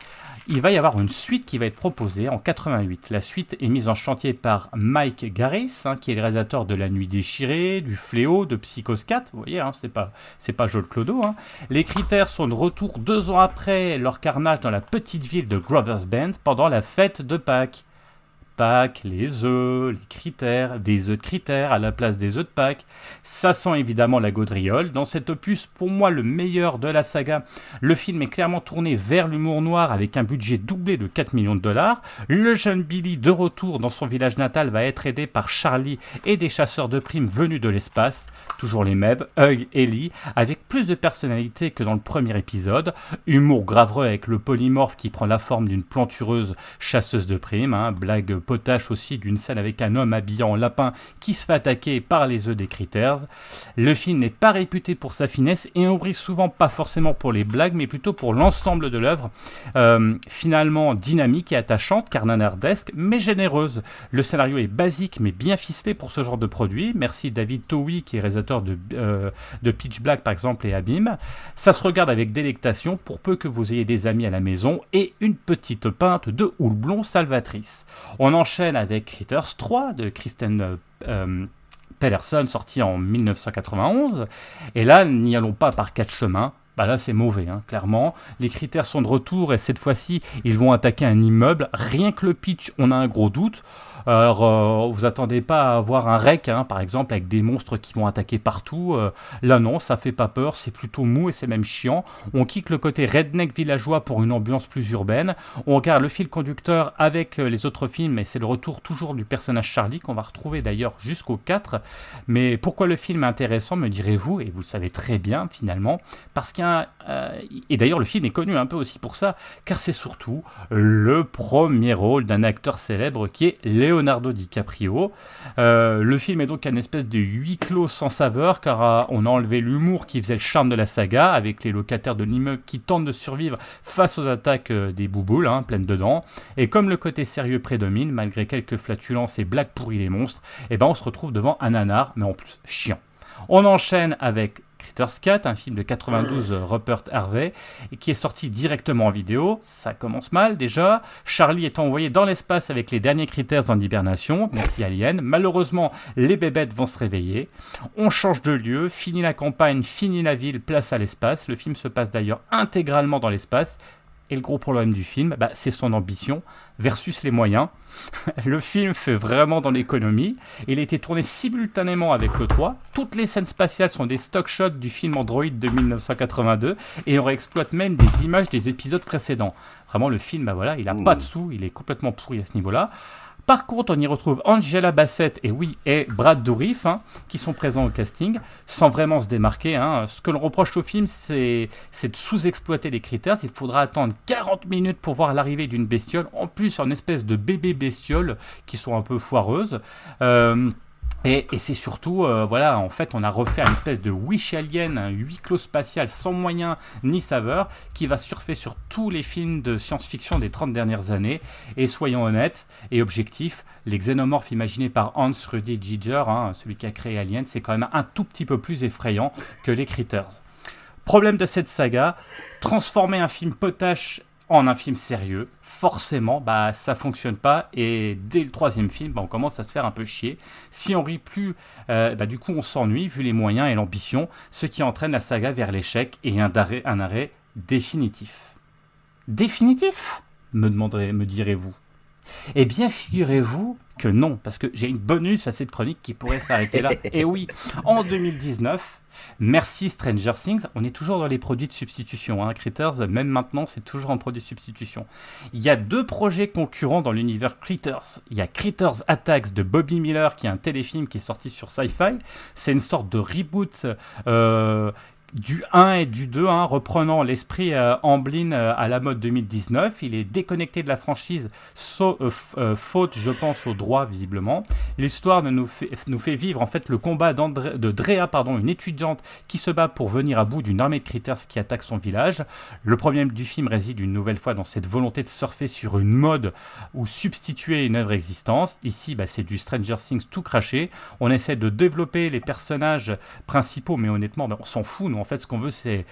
il va y avoir une suite qui va être proposée en 88. La suite est mise en chantier par Mike Garris, hein, qui est le réalisateur de La Nuit déchirée, du Fléau, de Psychos 4. Vous voyez, hein, c'est pas, c'est pas Joel Clodo. hein. Les critères sont de retour deux ans après leur carnage dans la petite ville de Grover's Bend pendant la fête de Pâques. Les œufs, les critères, des œufs de critères à la place des œufs de Pâques. Ça sent évidemment la gaudriole. Dans cet opus, pour moi le meilleur de la saga, le film est clairement tourné vers l'humour noir avec un budget doublé de 4 millions de dollars. Le jeune Billy, de retour dans son village natal, va être aidé par Charlie et des chasseurs de primes venus de l'espace. Toujours les mêmes, Hug et Lee, avec plus de personnalité que dans le premier épisode. Humour gravreux avec le polymorphe qui prend la forme d'une plantureuse chasseuse de primes. hein. Blague potache aussi d'une scène avec un homme habillé en lapin qui se fait attaquer par les œufs des Critters. Le film n'est pas réputé pour sa finesse et on brille souvent pas forcément pour les blagues, mais plutôt pour l'ensemble de l'œuvre. Euh, finalement dynamique et attachante, car nanardesque, mais généreuse. Le scénario est basique mais bien ficelé pour ce genre de produit. Merci David Towie qui est réalisateur de, euh, de Pitch Black par exemple et Abîme. Ça se regarde avec délectation pour peu que vous ayez des amis à la maison et une petite pinte de houblon salvatrice. On enchaîne avec Critters 3 de Kristen euh, euh, Pedersen sorti en 1991. Et là, n'y allons pas par quatre chemins. Bah là, c'est mauvais, hein, clairement. Les critères sont de retour et cette fois-ci, ils vont attaquer un immeuble. Rien que le pitch, on a un gros doute. Alors, euh, vous attendez pas à avoir un rec, hein, par exemple, avec des monstres qui vont attaquer partout. Euh, là, non, ça fait pas peur, c'est plutôt mou et c'est même chiant. On quitte le côté redneck villageois pour une ambiance plus urbaine. On regarde le fil conducteur avec euh, les autres films et c'est le retour toujours du personnage Charlie qu'on va retrouver d'ailleurs jusqu'au 4. Mais pourquoi le film est intéressant, me direz-vous, et vous le savez très bien finalement, parce qu'il y a et d'ailleurs le film est connu un peu aussi pour ça, car c'est surtout le premier rôle d'un acteur célèbre qui est Leonardo DiCaprio. Euh, le film est donc un espèce de huis clos sans saveur, car euh, on a enlevé l'humour qui faisait le charme de la saga, avec les locataires de l'immeuble qui tentent de survivre face aux attaques euh, des bouboules, hein, pleines dedans. Et comme le côté sérieux prédomine, malgré quelques flatulences et blagues pourries les monstres, eh ben on se retrouve devant un nanar, mais en plus chiant. On enchaîne avec Critters 4, un film de 92 euh, Rupert Harvey, qui est sorti directement en vidéo. Ça commence mal déjà. Charlie est envoyé dans l'espace avec les derniers Critters en hibernation. Merci Alien. Malheureusement, les bébêtes vont se réveiller. On change de lieu, fini la campagne, fini la ville, place à l'espace. Le film se passe d'ailleurs intégralement dans l'espace. Et le gros problème du film, bah, c'est son ambition versus les moyens. le film fait vraiment dans l'économie. Il a été tourné simultanément avec le 3. Toutes les scènes spatiales sont des stock shots du film Android de 1982 et on réexploite même des images des épisodes précédents. Vraiment, le film, bah voilà, il a pas de sous, il est complètement pourri à ce niveau-là. Par contre, on y retrouve Angela Bassett et oui, et Brad Dourif, hein, qui sont présents au casting, sans vraiment se démarquer. hein. Ce que l'on reproche au film, c'est de sous-exploiter les critères. Il faudra attendre 40 minutes pour voir l'arrivée d'une bestiole, en plus en espèce de bébé bestiole qui sont un peu foireuses. Euh, et, c'est surtout, euh, voilà, en fait, on a refait une espèce de wish alien, un huis clos spatial sans moyens ni saveur, qui va surfer sur tous les films de science-fiction des 30 dernières années. Et soyons honnêtes et objectifs, les xénomorphes imaginés par Hans Rudy Giger, hein, celui qui a créé Alien, c'est quand même un tout petit peu plus effrayant que les Critters. Problème de cette saga, transformer un film potache en un film sérieux, forcément, bah, ça fonctionne pas. Et dès le troisième film, bah, on commence à se faire un peu chier. Si on rit plus, euh, bah, du coup, on s'ennuie vu les moyens et l'ambition, ce qui entraîne la saga vers l'échec et un arrêt, un arrêt définitif. Définitif? Me demanderez, me direz-vous. Eh bien, figurez-vous que non, parce que j'ai une bonus à cette chronique qui pourrait s'arrêter là. Et oui, en 2019, merci Stranger Things, on est toujours dans les produits de substitution. Hein. Critters, même maintenant, c'est toujours un produit de substitution. Il y a deux projets concurrents dans l'univers Critters. Il y a Critters Attacks de Bobby Miller, qui est un téléfilm qui est sorti sur Sci-Fi. C'est une sorte de reboot. euh, du 1 et du 2, hein, reprenant l'esprit euh, Amblin euh, à la mode 2019. Il est déconnecté de la franchise, euh, euh, faute, je pense, au droit, visiblement. L'histoire nous fait, vivre en fait le combat de Drea, pardon, une étudiante qui se bat pour venir à bout d'une armée de critters qui attaque son village. Le problème du film réside une nouvelle fois dans cette volonté de surfer sur une mode ou substituer une œuvre existante. Ici, bah, c'est du Stranger Things tout craché. On essaie de développer les personnages principaux, mais honnêtement, bah, on s'en fout. Nous, en fait, ce qu'on veut, c'est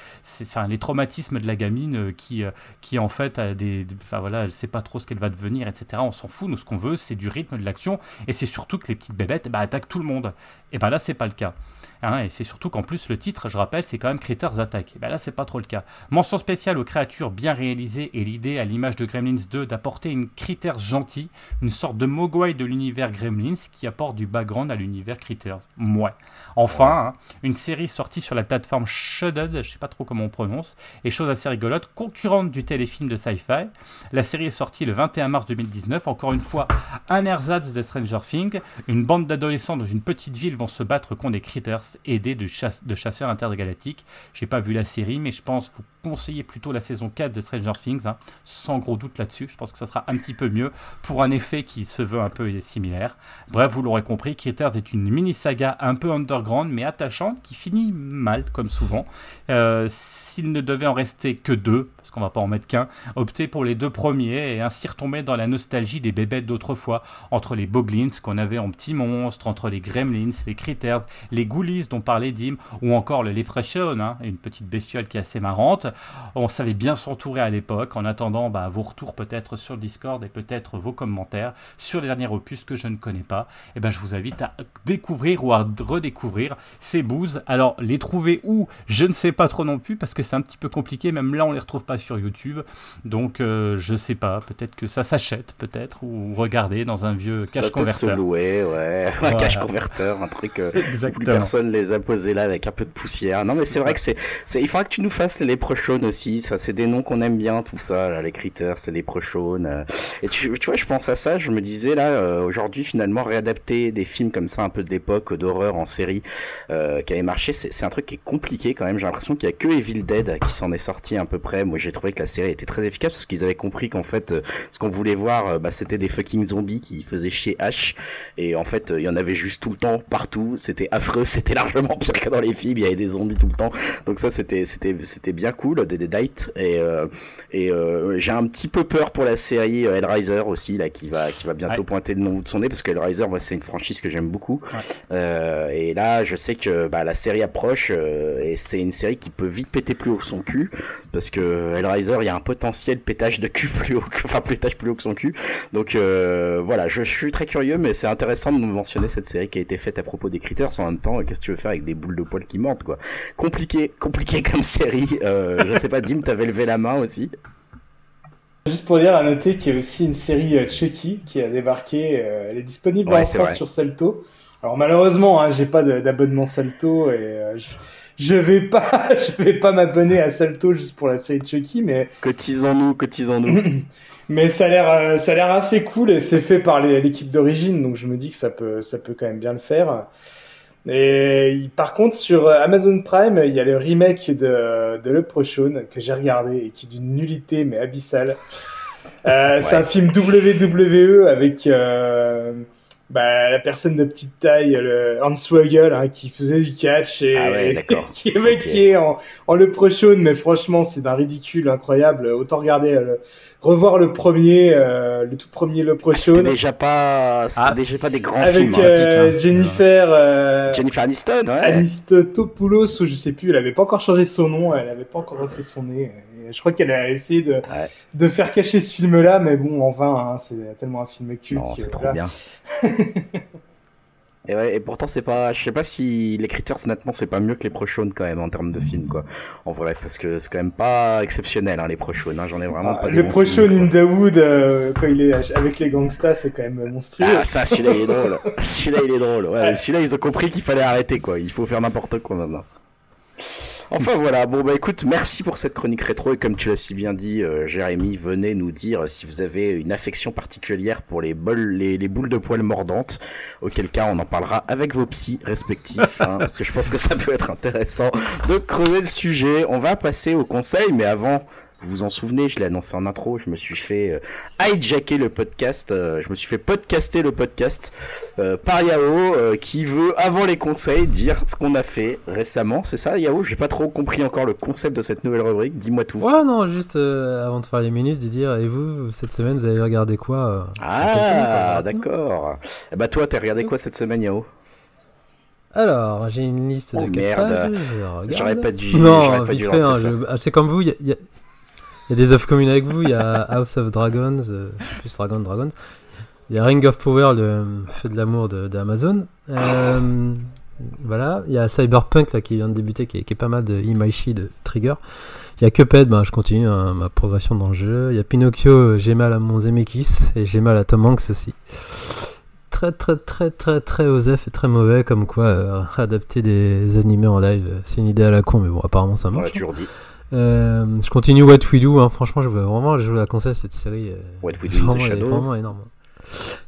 les traumatismes de la gamine euh, qui, euh, qui en fait, a des, enfin voilà, elle sait pas trop ce qu'elle va devenir, etc. On s'en fout. Nous, ce qu'on veut, c'est du rythme, de l'action, et c'est surtout que les petites bébêtes bah, attaquent tout le monde. Et ben là, c'est pas le cas. Hein, et c'est surtout qu'en plus, le titre, je rappelle, c'est quand même Critters Attack. Et ben là, c'est pas trop le cas. Mention spéciale aux créatures bien réalisées et l'idée, à l'image de Gremlins 2, d'apporter une Critters gentille, une sorte de Mogwai de l'univers Gremlins qui apporte du background à l'univers Critters. Mouais. Enfin, hein, une série sortie sur la plateforme Shuddered, je sais pas trop comment on prononce, et chose assez rigolote, concurrente du téléfilm de Sci-Fi. La série est sortie le 21 mars 2019. Encore une fois, un ersatz de Stranger Things. Une bande d'adolescents dans une petite ville vont se battre contre des critters de, chasse- de chasseurs intergalactiques. J'ai pas vu la série, mais je pense vous conseiller plutôt la saison 4 de Stranger Things, hein, sans gros doute là-dessus. Je pense que ça sera un petit peu mieux pour un effet qui se veut un peu similaire. Bref, vous l'aurez compris, Critters est une mini-saga un peu underground, mais attachante, qui finit mal, comme souvent. Euh, S'il ne devait en rester que deux, parce qu'on va pas en mettre qu'un, optez pour les deux premiers et ainsi retomber dans la nostalgie des bébêtes d'autrefois, entre les Boglins qu'on avait en petits monstres, entre les Gremlins, les Critters, les Ghoulies dont parlait Dim, ou encore le Leprechaun, hein, une petite bestiole qui est assez marrante. On savait bien s'entourer à l'époque. En attendant, bah, vos retours peut-être sur Discord et peut-être vos commentaires sur les derniers opus que je ne connais pas. Et ben, je vous invite à découvrir ou à redécouvrir ces bouses. Alors, les trouver où Je ne sais pas trop non plus parce que c'est un petit peu compliqué. Même là, on les retrouve pas sur YouTube. Donc, euh, je sais pas. Peut-être que ça s'achète, peut-être, ou regarder dans un vieux Ça cache doit se converteur. louer, ouais. Un cache converteur, un truc euh, où personne les a posés là avec un peu de poussière. Non, mais c'est vrai que c'est, il faudra que tu nous fasses les Leprechauns aussi. Ça, c'est des noms qu'on aime bien, tout ça, là, les c'est les Leprechauns. euh. Et tu, tu vois, je pense à ça, je me disais là, euh, aujourd'hui, finalement, réadapter des films comme ça, un peu de l'époque, d'horreur en série, euh, qui avait marché, c'est, c'est un truc qui est compliqué quand même. J'ai l'impression qu'il y a que Evil Dead qui s'en est sorti à peu près. Moi, j'ai trouvé que la série était très efficace parce qu'ils avaient compris qu'en fait, euh, ce qu'on voulait voir, euh, bah, c'était des fucking zombies qui faisaient chier H. Et en fait, euh, il y en avait juste tout le temps, partout. C'était affreux, c'était largement pire que dans les films. Il y avait des zombies tout le temps. Donc ça, c'était, c'était, c'était bien cool, des Dead Date. Et, euh, et euh, j'ai un petit peu peur pour la série Hellraiser aussi, là, qui va, qui va bientôt Ouais. pointer le nom de son nez, parce que Hellraiser, moi, c'est une franchise que j'aime beaucoup. Ouais. Euh, et là, je sais que bah, la série approche, et c'est une série qui peut vite péter plus haut que son cul, parce que Hellraiser, il y a un potentiel pétage de cul plus haut, que- enfin pétage plus haut que son cul. Donc euh, voilà, je, je suis très curieux, mais c'est intéressant de nous mentionner cette série qui a été faite à propos des critters en même temps. Qu'est-ce que tu veux faire avec des boules de poils qui mordent, quoi Compliqué, compliqué comme série. Euh, je sais pas, Dim, t'avais levé la main aussi. Juste pour dire, à noter qu'il y a aussi une série euh, Chucky qui a débarqué. euh, elle est disponible Ouais, en France vrai. sur Salto. Alors malheureusement, hein, j'ai pas d'abonnement Salto et euh, je, je vais pas, je vais pas m'abonner à Salto juste pour la série Chucky, mais Cotisons-nous, cotisons-nous. mais ça a l'air, euh, ça a l'air assez cool et c'est fait par l'équipe d'origine, donc je me dis que ça peut, ça peut quand même bien le faire. Et par contre, sur Amazon Prime, il y a le remake de, de Leprechaun que j'ai regardé et qui est d'une nullité mais abyssale. Euh, C'est un film WWE avec euh, bah, la personne de petite taille, le Hans Wagel, hein, qui faisait du catch et Ah ouais, qui est le qui en, en Leprechaun, mais franchement, c'est d'un ridicule incroyable. Autant regarder, euh, le- revoir le premier, euh, le tout premier Ah, Leprechaun. C'était déjà pas, c'était Ah, déjà pas des grands avec films. hein. euh, hein. Jennifer euh, Jennifer Aniston, ouais. Anistotopoulos ou je sais plus, elle avait pas encore changé son nom, elle avait pas encore refait son nez. Et je crois qu'elle a essayé de, de faire cacher ce film-là, mais bon, en vain, hein, c'est tellement un film culte. Non, que, c'est trop bien. et ouais, et pourtant c'est pas, je sais pas si l'écriture honnêtement c'est pas mieux que les Prochaunes quand même en termes de film quoi. En vrai, parce que c'est quand même pas exceptionnel hein, les Prochaunes. Hein, J'en ai vraiment Ah, pas. le souvenirs, in the Wood, euh, quand il est avec les gangsters, c'est quand même monstrueux. Ah ça, celui-là il est drôle. celui-là il est drôle. Ouais, celui-là ils ont compris qu'il fallait arrêter quoi. Il faut faire n'importe quoi maintenant. Enfin voilà, bon bah écoute, merci pour cette chronique rétro. Et comme tu l'as si bien dit, euh, Jérémy, venez nous dire si vous avez une affection particulière pour les, bols, les, les boules de poils mordantes, auquel cas on en parlera avec vos psys respectifs, hein, parce que je pense que ça peut être intéressant de creuser le sujet. On va passer au conseil, mais avant, vous vous en souvenez, je l'ai annoncé en intro, je me suis fait euh, hijacker le podcast, euh, je me suis fait podcaster le podcast euh, par Yao, qui veut, avant les conseils, dire ce qu'on a fait récemment. C'est ça, Yao? J'ai pas trop compris encore le concept de cette nouvelle rubrique, dis-moi tout. Ouais, non, juste avant de faire les minutes, de dire, et vous, cette semaine, vous avez regardé quoi Ah, d'accord. Eh bah toi, t'as regardé quoi cette semaine, Yao? Alors, j'ai une liste Oh, de merde. J'aurais pas dû, Non, j'aurais pas vite dû fait, hein, je- ah, c'est comme vous, il y y il y a des œuvres communes avec vous, il y a House of Dragons, euh, plus Dragon Dragons, il y a Ring of Power, le feu de l'amour de- d'Amazon, Euh, voilà, il y a Cyberpunk là, qui vient de débuter, qui est, qui est pas mal de Imaishi de Trigger, il y a Cuphead, ben, je continue hein, ma progression dans le jeu, il y a Pinocchio, euh, j'ai mal à mon Zemeckis, et j'ai mal à Tom Hanks aussi. Très très très très très osef et très mauvais comme quoi euh, adapter des animés en live euh, c'est une idée à la con mais bon apparemment ça marche. dit. Euh, je continue What We Do, hein. franchement, je veux vraiment je vous la conseille cette série. euh, What We Do in the vraiment, Shadow. vraiment énorme.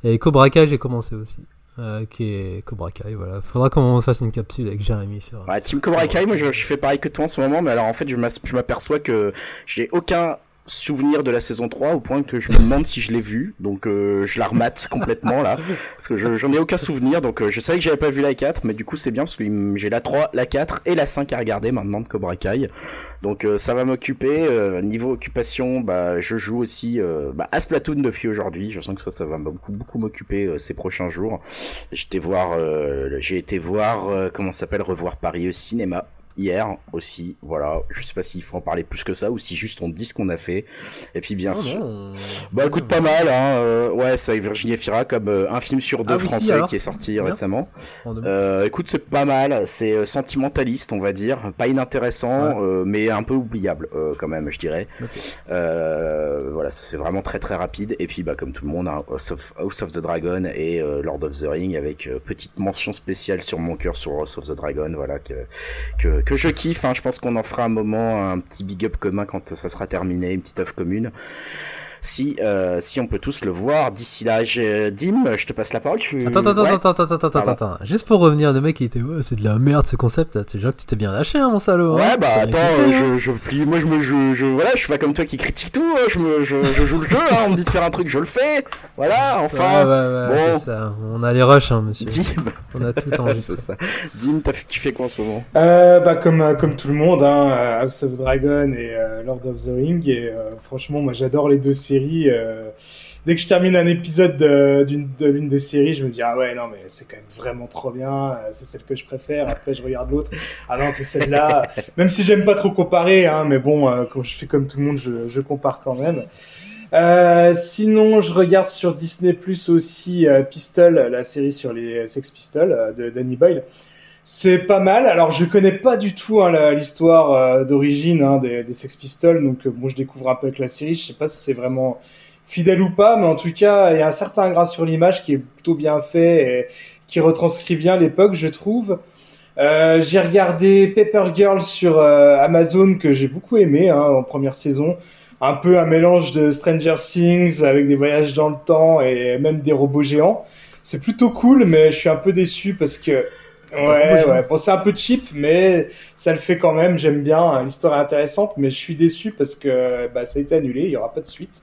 Et Cobra Kai, j'ai commencé aussi. euh, qui est Cobra Kai, voilà. Faudra qu'on fasse une capsule avec Jérémy sur. Ouais, Team Cobra Kai, moi je, je fais pareil que toi en ce moment, mais alors en fait je m'aperçois que j'ai aucun souvenir de la saison 3 au point que je me demande si je l'ai vu, donc euh, je la remate complètement là, parce que je- j'en ai aucun souvenir, donc euh, je savais que j'avais pas vu la 4, mais du coup c'est bien parce que j'ai la 3, la 4 et la 5 à regarder maintenant de Cobra Kai, donc euh, ça va m'occuper, niveau occupation, bah je joue aussi bah, à Splatoon depuis aujourd'hui, je sens que ça ça va beaucoup, beaucoup m'occuper ces prochains jours, J'étais voir, j'ai été voir, comment s'appelle, revoir Paris au cinéma hier aussi. Voilà, je sais pas s'il faut en parler plus que ça ou si juste on dit ce qu'on a fait. Et puis bien Oh sûr, non, bah écoute pas mal, hein. euh, ouais, c'est avec Virginie Efira comme euh, un film sur deux Ah oui, si, français qui est sorti bien. récemment. Euh, écoute, c'est pas mal, c'est sentimentaliste, on va dire, pas inintéressant, mais un peu oubliable quand même, je dirais. Voilà, c'est vraiment très très rapide. Et puis, bah, comme tout le monde, hein, House, of, House of the Dragon et Lord of the Ring avec petite mention spéciale sur mon cœur sur House of the Dragon, voilà que que, que je kiffe. Hein. Je pense qu'on en fera un moment, un petit big up commun quand ça sera terminé, une petite œuvre commune. Si, euh, si on peut tous le voir d'ici là, Dim, je te passe la parole. Tu... Attends, attends, Ouais. attends, attends, attends, attends, attends, attends. Juste pour revenir, le mec qui était, ouais, c'est de la merde ce concept. là. C'est genre que tu t'es bien lâché, hein, mon salaud. hein. Ouais, bah attends, euh, je, je, plie- moi je me, je, je, voilà, je suis pas comme toi qui critique tout, hein, je me, je, je joue le jeu, hein, on me dit de faire un truc, je le fais, voilà, enfin. Ouais, ouais, ouais, bon. c'est ça. On a les rushs, hein, monsieur. Dim, On a tout c'est enregistré. ça. Dim, t'as- tu fais quoi en ce moment? Euh, bah comme euh, comme tout le monde, hein, euh, House of Dragon et euh, Lord of the Ring. Et euh, franchement, moi j'adore les deux séries. Euh, dès que je termine un épisode de- d'une de l'une des séries, je me dis ah ouais non mais c'est quand même vraiment trop bien. euh, C'est celle que je préfère. Après je regarde l'autre. Ah non c'est celle-là. même si j'aime pas trop comparer, hein, mais bon euh, quand je fais comme tout le monde, je, je compare quand même. Euh, sinon, je regarde sur Disney Plus aussi euh, Pistol, la série sur les Sex Pistols euh, de Danny Boyle. C'est pas mal. Alors, je connais pas du tout hein, l'histoire euh, d'origine hein, des, des Sex Pistols, donc euh, bon, je découvre un peu avec la série. Je sais pas si c'est vraiment fidèle ou pas, mais en tout cas, il y a un certain gras sur l'image qui est plutôt bien fait et qui retranscrit bien l'époque, je trouve. Euh, j'ai regardé Paper Girl sur euh, Amazon que j'ai beaucoup aimé hein, en première saison. Un peu un mélange de Stranger Things avec des voyages dans le temps et même des robots géants. C'est plutôt cool, mais je suis un peu déçu parce que ouais, ouais. Bon, c'est un peu cheap, mais ça le fait quand même. J'aime bien. hein, L'histoire est intéressante, mais je suis déçu parce que bah, ça a été annulé. Il y aura pas de suite.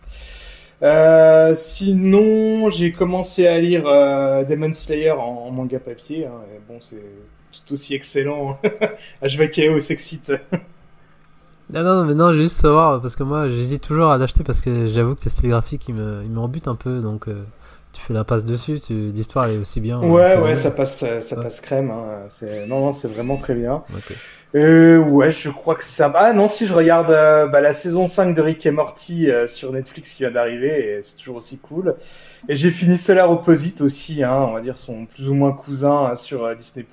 Euh, sinon, j'ai commencé à lire euh, Demon Slayer en, en manga papier. hein, et bon, c'est tout aussi excellent. HVKO s'excite. Non, non, mais non, juste savoir, parce que moi j'hésite toujours à l'acheter parce que j'avoue que le style graphique il me, il me rebute un peu, donc euh, tu fais la passe dessus, tu... l'histoire est aussi bien. Ouais, que- ouais, ça passe, ça Ouais. passe crème. Hein. C'est- Non, non, c'est vraiment très bien. Euh, ouais, je crois que ça. Ah non, si je regarde euh, bah, la saison 5 de Rick et Morty euh, sur Netflix qui vient d'arriver, c'est toujours aussi cool. Et j'ai fini Solar Opposite aussi, hein, on va dire son plus ou moins cousin hein, sur euh, Disney+.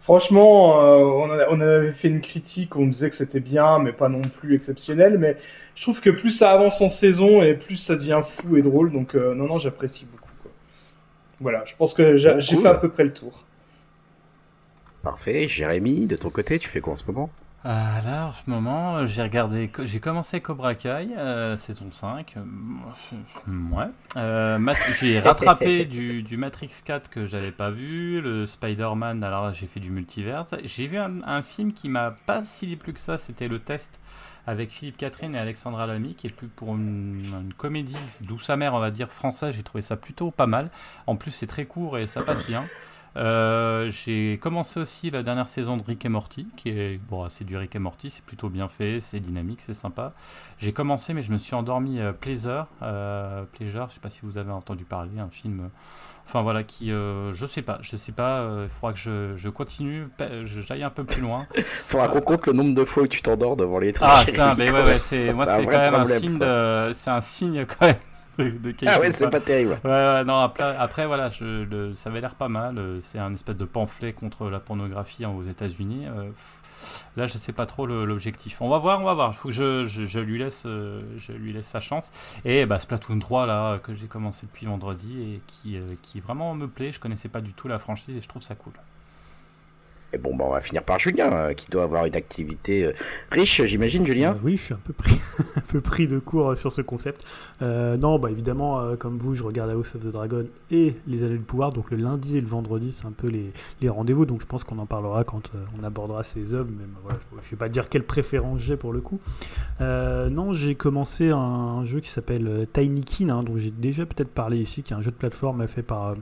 Franchement, euh, on, en a- on avait fait une critique, on disait que c'était bien, mais pas non plus exceptionnel. Mais je trouve que plus ça avance en saison, et plus ça devient fou et drôle. Donc euh, non, non, j'apprécie beaucoup. Quoi. Voilà, je pense que j'ai Bon, j'ai cool. fait à peu près le tour. Parfait. Jérémy, de ton côté, tu fais quoi en ce moment? Ah, là, en ce moment, j'ai regardé, j'ai commencé Cobra Kai, euh, saison 5. euh, Ouais. Euh, j'ai rattrapé du, du Matrix 4 que j'avais pas vu, le Spider-Man, alors là, j'ai fait du multiverse. J'ai vu un, un film qui m'a pas si déplu que ça, c'était Le Test avec Philippe Catherine et Alexandra Lamy, qui est plus pour une, une comédie douce amère, on va dire, française. J'ai trouvé ça plutôt pas mal. En plus, c'est très court et ça passe bien. Euh, j'ai commencé aussi la dernière saison de Rick et Morty, qui est bon, c'est du Rick et Morty, c'est plutôt bien fait, c'est dynamique, c'est sympa. J'ai commencé, mais je me suis endormi. Euh, Pleasure, euh, Pleasure, je sais pas si vous avez entendu parler, un film. Enfin voilà, qui, euh, je sais pas, je sais pas. euh, Il faudra que je, je continue, j'aille un peu plus loin. Faudra qu'on compte le nombre de fois où tu t'endors devant les trucs. Ah putain, mais ouais, ouais, c'est moi c'est quand même un signe c'est un signe quand même de, Ah ouais, c'est pas terrible. Ouais, ouais, non, après, après voilà, je, le- ça avait l'air pas mal. euh, C'est un espèce de pamphlet contre la pornographie aux États-Unis. euh, là, je sais pas trop l'objectif. On va voir, on va voir. Il faut que je, je, je lui laisse, euh, je lui laisse sa chance. Et bah, Splatoon 3, là, que j'ai commencé depuis vendredi et qui, qui vraiment me plaît. Je connaissais pas du tout la franchise et je trouve ça cool. Et bon, bah, on va finir par Julien, euh, qui doit avoir une activité euh, riche, j'imagine, Julien. Euh, oui, je suis un peu pris, de court sur ce concept. Non, bah évidemment, comme vous, je regarde House of the Dragon et Les Anneaux du Pouvoir. Donc le lundi et le vendredi, c'est un peu les, rendez-vous. Donc je pense qu'on en parlera quand on abordera ces œuvres. Mais bah, voilà, je ne vais pas dire quelle préférence j'ai pour le coup. Non, j'ai commencé un, jeu qui s'appelle Tiny Kin, hein, dont j'ai déjà peut-être parlé ici, qui est un jeu de plateforme fait par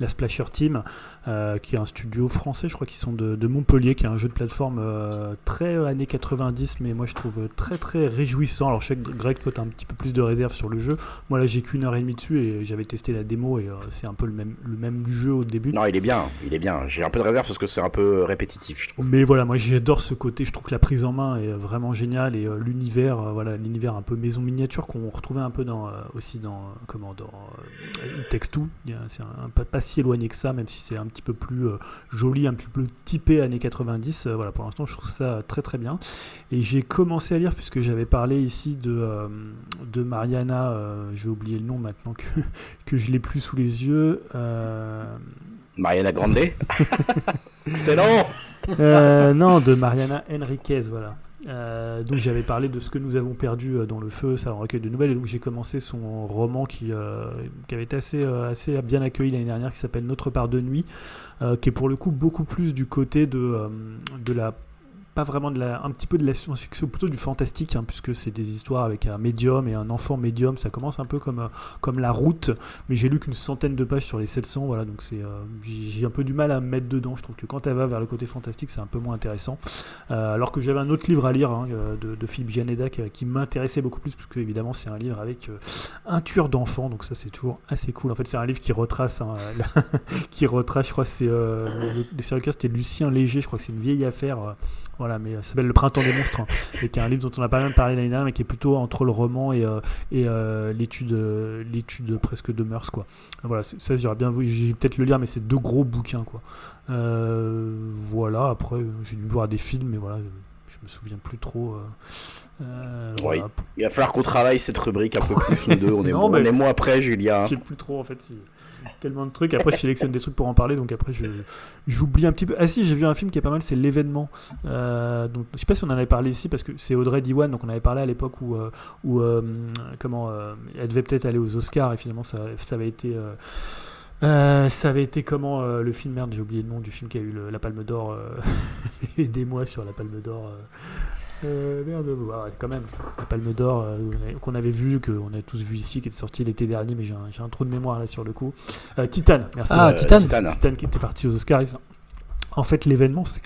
la Splasher Team, euh, qui est un studio français, je crois qu'ils sont de, de Montpellier, qui est un jeu de plateforme euh, très euh, années 90, mais moi je trouve très très réjouissant. Alors je sais que Greg, toi tu as un petit peu plus de réserve sur le jeu. Moi là j'ai qu'une heure et demie dessus et j'avais testé la démo et euh, c'est un peu le même, le même jeu au début. Non, il est bien, il est bien. J'ai un peu de réserve parce que c'est un peu répétitif, je trouve. Mais voilà, moi j'adore ce côté, je trouve que la prise en main est vraiment géniale et l'univers, voilà, l'univers un peu maison miniature qu'on retrouvait un peu dans, aussi dans, comment, dans a- C'est un, un- pas, pas si éloigné que ça, même si c'est un petit peu plus euh, joli, un petit peu plus typé années 90. Euh, voilà, pour l'instant je trouve ça très très bien. Et j'ai commencé à lire, puisque j'avais parlé ici de, euh, de Mariana, j'ai oublié le nom maintenant que, que je l'ai plus sous les yeux. Mariana Grande? Excellent euh, non, de Mariana Enriquez, voilà. Euh, donc j'avais parlé de ce que nous avons perdu euh, dans le feu, ça en recueil de nouvelles, et donc j'ai commencé son roman qui, euh, qui avait été assez, assez bien accueilli l'année dernière, qui s'appelle Notre part de nuit, qui est pour le coup beaucoup plus du côté de, de la pas vraiment de la, un petit peu de la science-fiction, plutôt du fantastique, hein, puisque c'est des histoires avec un médium et un enfant médium. Ça commence un peu comme, euh, comme La Route, mais j'ai lu qu'une centaine de pages sur les 700. Voilà, donc c'est, euh, j'ai un peu du mal à me mettre dedans. Je trouve que quand elle va vers le côté fantastique, c'est un peu moins intéressant. Euh, alors que j'avais un autre livre à lire hein, de, Philippe Gianeda qui, m'intéressait beaucoup plus, parce que évidemment c'est un livre avec un tueur d'enfants, donc ça c'est toujours assez cool. En fait, c'est un livre qui retrace, hein, qui retrace, je crois, c'est le, le c'était Lucien Léger, je crois que c'est une vieille affaire. voilà, voilà, mais euh, ça s'appelle Le Printemps des monstres, hein, et qui est un livre dont on a pas mal parlé l'année dernière, mais qui est plutôt entre le roman et, euh, et euh, l'étude, l'étude presque de mœurs, quoi. Voilà, ça j'aurais bien voulu, j'ai peut-être le lire, mais c'est deux gros bouquins, quoi. Voilà, après j'ai dû voir des films, mais voilà, je me souviens plus trop. euh, Oui. Il va falloir qu'on travaille cette rubrique un peu plus, nous deux. On est, Non, on mais- est moins après, Julia. Je sais plus trop en fait. c'est Tellement de trucs. Après, je sélectionne des trucs pour en parler, donc après, je j'oublie un petit peu. Ah si, j'ai vu un film qui est pas mal, c'est l'événement. Euh, donc, je sais pas si on en avait parlé ici parce que c'est Audrey Diwan. Donc, on avait parlé à l'époque où euh, où euh, comment elle devait peut-être aller aux Oscars et finalement ça, ça avait été. ça avait été comment le film merde j'ai oublié le nom du film qui a eu le- la Palme d'Or euh, aidez-moi sur la Palme d'Or euh, euh, merde ah ouais, quand même la Palme d'Or euh, qu'on avait vu qu'on a tous vu ici qui était sorti l'été dernier mais j'ai un, trou de mémoire là sur le coup euh, Titan merci Ah, Euh, Titan. Titan. Titan qui était parti aux Oscars. En fait, l'événement, c'est.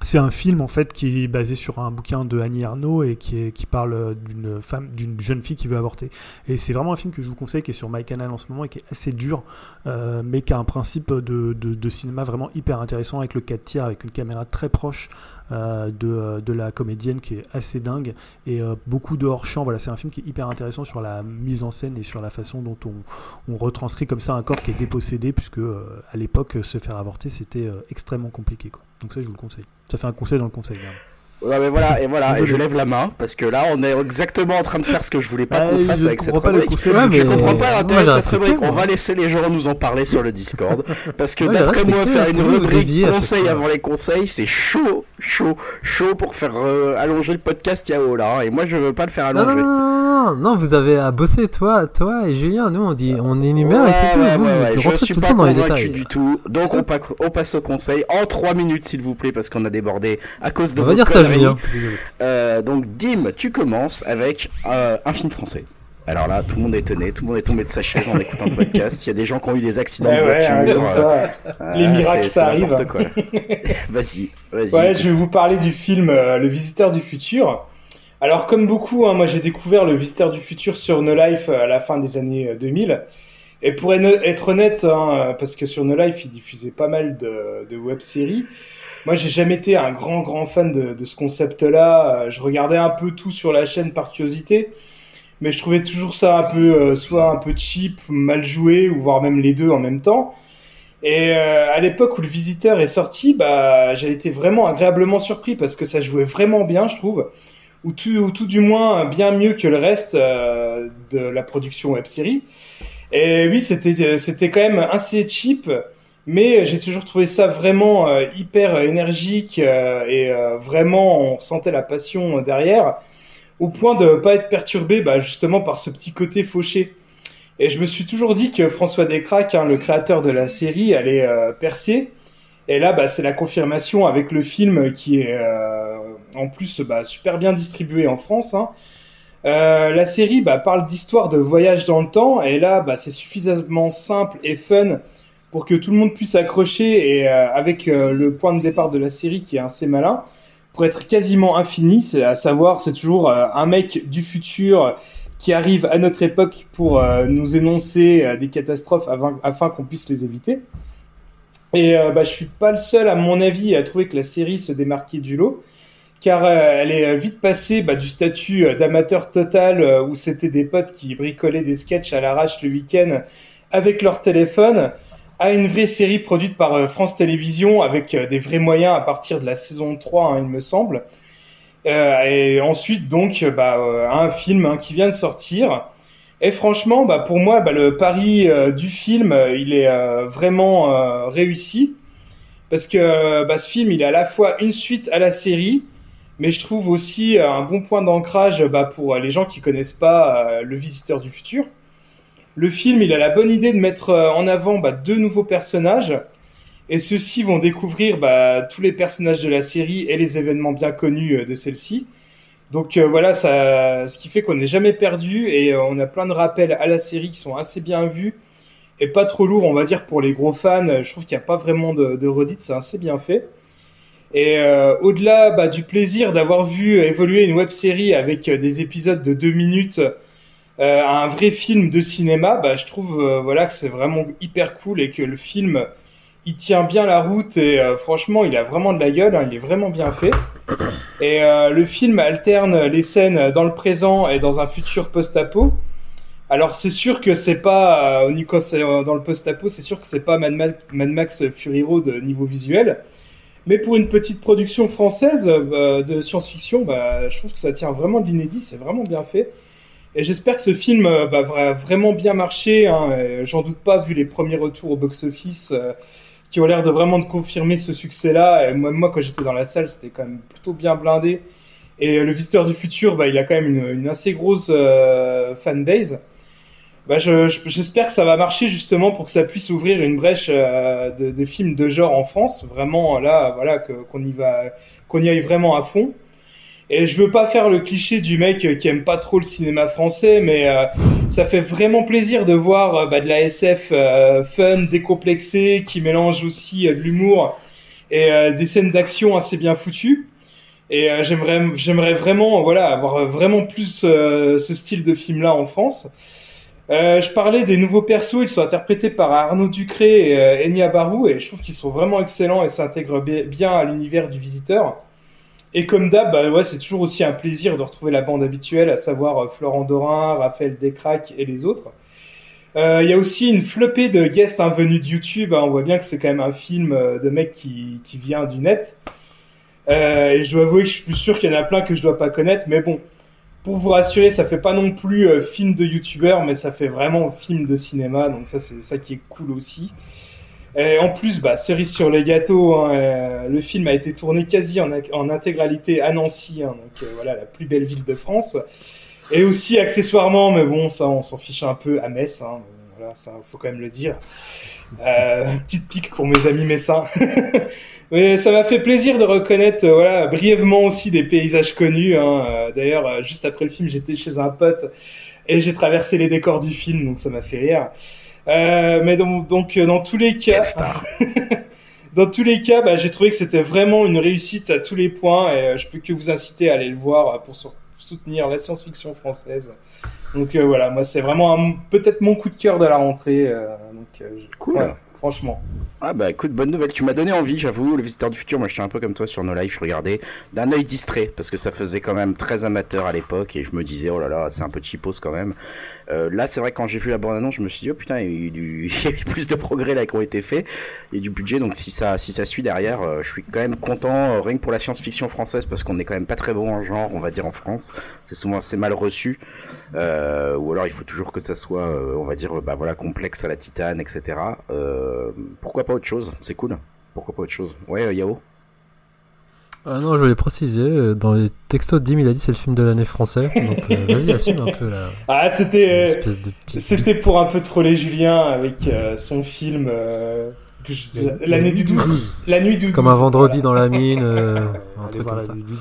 C'est un film en fait qui est basé sur un bouquin de Annie Arnaud et qui, parle euh, d'une femme, d'une jeune fille qui veut avorter. Et c'est vraiment un film que je vous conseille qui est sur MyCanal en ce moment et qui est assez dur, euh, mais qui a un principe de, cinéma vraiment hyper intéressant avec le 4 tiers, avec une caméra très proche euh, de, la comédienne qui est assez dingue et beaucoup de hors champ. Voilà, c'est un film qui est hyper intéressant sur la mise en scène et sur la façon dont on, retranscrit comme ça un corps qui est dépossédé, puisque à l'époque, se faire avorter, c'était extrêmement compliqué. Donc ça, je vous le conseille. Ça fait un conseil dans le conseil. Ouais, mais voilà, et voilà, et je lève la main parce que là, on est exactement en train de faire ce que je voulais pas qu'on fasse avec cette rubrique. conseil. Je mais- comprends pas l'intérêt de cette rubrique. On va laisser les gens nous en parler sur le Discord. Parce que d'après moi, faire une vous rubrique conseil avant les conseils, c'est chaud, chaud, chaud pour faire euh, allonger le podcast Yao là. Et moi, je veux pas le faire Non, non, allonger. Non, non, vous avez à bosser, toi, toi et Julien. Nous, on dit, on énumère et c'est tout. Ouais, vous, ouais, vous ouais, rentrez Je suis tout pas dans les convaincu détails. du tout. Donc on, pa- on passe au conseil en 3 minutes s'il vous plaît parce qu'on a débordé à cause de On vos va dire ça. Julien. Euh, donc Dim, tu commences avec euh, un film français. Alors là, tout le monde est étonné, tout le monde est tombé de sa chaise en écoutant le podcast. Il y a des gens qui ont eu des accidents Ouais, de ouais, hein, voiture. comme euh, ça. euh, Les miracles, ça arrive. vas-y, vas-y. Ouais, écoute. je vais vous parler du film euh, Le Visiteur du Futur. Alors, comme beaucoup, hein, moi j'ai découvert Le Visiteur du Futur sur No Life euh, à la fin des années euh, 2000. Et pour être honnête, hein, euh, parce que sur No Life, ils diffusaient pas mal de, de web-séries, moi j'ai jamais été un grand grand fan de, ce concept-là. Euh, Je regardais un peu tout sur la chaîne par curiosité, mais je trouvais toujours ça un peu, euh, soit un peu cheap, mal joué, ou voire même les deux en même temps. Et euh, à l'époque où le visiteur est sorti, bah, j'ai été vraiment agréablement surpris parce que ça jouait vraiment bien, je trouve, ou tout, ou tout du moins bien mieux que le reste euh, de la production web série. Et oui, c'était c'était quand même assez cheap, mais j'ai toujours trouvé ça vraiment euh, hyper énergique euh, et euh, vraiment on sentait la passion derrière, au point de pas être perturbé bah, justement par ce petit côté fauché. Et je me suis toujours dit que François Descraques, hein, le créateur de la série, allait euh, percer. Et là, bah, c'est la confirmation avec le film qui est euh, en plus bah, super bien distribué en France. hein. Euh, la série bah, parle d'histoire de voyage dans le temps, et là, c'est suffisamment simple et fun pour que tout le monde puisse accrocher, et euh, avec le point de départ de la série qui est assez malin, pour être quasiment infini, c'est à savoir, c'est toujours un mec du futur qui arrive à notre époque pour nous énoncer des catastrophes afin qu'on puisse les éviter. Et euh, bah, je suis pas le seul, à mon avis, à trouver que la série se démarquait du lot, car euh, elle est euh, vite passée bah, du statut euh, d'amateur total, où c'était des potes qui bricolaient des sketchs à l'arrache le week-end avec leur téléphone, à une vraie série produite par France Télévisions, avec des vrais moyens à partir de la saison 3, hein, il me semble. Et ensuite, donc, bah, un film hein, qui vient de sortir. Et franchement, bah, pour moi, bah, le pari euh, du film, euh, il est euh, vraiment réussi. Parce que bah, ce film, il est à la fois une suite à la série, mais je trouve aussi un bon point d'ancrage pour les gens qui connaissent pas Le Visiteur du Futur. Le film, il a la bonne idée de mettre en avant deux nouveaux personnages. Et ceux-ci vont découvrir tous les personnages de la série et les événements bien connus de celle-ci. Donc euh, voilà, ce qui fait qu'on n'est jamais perdu et euh, on a plein de rappels à la série qui sont assez bien vus et pas trop lourds, on va dire, pour les gros fans. Je trouve qu'il n'y a pas vraiment de, de redites, c'est assez bien fait. Et euh, au-delà bah, du plaisir d'avoir vu évoluer une web série avec des épisodes de deux minutes euh, à un vrai film de cinéma, bah, je trouve voilà que c'est vraiment hyper cool et que le film il tient bien la route et euh, franchement, il a vraiment de la gueule. hein, il est vraiment bien fait. Et euh, le film alterne les scènes dans le présent et dans un futur post-apo. Alors c'est sûr que c'est pas euh, euh, dans le post-apo, c'est sûr que c'est pas Mad Max, Mad Max Fury Road niveau visuel. Mais pour une petite production française de science-fiction, bah, je trouve que ça tient vraiment de l'inédit, c'est vraiment bien fait. Et j'espère que ce film bah, va vraiment bien marcher. hein, J'en doute pas vu les premiers retours au box-office qui ont l'air de vraiment de confirmer ce succès-là. Et moi, moi, quand j'étais dans la salle, c'était quand même plutôt bien blindé. Et euh, le Visiteur du futur, bah, il a quand même une, une assez grosse euh, fanbase. Bah, je- je- J'espère que ça va marcher justement pour que ça puisse ouvrir une brèche euh, de, de films de genre en France. Vraiment, là, voilà, qu'on y va, qu'on y aille vraiment à fond. Et je veux pas faire le cliché du mec qui aime pas trop le cinéma français, mais euh, ça fait vraiment plaisir de voir euh, bah, de la SF euh, fun, décomplexée, qui mélange aussi euh, de l'humour et euh, des scènes d'action assez bien foutues. Et euh, j'aimerais, j'aimerais vraiment, voilà, avoir vraiment plus ce style de film-là en France. Je parlais des nouveaux persos, ils sont interprétés par Arnaud Ducré et Enya Barou, et je trouve qu'ils sont vraiment excellents et s'intègrent bi- bien à l'univers du visiteur. Et comme d'hab, bah c'est toujours aussi un plaisir de retrouver la bande habituelle, à savoir euh, Florent Dorin, Raphaël Descraques et les autres. Euh, Il y a aussi une flopée de guests venus de YouTube. hein. On voit bien que c'est quand même un film euh, de mec qui, vient du net. Et je dois avouer que je suis plus sûr qu'il y en a plein que je dois pas connaître. Mais bon, pour vous rassurer, ça fait pas non plus film de youtubeur, mais ça fait vraiment film de cinéma. Donc ça, c'est ça qui est cool aussi. Et en plus, bah, cerise sur les gâteaux, hein, euh, le film a été tourné quasi en, intégralité à Nancy, hein, donc euh, voilà, la plus belle ville de France. Et aussi accessoirement, mais bon, ça on s'en fiche un peu, à Metz, hein, voilà, ça faut quand même le dire. Euh, petite pique pour mes amis messins. Mais ça m'a fait plaisir de reconnaître, euh, voilà, brièvement aussi des paysages connus. Hein. D'ailleurs, juste après le film, j'étais chez un pote et j'ai traversé les décors du film, donc ça m'a fait rire. Euh, mais donc, donc, euh, dans tous les cas, dans tous les cas, bah, j'ai trouvé que c'était vraiment une réussite à tous les points et euh, je peux que vous inciter à aller le voir pour sou- soutenir la science-fiction française. Donc euh, voilà, moi c'est vraiment peut-être mon coup de cœur de la rentrée. euh, donc, Cool. ouais, franchement. Ah bah écoute, bonne nouvelle, tu m'as donné envie, j'avoue, le visiteur du futur, moi je suis un peu comme toi sur nos lives, je regardais d'un œil distrait, parce que ça faisait quand même très amateur à l'époque, et je me disais, oh là là, c'est un peu cheapos quand même. Euh, là c'est vrai, quand j'ai vu la bande-annonce, je me suis dit, oh putain, il y a eu, plus de progrès là qui ont été faits, et du budget, donc si ça, si ça suit derrière, euh, je suis quand même content, euh, rien que pour la science-fiction française, parce qu'on est quand même pas très bon en genre, on va dire en France, c'est souvent assez mal reçu, ou alors il faut toujours que ça soit, on va dire, bah voilà, complexe à la titane, etc. Pourquoi pas autre chose C'est cool. Pourquoi pas autre chose? Ouais, euh, Yao Ah non, je voulais préciser, euh, dans les textos de Dim, il a dit c'est le film de l'année français. Donc euh, vas-y, assume un peu la Ah, c'était euh, espèce de petite. c'était pour un peu troller Julien avec euh, son film euh, je- l'année du 12, la nuit du 12. Comme un vendredi dans la mine, euh, un Allez truc comme la ça. du 12.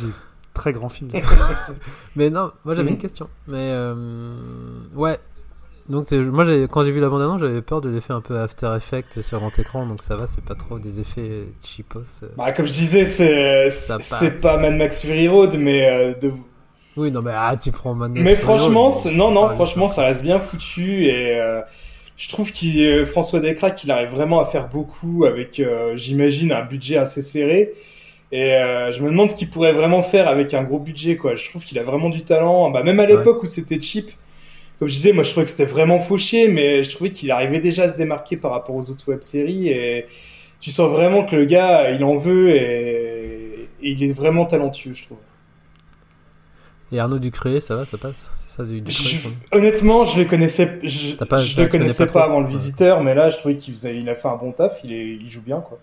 Très grand film. Mais non, moi j'avais une question. Mais euh, ouais. Donc moi quand j'ai vu la bande annonce, j'avais peur de l'effet un peu After Effects sur grand écran, donc ça va, c'est pas trop des effets cheapos. euh. Bah, comme je disais, c'est c'est pas Mad Max Fury Road, mais euh, de... Oui, non mais ah, tu prends Mad Max mais Fury franchement, Road, non, non, Ah, franchement, ça- reste bien foutu et euh, je trouve qu'il euh, François Descraques, il arrive vraiment à faire beaucoup avec, euh, j'imagine, un budget assez serré. Et euh, je me demande ce qu'il pourrait vraiment faire avec un gros budget, quoi. Je trouve qu'il a vraiment du talent. Bah, même à l'époque où c'était cheap, comme je disais, moi je trouvais que c'était vraiment fauché, mais je trouvais qu'il arrivait déjà à se démarquer par rapport aux autres web-séries. Et tu sens vraiment que le gars, il en veut et, et il est vraiment talentueux, je trouve. Et Arnaud Ducré, ça va, ça passe? C'est ça du Ducré Je- son- honnêtement, je le connaissais, je, pas- je le connaissais pas avant le visiteur, mais là, je trouvais qu'il faisait, il a fait un bon taf. Il, est, il joue bien, quoi.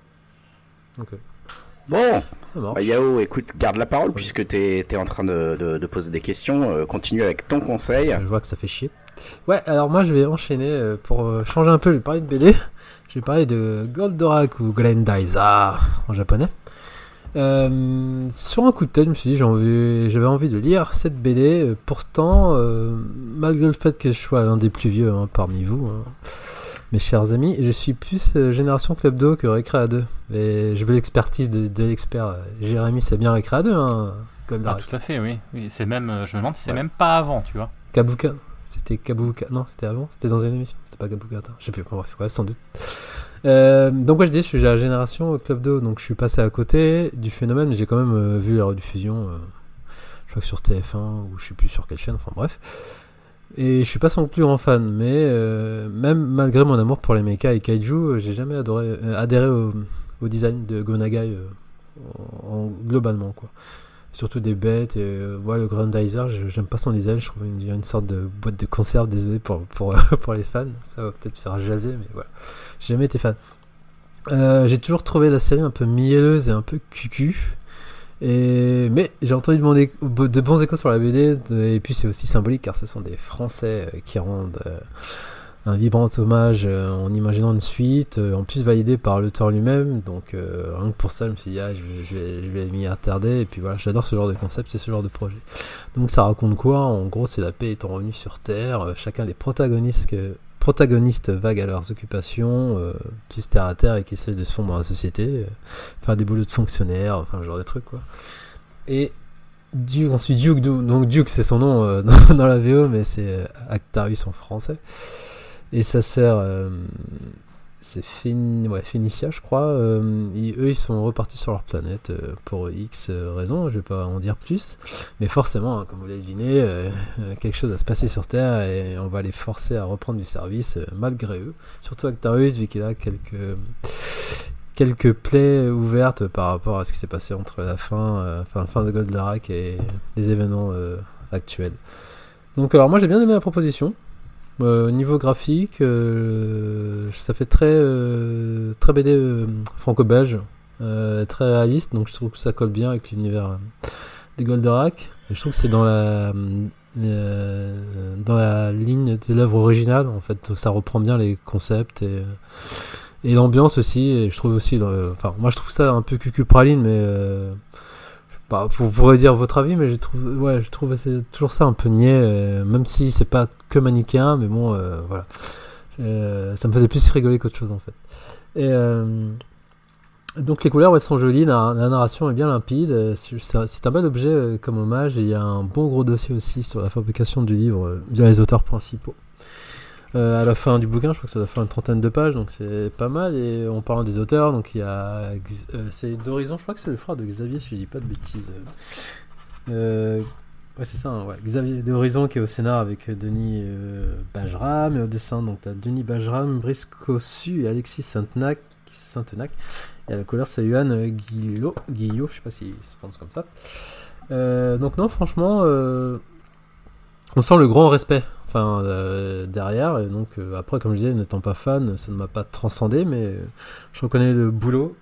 Bon, bah, Yao, écoute, garde la parole puisque t'es es en train de, de, de poser des questions. euh, continue avec ton conseil. Je vois que ça fait chier. Ouais, alors moi je vais enchaîner euh, pour euh, changer un peu. Je vais parler de BD. Je vais parler de Goldorak ou Glendiza en japonais. Euh, sur un coup de tête, je me suis dit j'ai envie- j'avais envie de lire cette BD. Pourtant, euh, malgré le fait que je sois l'un des plus vieux hein, parmi vous, hein, mes chers amis, je suis plus euh, génération Club Do que Récréa 2. Et je veux l'expertise de, de l'expert. euh, Jérémy, c'est bien Récréa 2, hein, Ah, tout à fait, oui. oui c'est même, euh, je me demande si c'est Ouais. même pas avant, tu vois. Kabuka. C'était Kabuka. Non, c'était avant. C'était dans une émission. C'était pas Kabuka. Attends, je sais plus. Enfin, bref, ouais, sans doute. Euh, donc, ouais, je dis, je suis la génération Club Do, donc je suis passé à côté du phénomène, mais j'ai quand même vu la rediffusion, je crois que sur TF1, ou je sais plus sur quelle chaîne, enfin bref. Et je suis pas son plus grand fan, mais euh, même malgré mon amour pour les mechas et kaiju, euh, j'ai jamais adoré, euh, adhéré au, design de Gonagai en, en- globalement, quoi. Surtout des bêtes, et ouais, le Grandizer, j'aime pas son design, je trouve une, une sorte de boîte de conserve, désolé pour, pour, pour les fans, ça va peut-être faire jaser, mais voilà. J'ai jamais été fan. J'ai toujours trouvé la série un peu mielleuse et un peu cucu. Mais j'ai entendu de, bons échos sur la BD, et puis c'est aussi symbolique car ce sont des Français euh, qui rendent euh, un vibrant hommage euh, en imaginant une suite, en plus validée par l'auteur lui-même. Donc rien que pour ça, je me suis dit, ah, je, je je vais m'y attarder. Et puis voilà, j'adore ce genre de concept et ce genre de projet. Donc ça raconte quoi? En gros, c'est la paix étant revenue sur Terre. chacun des protagonistes, que- protagonistes vagues à leurs occupations, euh, terre à terre et qui essaient de se fondre dans la société, euh, faire des boulots de fonctionnaires, enfin ce genre de trucs quoi. Et Duke, ensuite Duke, donc Duke c'est son nom euh, dans, dans la VO, mais c'est euh, Actarius en français. Et sa sœur, c'est Fin... ouais, je crois. euh, eux, ils sont repartis sur leur planète euh, pour X euh, raisons, je vais pas en dire plus. Mais forcément, hein, comme vous l'avez deviné, quelque chose va se passer sur Terre et on va les forcer à reprendre du service malgré eux. Surtout Actarius, vu qu'il a quelques quelques plaies ouvertes par rapport à ce qui s'est passé entre la fin, fin de Goldorak et les événements actuels. Donc alors moi j'ai bien aimé la proposition. Euh, au niveau graphique, euh, ça fait très euh, très BD franco-belge, très réaliste, donc je trouve que ça colle bien avec l'univers des Goldorak. Et je trouve que c'est dans la dans la ligne de l'œuvre originale en fait, ça reprend bien les concepts et et l'ambiance aussi, et je trouve aussi, enfin, moi je trouve ça un peu cucu praline, mais bah, vous pourrez dire votre avis, mais je trouve, ouais, je trouve toujours ça un peu niais, euh, même si c'est pas que manichéen, mais bon, euh, voilà, Euh, ça me faisait plus rigoler qu'autre chose en fait. Et donc les couleurs ouais, sont jolies, la, la narration est bien limpide, c'est un, bel objet comme hommage, et il y a un bon gros dossier aussi sur la fabrication du livre via les auteurs principaux. Euh, à la fin du bouquin, je crois que ça doit faire une trentaine de pages, donc c'est pas mal. Et en parlant des auteurs, donc il y a. Euh, c'est d'Horizon, je crois que c'est le frère de Xavier, si je dis pas de bêtises. Euh, ouais, c'est ça, hein, ouais. Xavier d'Horizon qui est au scénar avec Denis Bajram, et au dessin, donc t'as Denis Bajram, Brice Cossu et Alexis Saintenac. Saintenac. Et à la couleur, c'est Yuan Guillot, Guillot, je sais pas s'il se prononce comme ça. Donc, non, franchement, on sent le grand respect euh, derrière. Et donc euh, après comme je disais n'étant pas fan ça ne m'a pas transcendé mais euh, je reconnais le boulot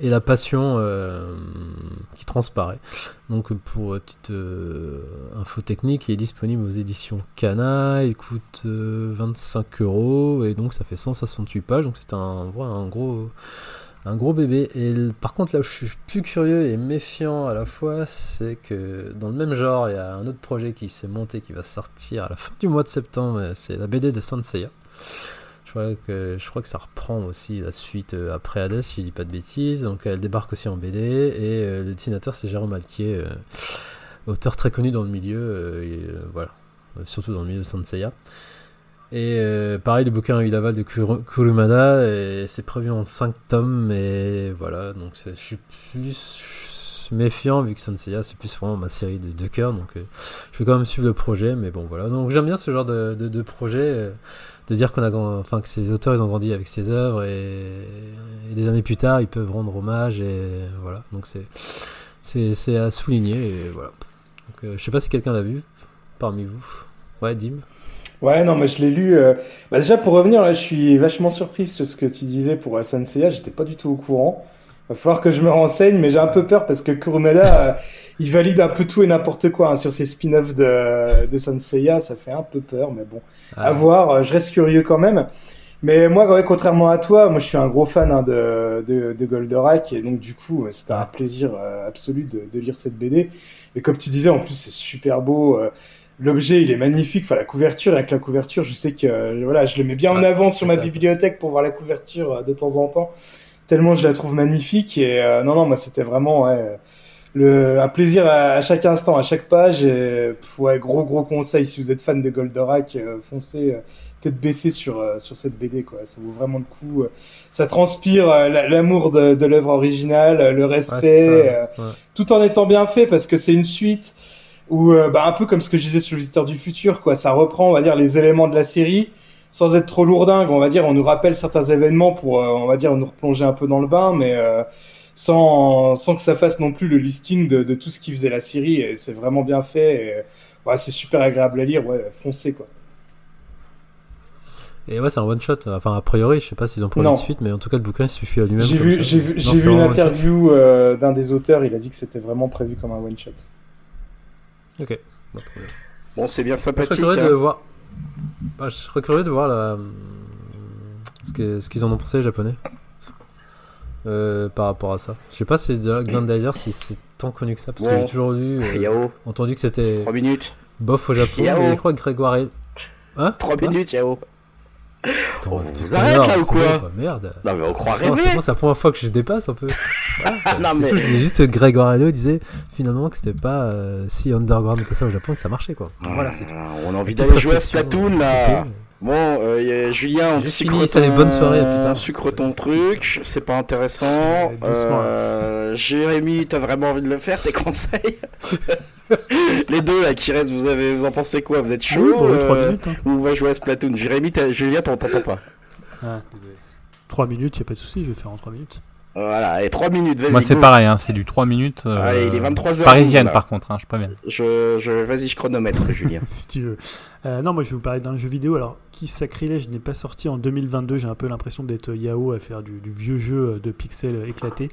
et la passion qui transparaît. Donc pour petite info technique il est disponible aux éditions Cana. Il coûte euh, 25 euros et donc ça fait 168 pages. Donc c'est un, un gros un gros bébé. Et par contre, là où je suis plus curieux et méfiant à la fois, c'est que dans le même genre, il y a un autre projet qui s'est monté qui va sortir à la fin du mois de septembre. C'est la BD de Saint Seiya. Je crois, que, je crois que ça reprend aussi la suite euh, après Hades, si je dis pas de bêtises. Donc elle débarque aussi en BD. Et euh, le dessinateur, c'est Jérôme Alquier, euh, auteur très connu dans le milieu. voilà. Surtout dans le milieu de Saint Seiya. Et euh, pareil, le bouquin a eu l'aval de Kuru- Kurumada c'est prévu en 5 tomes, mais voilà, donc je suis plus méfiant vu que Senseiya c'est plus vraiment ma série de deux cœurs, donc euh, je vais quand même suivre le projet, mais bon voilà. Donc j'aime bien ce genre de, de, de projet, euh, de dire qu'on a, enfin que ces auteurs ils ont grandi avec ces œuvres et, des années plus tard ils peuvent rendre hommage et voilà, donc c'est à souligner et voilà. Donc je sais pas si quelqu'un l'a vu parmi vous. Ouais, Dim? Ouais, non, mais je l'ai lu. euh, Bah, déjà, pour revenir, là, je suis vachement surpris sur ce que tu disais pour Senseiya. J'étais pas du tout au courant. Va falloir que je me renseigne, mais j'ai un peu peur parce que Kurumada, euh, il valide un peu tout et n'importe quoi hein, sur ses spin-offs de, de Senseiya. Ça fait un peu peur, mais bon, Ah. à voir. euh, Je reste curieux quand même. Mais moi, ouais, contrairement à toi, moi, je suis un gros fan hein, de, de, de Goldorak et donc du coup, euh, c'était un plaisir euh, absolu de, de lire cette BD. Et comme tu disais, en plus, c'est super beau. euh, L'objet, il est magnifique. Enfin, la couverture, avec la couverture, je sais que euh, voilà, je le mets bien en avant sur ma bibliothèque pour voir la couverture euh, de temps en temps. Tellement je la trouve magnifique. Et euh, non, non, moi, c'était vraiment ouais, euh, le, un plaisir à, à chaque instant, à chaque page. Et, pff, ouais, gros gros conseil si vous êtes fan de Goldorak, foncez tête baissée sur sur cette BD quoi. Ça vaut vraiment le coup. Ça transpire la- l'amour de, de l'œuvre originale, le respect, ouais. tout en étant bien fait parce que c'est une suite où euh, bah, un peu comme ce que je disais sur le visiteur du futur quoi. Ça reprend on va dire les éléments de la série sans être trop lourdingue. On va dire on nous rappelle certains événements pour euh, on va dire nous replonger un peu dans le bain, mais euh, sans, sans que ça fasse non plus le listing de, de tout ce qui faisait la série. Et c'est vraiment bien fait. Et, ouais, c'est super agréable à lire. Ouais, foncez quoi. Et ouais, c'est un one shot. Enfin, a priori, je sais pas s'ils ont prévu Non. de suite, mais en tout cas, le bouquin il suffit à lui-même. J'ai vu, j'ai vu, j'ai vu une interview euh, d'un des auteurs. Il a dit que c'était vraiment prévu comme un one shot. Ok. Bon. Bon, c'est bien Je serais sympathique. curieux hein. de voir. Bah, je serais curieux de voir la... ce que- ce qu'ils en ont pensé les japonais euh, par rapport à ça. Je sais pas si Glandizer si c'est tant connu que ça parce que j'ai toujours lu euh, entendu que c'était 3 minutes. bof au Japon. Yao. mais je crois que Grégoire est... Hein? 3 Quoi? minutes, Yao. Attends, On tu vous te arrête, là, ou quoi Merde. Non, mais on croit rêver. c'est la première fois que je dépasse un peu. non, mais. Tout, je disais juste que Grégoire Hello disait finalement que c'était pas euh, si underground que ça au Japon que ça marchait quoi. Voilà, c'est tout. On a envie d'aller jouer à Splatoon là. Bon, euh, y a- Julien, on sucre fini, ton... salut, bonne soirée, à plus tard. sucre ton truc, c'est pas intéressant. Euh, Jérémy, t'as vraiment envie de le faire, tes conseils? Les deux là qui restent, vous avez, vous en pensez quoi? Vous êtes chaud Oui, bon, ouais, 3 euh, minutes. Hein. ou on va jouer à Splatoon? Jérémy, t'as- Julien, t'en- t'entends pas. Ah, désolé. 3 minutes, y a pas de souci, je vais faire en 3 minutes. Voilà, et 3 minutes, vas-y. Moi, c'est go. pareil, hein, c'est du 3 minutes. euh, Allez, il est 23 heures, Parisienne, par contre, hein, je préviens. Je, je, vas-y, je chronomètre, Julien. si tu veux. Euh, non, moi je vais vous parler d'un jeu vidéo. Alors, qui sacrilège n'est pas sorti en 2022. J'ai un peu l'impression d'être Yao à faire du, vieux jeu euh, de pixels éclatés.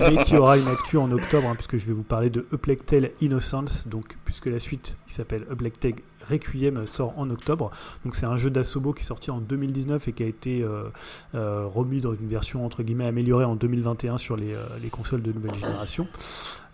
mais qui aura une actu en octobre, hein, puisque je vais vous parler de A Plague Tale Innocence. Donc, puisque la suite qui s'appelle A Plague Tale Requiem sort en octobre. Donc, c'est un jeu d'Asobo qui est sorti en 2019 et qui a été euh, euh, remis dans une version entre guillemets améliorée en 2021 sur les, euh, les consoles de nouvelle génération.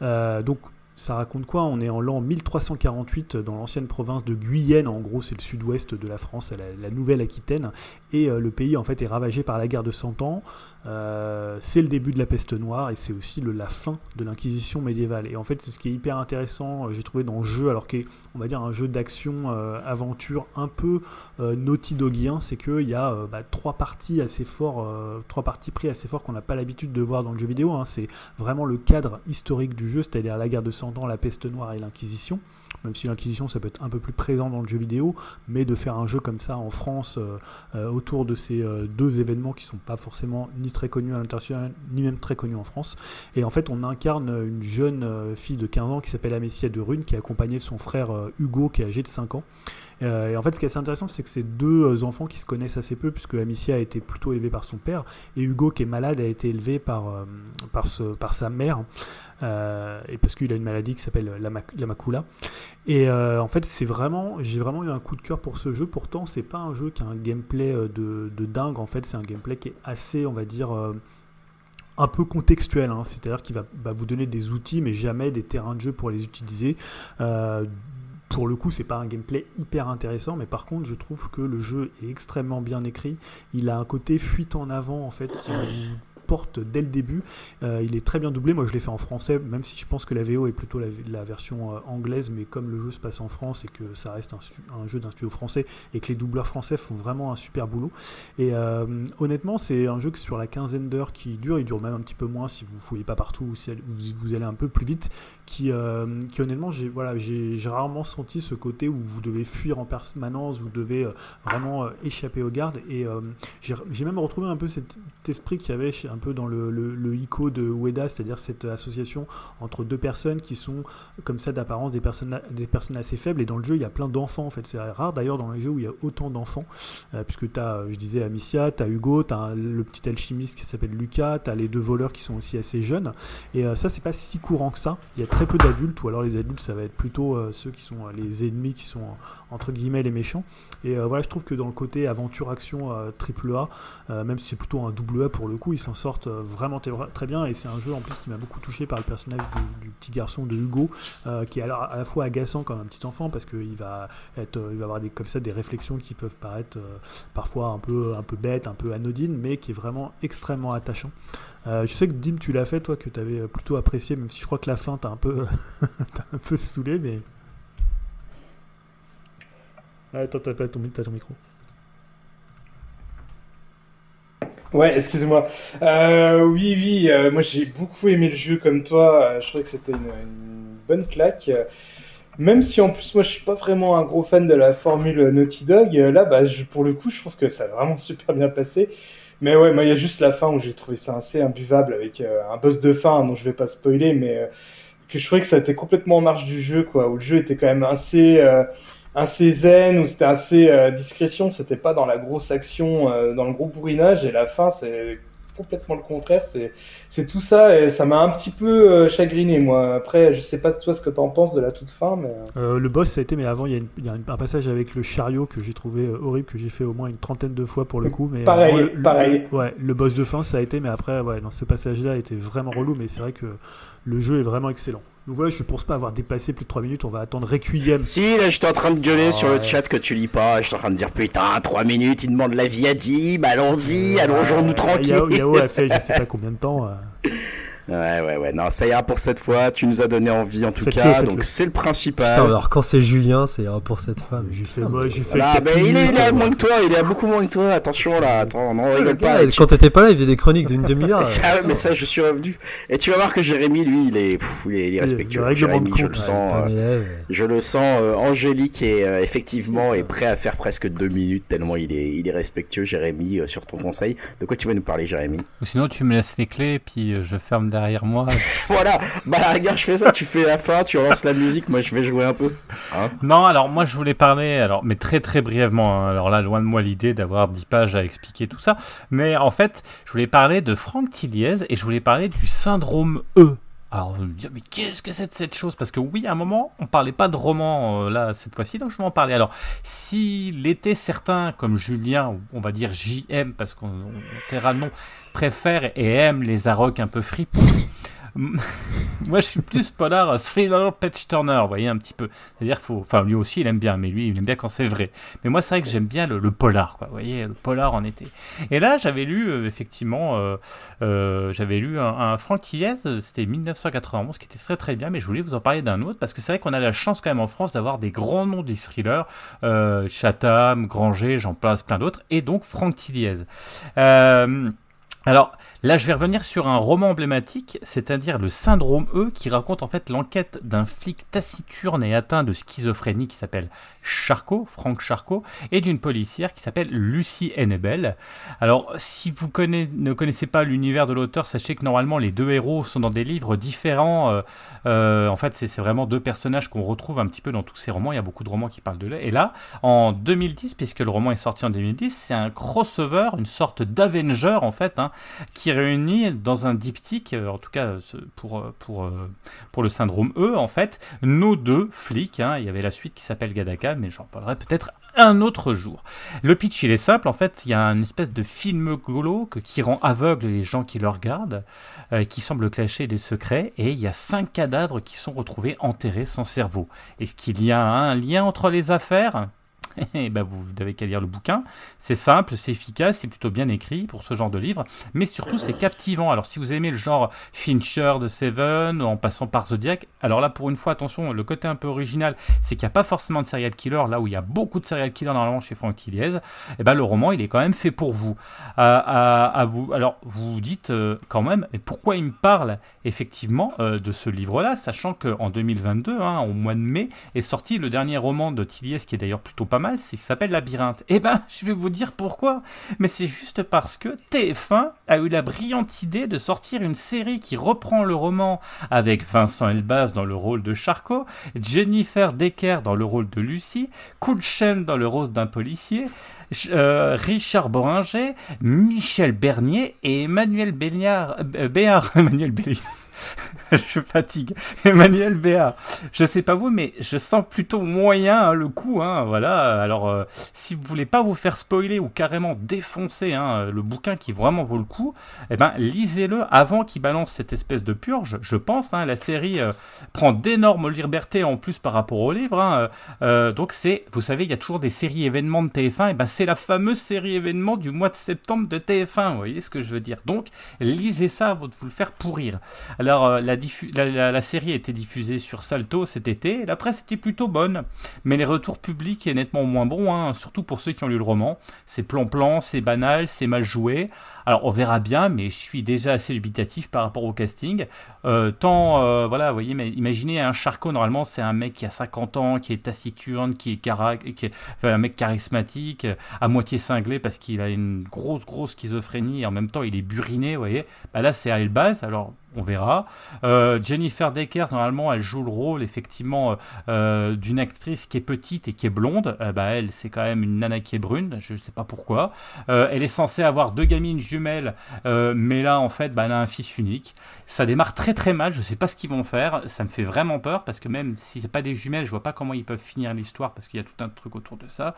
Euh, donc, ça raconte quoi? On est en l'an 1348 dans l'ancienne province de Guyenne, en gros c'est le sud-ouest de la France, la, Nouvelle-Aquitaine, et euh, le pays en fait est ravagé par la guerre de Cent Ans. Euh, c'est le début de la peste noire et c'est aussi la fin de l'inquisition médiévale. Et en fait c'est ce qui est hyper intéressant, euh, j'ai trouvé dans le jeu, alors qu'est on va dire un jeu d'action aventure un peu Naughty Dogien, c'est qu'il y a bah, trois parties assez forts, euh, trois parties pris assez forts qu'on n'a pas l'habitude de voir dans le jeu vidéo. hein. C'est vraiment le cadre historique du jeu, c'est-à-dire la guerre de Ans, la peste noire et l'Inquisition. Même si l'Inquisition, ça peut être un peu plus présent dans le jeu vidéo, mais de faire un jeu comme ça en France euh, euh, autour de ces euh, deux événements qui sont pas forcément ni très connus à l'international, ni même très connus en France. Et en fait, on incarne une jeune fille de 15 ans qui s'appelle Amécia de Rune, qui est accompagnée de son frère Hugo, qui est âgé de 5 ans. Et en fait, ce qui est assez intéressant, c'est que c'est deux enfants qui se connaissent assez peu, puisque Amicia a été plutôt élevée par son père, et Hugo, qui est malade, a été élevé par, par, sa mère, et parce qu'il a une maladie qui s'appelle la, mac- la macula. Et euh, en fait, c'est vraiment, j'ai vraiment eu un coup de cœur pour ce jeu. Pourtant, c'est pas un jeu qui a un gameplay euh, de, dingue. En fait, c'est un gameplay qui est assez, on va dire. euh, un peu contextuel, hein. c'est-à-dire qu'il va, vous donner des outils, mais jamais des terrains de jeu pour les utiliser. Euh, pour le coup, c'est pas un gameplay hyper intéressant, mais par contre, je trouve que le jeu est extrêmement bien écrit. Il a un côté fuite en avant, en fait, qui dès le début. Euh, il est très bien doublé. Moi, je l'ai fait en français, même si je pense que la VO est plutôt la, version euh, anglaise, mais comme le jeu se passe en France et que ça reste un, jeu d'un studio français et que les doubleurs français font vraiment un super boulot. Et euh, honnêtement, c'est un jeu que sur la quinzaine d'heures qui dure, il dure même un petit peu moins si vous fouillez pas partout ou si vous allez un peu plus vite, qui, euh, qui honnêtement, j'ai voilà, j'ai rarement senti ce côté où vous devez fuir en permanence, vous devez euh, vraiment euh, échapper aux gardes. Et euh, j'ai même retrouvé un peu cet esprit qu'il y avait un peu dans le, le, le ICO de Ueda, c'est-à-dire cette association entre deux personnes qui sont comme ça d'apparence des personnes, des personnes assez faibles. Et dans le jeu, il y a plein d'enfants en fait. C'est rare d'ailleurs dans les jeux où il y a autant d'enfants, euh, puisque tu as, je disais, Amicia, tu as Hugo, tu as le petit alchimiste qui s'appelle Lucas, tu as les deux voleurs qui sont aussi assez jeunes. Et euh, ça, c'est pas si courant que ça. Il y a peu d'adultes, ou alors les adultes, ça va être plutôt euh, ceux qui sont euh, les ennemis, qui sont euh, entre guillemets les méchants. Et voilà, je trouve que dans le côté aventure-action triple A, même si c'est plutôt un double A pour le coup, il s'en sortent vraiment très bien. Et c'est un jeu en plus qui m'a beaucoup touché par le personnage du, petit garçon de Hugo, qui est alors à la fois agaçant comme un petit enfant parce qu'il va être, il va avoir des comme ça des réflexions qui peuvent paraître parfois un peu un peu bêtes, un peu anodines, mais qui est vraiment extrêmement attachant. Euh, je sais que Dim, tu l'as fait, toi, que tu avais plutôt apprécié, même si je crois que la fin t'a un peu, un peu saoulé, mais. Ah, Attends, t'as ton, micro. Ouais, excusez-moi. Euh, oui, oui, euh, moi j'ai beaucoup aimé le jeu comme toi. Euh, je trouvais que c'était une, bonne claque. Euh, Même si en plus moi je suis pas vraiment un gros fan de la formule Naughty Dog, euh, là bah pour le coup je trouve que ça a vraiment super bien passé. Mais ouais, moi il y a juste la fin où j'ai trouvé ça assez imbuvable avec euh, un boss de fin dont je vais pas spoiler, mais euh, que je trouvais que ça était complètement en marge du jeu quoi, où le jeu était quand même assez euh, assez zen, où c'était assez euh, discrétion, c'était pas dans la grosse action, dans le gros bourrinage, et la fin c'est complètement le contraire, c'est tout ça et ça m'a un petit peu euh, chagriné moi. Après je sais pas toi ce que t'en penses de la toute fin, mais euh, Euh, le boss, ça a été, mais avant, il y a, une- il y a un passage avec le chariot que j'ai trouvé euh, horrible, que j'ai fait au moins une trentaine de fois pour le coup. Mais, Pareil, euh, le- le- pareil. Ouais, le boss de fin, ça a été, mais après, ouais, dans ce passage-là, était vraiment relou, mais c'est vrai que le jeu est vraiment excellent. Donc voilà, je pense pas avoir dépassé plus de 3 minutes, on va attendre Requiem. Si, là, j'étais en train de gueuler sur le chat que tu lis pas. J'étais en train de dire putain, 3 minutes, il demande l'avis à Dim, allons-y, allongeons-nous tranquille. Yao, Yao a fait je sais pas combien de temps. euh. Ouais, ouais, ouais. Non, ça ira pour cette fois. Tu nous as donné envie en tout cas, donc c'est le Putain, principal. alors quand c'est Julien, c'est euh, pour cette femme. J'ai fait, moi, j'ai fait Voilà, mais il est, minutes, il est à euh, moins que toi, il est à beaucoup moins que toi. Attention là, attends, non, le rigole gars, pas. Et tu- quand t'étais pas là, il faisait des chroniques d'une demi-heure. Ah ouais, mais ça, je suis revenu. Et tu vas voir que Jérémy, lui, il est, pff, il est, il est Le- respectueux. le Jérémy, je compte, le ouais, sens. Euh. Je le sens euh, angélique et euh, effectivement est prêt à faire presque deux minutes tellement il est, il est respectueux, Jérémy, euh, sur ton conseil. De quoi tu vas nous parler, Jérémy? Ou sinon, tu me laisses les clés, puis euh, je ferme derrière moi. Voilà, bah la rigueur, je fais ça, tu fais la fin, tu relances la musique, moi je vais jouer un peu. Hein Non, alors moi je voulais parler, alors mais très très brièvement. hein. Alors là, loin de moi l'idée d'avoir 10 pages à expliquer tout ça. Mais en fait, je voulais parler de Franck Tilliez et je voulais parler du syndrome E. Alors vous me dire, mais qu'est-ce que c'est de cette chose? Parce que oui, à un moment, on parlait pas de roman euh, là cette fois-ci, donc je vais en parler. Alors, s'il était certain, comme Julien, on va dire JM, parce qu'on on taira le nom, préfère et aime les arocs un peu fripons. Moi, je suis plus polar euh, thriller patch turner, vous voyez un petit peu. C'est-à-dire faut, enfin lui aussi il aime bien, mais lui il aime bien quand c'est vrai. Mais moi c'est vrai que j'aime bien le, polar, quoi. Vous voyez, le polar en été. Et là j'avais lu euh, effectivement, euh, j'avais lu un, un euh, c'était 1991, qui était très très bien. Mais je voulais vous en parler d'un autre parce que c'est vrai qu'on a la chance quand même en France d'avoir des grands noms des thrillers, Chatham, Granger, j'en place plein d'autres, et donc Frank Tilliez. Alors là, je vais revenir sur un roman emblématique, c'est-à-dire le syndrome E, qui raconte en fait l'enquête d'un flic taciturne et atteint de schizophrénie qui s'appelle Charcot, Franck Charcot, et d'une policière qui s'appelle Lucie Hennebel. Alors, si vous ne connaissez pas l'univers de l'auteur, sachez que normalement les deux héros sont dans des livres différents. euh, euh, en fait, c'est vraiment deux personnages qu'on retrouve un petit peu dans tous ces romans. Il y a beaucoup de romans qui parlent de là. Et là, en 2010, puisque le roman est sorti en 2010, c'est un crossover, une sorte d'Avenger en fait, hein, qui réunit dans un diptyque, euh, en tout cas pour, pour, pour le syndrome E, en fait, nos deux flics. hein. Il y avait la suite qui s'appelle Gadaka, mais j'en parlerai peut-être un autre jour. Le pitch, il est simple. En fait, il y a une espèce de film glauque qui rend aveugle les gens qui le regardent, euh, qui semble cacher des secrets, et il y a cinq cadavres qui sont retrouvés enterrés sans cerveau. Est-ce qu'il y a un lien entre les affaires? eh ben vous n'avez qu'à lire le bouquin. C'est simple, c'est efficace, c'est plutôt bien écrit pour ce genre de livre, mais surtout c'est captivant. Alors si vous aimez le genre Fincher de Seven, en passant par Zodiac, alors là pour une fois, attention, le côté un peu original, c'est qu'il n'y a pas forcément de serial killer, là où il y a beaucoup de serial killers normalement chez Frank Tilliez, et ben le roman il est quand même fait pour vous. À, vous. Alors vous vous dites euh, quand même, pourquoi il me parle effectivement euh, de ce livre-là, sachant qu'en 2022, hein, au mois de mai, est sorti le dernier roman de Tilliez qui est d'ailleurs plutôt pas mal, c'est qui s'appelle Labyrinthe. Eh ben, je vais vous dire pourquoi. Mais c'est juste parce que TF1 a eu la brillante idée de sortir une série qui reprend le roman avec Vincent Elbaz dans le rôle de Charcot, Jennifer Decker dans le rôle de Lucie, Kulchen dans le rôle d'un policier, euh, Richard Boringer, Michel Bernier et Emmanuel Béliard, euh, Emmanuel Béliard, je fatigue. Emmanuel Béat, je sais pas vous, mais je sens plutôt moyen hein, le coup. Hein, voilà. Alors, euh, si vous voulez pas vous faire spoiler ou carrément défoncer hein, le bouquin qui vraiment vaut le coup, eh ben, lisez-le avant qu'il balance cette espèce de purge. Je pense. La série euh, prend d'énormes libertés en plus par rapport au livre. euh, donc, c'est, vous savez, il y a toujours des séries événements de TF1. Et ben, c'est la fameuse série événement du mois de septembre de TF1. Vous voyez ce que je veux dire Donc, lisez ça avant de vous le faire pourrir. Alors, euh, la, la, série a été diffusée sur Salto cet été, la presse était plutôt bonne, mais les retours publics est nettement moins bons, hein, surtout pour ceux qui ont lu le roman. C'est plan-plan, c'est banal, c'est mal joué. Alors, on verra bien, mais je suis déjà assez dubitatif par rapport au casting. Euh, tant, euh, voilà, vous voyez, mais imaginez un Charcot, normalement, c'est un mec qui a 50 ans, qui est taciturne, qui est, cara- qui est un mec charismatique, à moitié cinglé parce qu'il a une grosse, grosse schizophrénie et en même temps, il est buriné, vous voyez. Bah là, c'est Elbaz, alors on verra. Euh, Jennifer Deckers, normalement, elle joue le rôle, effectivement, euh, d'une actrice qui est petite et qui est blonde. Euh, bah, elle, c'est quand même une nana qui est brune, je ne sais pas pourquoi. Euh, elle est censée avoir deux gamines jumelles, euh, mais là, en fait, bah, elle a un fils unique. Ça démarre très très mal, je sais pas ce qu'ils vont faire, ça me fait vraiment peur, parce que même si c'est pas des jumelles, je vois pas comment ils peuvent finir l'histoire, parce qu'il y a tout un truc autour de ça.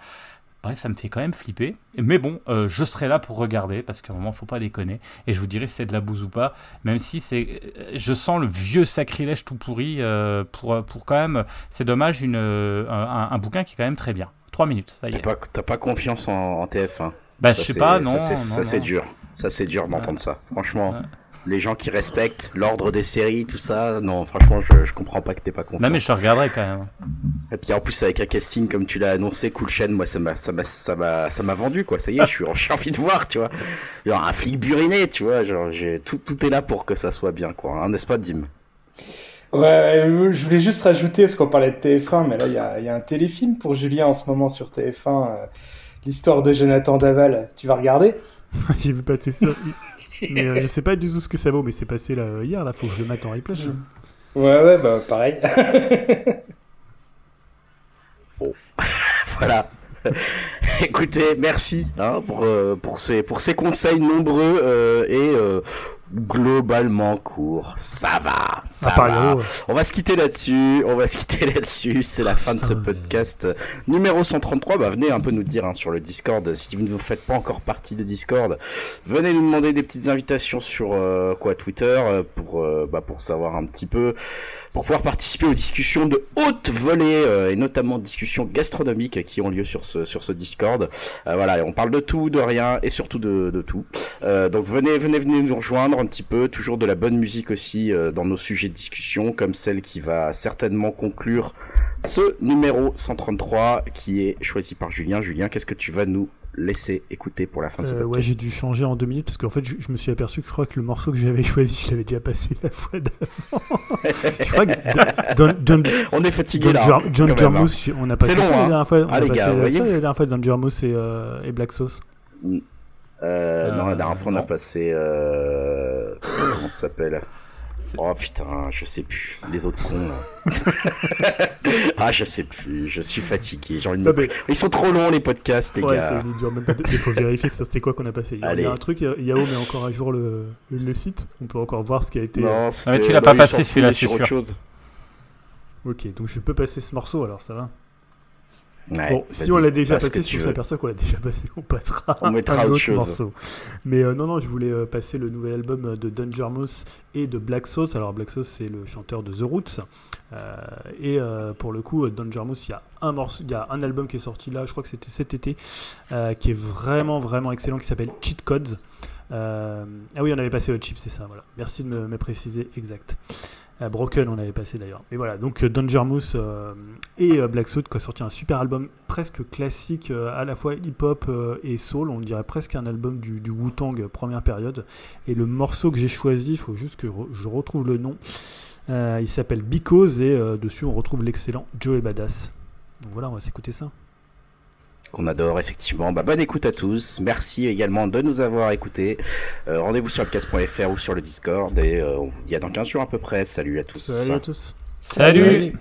Bref, ça me fait quand même flipper. Mais bon, euh, je serai là pour regarder, parce qu'à un moment, faut pas déconner. Et je vous dirai si c'est de la bouse ou pas, même si c'est... euh, Je sens le vieux sacrilège tout pourri, euh, pour, pour quand même... C'est dommage, une, un, un bouquin qui est quand même très bien. Trois minutes, ça y est. pas, t'as pas confiance en, en TF1 Bah, Ça, je sais pas, non. Ça, c'est dur. Ça, c'est dur d'entendre ça. Franchement. Les gens qui respectent l'ordre des séries, tout ça, non, franchement, je, je comprends pas que t'aies pas confiance. Non, mais je regarderai quand même. Et puis en plus, avec un casting comme tu l'as annoncé, Cool Chain, moi, ça m'a, ça m'a, ça m'a, ça m'a vendu, quoi. Ça y est, je suis, j'ai envie de voir, tu vois. Genre un flic buriné, tu vois. Genre, j'ai, tout, tout est là pour que ça soit bien, quoi. Hein, n'est-ce pas, Dim? Ouais, je voulais juste rajouter, parce qu'on parlait de TF1, mais là, il y a, il y a un téléfilm pour Julien en ce moment sur TF1, euh, l'histoire de Jonathan Daval. Tu vas regarder? J'ai vu passer ça. Mais euh, je sais pas du tout ce que ça vaut, mais c'est passé là, hier, là, faut que je le mette en replay. ça. Ouais, ouais, bah pareil. Voilà. Écoutez, merci hein, pour, euh, pour, ces, pour ces conseils nombreux euh, et euh, globalement courts. Ça va, ça part va. On va se quitter là-dessus, on va se quitter là-dessus, c'est la fin de ce podcast numéro 133. Bah, venez un peu nous dire hein, sur le Discord, si vous ne faites pas encore partie de Discord, venez nous demander des petites invitations sur euh, quoi Twitter euh, pour, euh, bah, pour savoir un petit peu, pour pouvoir participer aux discussions de haute volée euh, et notamment discussions gastronomiques qui ont lieu sur ce, sur ce Discord. Euh, voilà, on parle de tout, de rien et surtout de, tout. Euh, donc venez, venez, venez nous rejoindre un petit peu. Toujours de la bonne musique aussi dans nos sujets de discussion, comme celle qui va certainement conclure ce numéro 133 qui est choisi par Julien. Julien, qu'est-ce que tu vas nous laisser écouter pour la fin de ce euh, ouais, podcast j'ai dû changer en deux minutes parce qu'en fait, je, je me suis aperçu que je crois que le morceau que j'avais choisi, je l'avais déjà passé la fois d'avant. je crois que Don- Don- On est fatigué John, là. John même, hein. On a passé C'est long, ça la hein. dernière fois. On Ah, a les passé gars, ça voyez, la dernière fois, John Jarmusch et, euh, et Black Sauce. Euh, non, la dernière fois on a non. passé. Euh... Comment ça s'appelle? Oh putain, je sais plus. Les autres cons là. ah, je sais plus. Je suis fatigué. J'ai envie de Non, me- mais- Ils sont trop longs les podcasts, les Ouais, gars. ça ne dure même pas. Il faut vérifier c'était quoi qu'on a passé. Il y a- il y Allez. a un truc, Yao met encore à jour le, le, site. On peut encore voir ce qui a été. Non, mais c'était- tu l'as bah pas passé, celui-là, c'est sur autre chose. Ok, donc je peux passer ce morceau alors, ça va. Ouais, bon, si on l'a déjà passé, si on s'aperçoit qu'on l'a déjà passé, on passera On mettra un autre morceau. Mais euh, non, non, je voulais euh, passer le nouvel album de Danger Mouse et de Black Sauce. Alors Black Sauce, c'est le chanteur de The Roots. Euh, et euh, pour le coup, Danger Mouse, il y a un morceau, il y a un album qui est sorti là, je crois que c'était cet été, euh, qui est vraiment, vraiment excellent, qui s'appelle Cheat Codes. Euh, ah oui, on avait passé Hot Chip, c'est ça, voilà. Merci de me, me préciser exact. Euh, Broken, on avait passé d'ailleurs. Mais voilà, donc euh, Danger Mouse euh, et euh, Black Suit qui a sorti un super album presque classique, à la fois hip-hop et soul. On dirait presque un album du, du Wu-Tang première période. Et le morceau que j'ai choisi, il faut juste que je retrouve le nom. Il s'appelle Because et dessus on retrouve l'excellent Joey Badass. Donc voilà, on va s'écouter ça. Qu'on adore effectivement. Bah, bonne écoute à tous. Merci également de nous avoir écoutés. Euh, Rendez-vous sur podcast.fr ou sur le Discord et euh, on vous dit à dans 15 jours à peu près. Salut à tous. Salut à tous. Salut.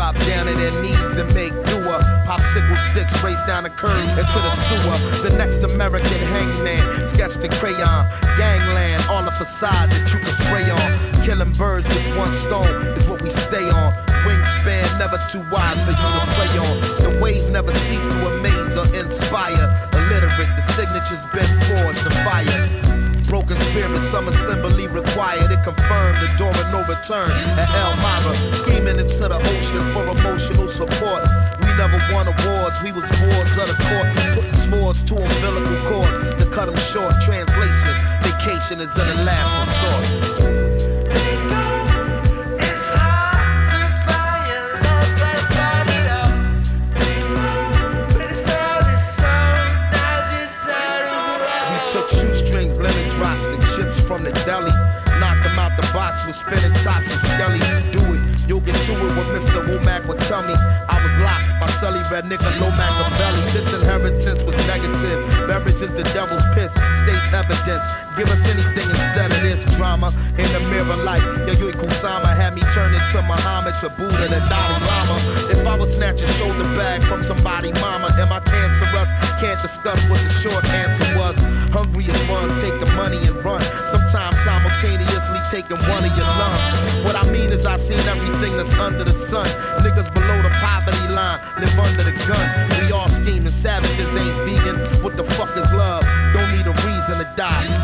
Drop down to their knees and make doer. Popsicle sticks race down the curb into the sewer. The next American hangman sketched in crayon. Gangland, all the facade that you can spray on. Killing birds with one stone is what we stay on. Wingspan never too wide for you to play on. The ways never cease to amaze or inspire. Illiterate, the signature's been forged in fire. Broken spirit, some assembly required. It confirmed the door of no return at Elmira. Screaming into the ocean for emotional support. We never won awards, we was wards of the court. Putting swords to umbilical cords to cut them short. Translation, vacation is in the last resort. From the deli. Knocked them out the box with spinning tops and skelly. Do it, you'll get to it what Mr. Womack would tell me. I was locked, by celly red nigga, low Machiavelli. This inheritance was negative. Beverage is the devil's piss, states evidence. Give us anything instead of this drama. In the mirror light, Yayoi Kusama had me turn into Muhammad to Buddha the Dalai Lama. If I was snatch a shoulder bag from somebody, mama, am I cancerous? Can't discuss what the short answer was. Hungry as ones take the money and run. Sometimes simultaneously taking one of your lungs. What I mean is I seen everything that's under the sun. Niggas below the poverty line live under the gun. We all scheming, savages ain't vegan. What the fuck is love? Don't need a reason to die.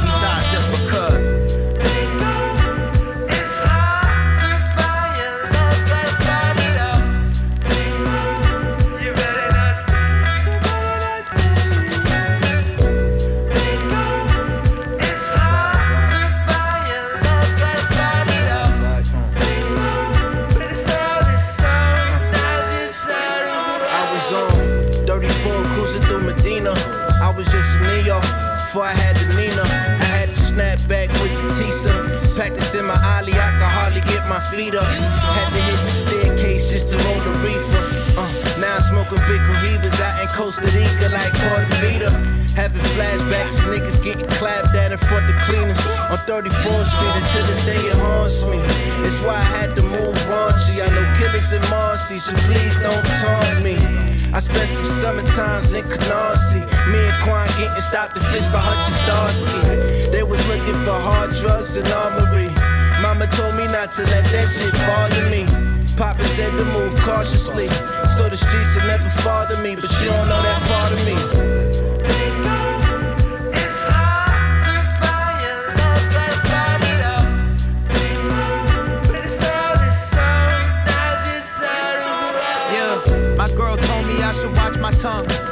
Feet up. Had to hit the staircase just to roll the reefer. Uh, now I'm smoking big cohibas out in Costa Rica like Portofita. Having flashbacks, niggas getting clapped at in front of cleaners on 34th Street until this day it haunts me. It's why I had to move raunchy. I know killers in Marcy, so please don't taunt me. I spent some summer times in Canarsie. Me and Quan getting stopped and fished by Hutch Starsky. They was looking for hard drugs and armory. Mama told me not to let that shit bother me. Papa said to move cautiously, so the streets will never bother me. But you don't know that part of me.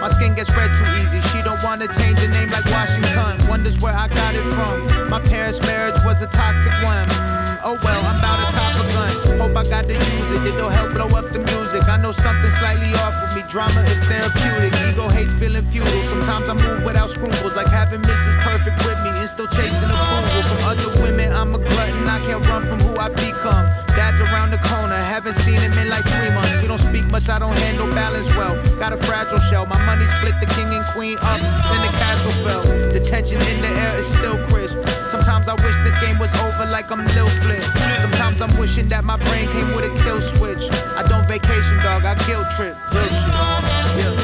My skin gets red too easy. She don't wanna change her name like Washington. Wonders where I got it from. My parents' marriage was a toxic one. Mm, oh well, I'm about to cop a gun. Hope I got to use it. It'll help blow up the music. I know something slightly off with me. Drama is therapeutic. Ego hates feeling futile. Sometimes I move without scruples, like having Mrs. Perfect with me and still chasing approval from other women. I'm a glutton. I can't run from who I become. Dad's around the corner. Haven't seen him in like three months. We don't speak much. I don't handle balance well. Got a fragile shell. My money split the king and queen up. Then the castle fell. The tension in the air is still crisp. Sometimes I wish this game was over like I'm Lil Flip. Sometimes I'm wishing that my brain came with a kill switch. I don't vacation, dog. I guilt trip. Real shit.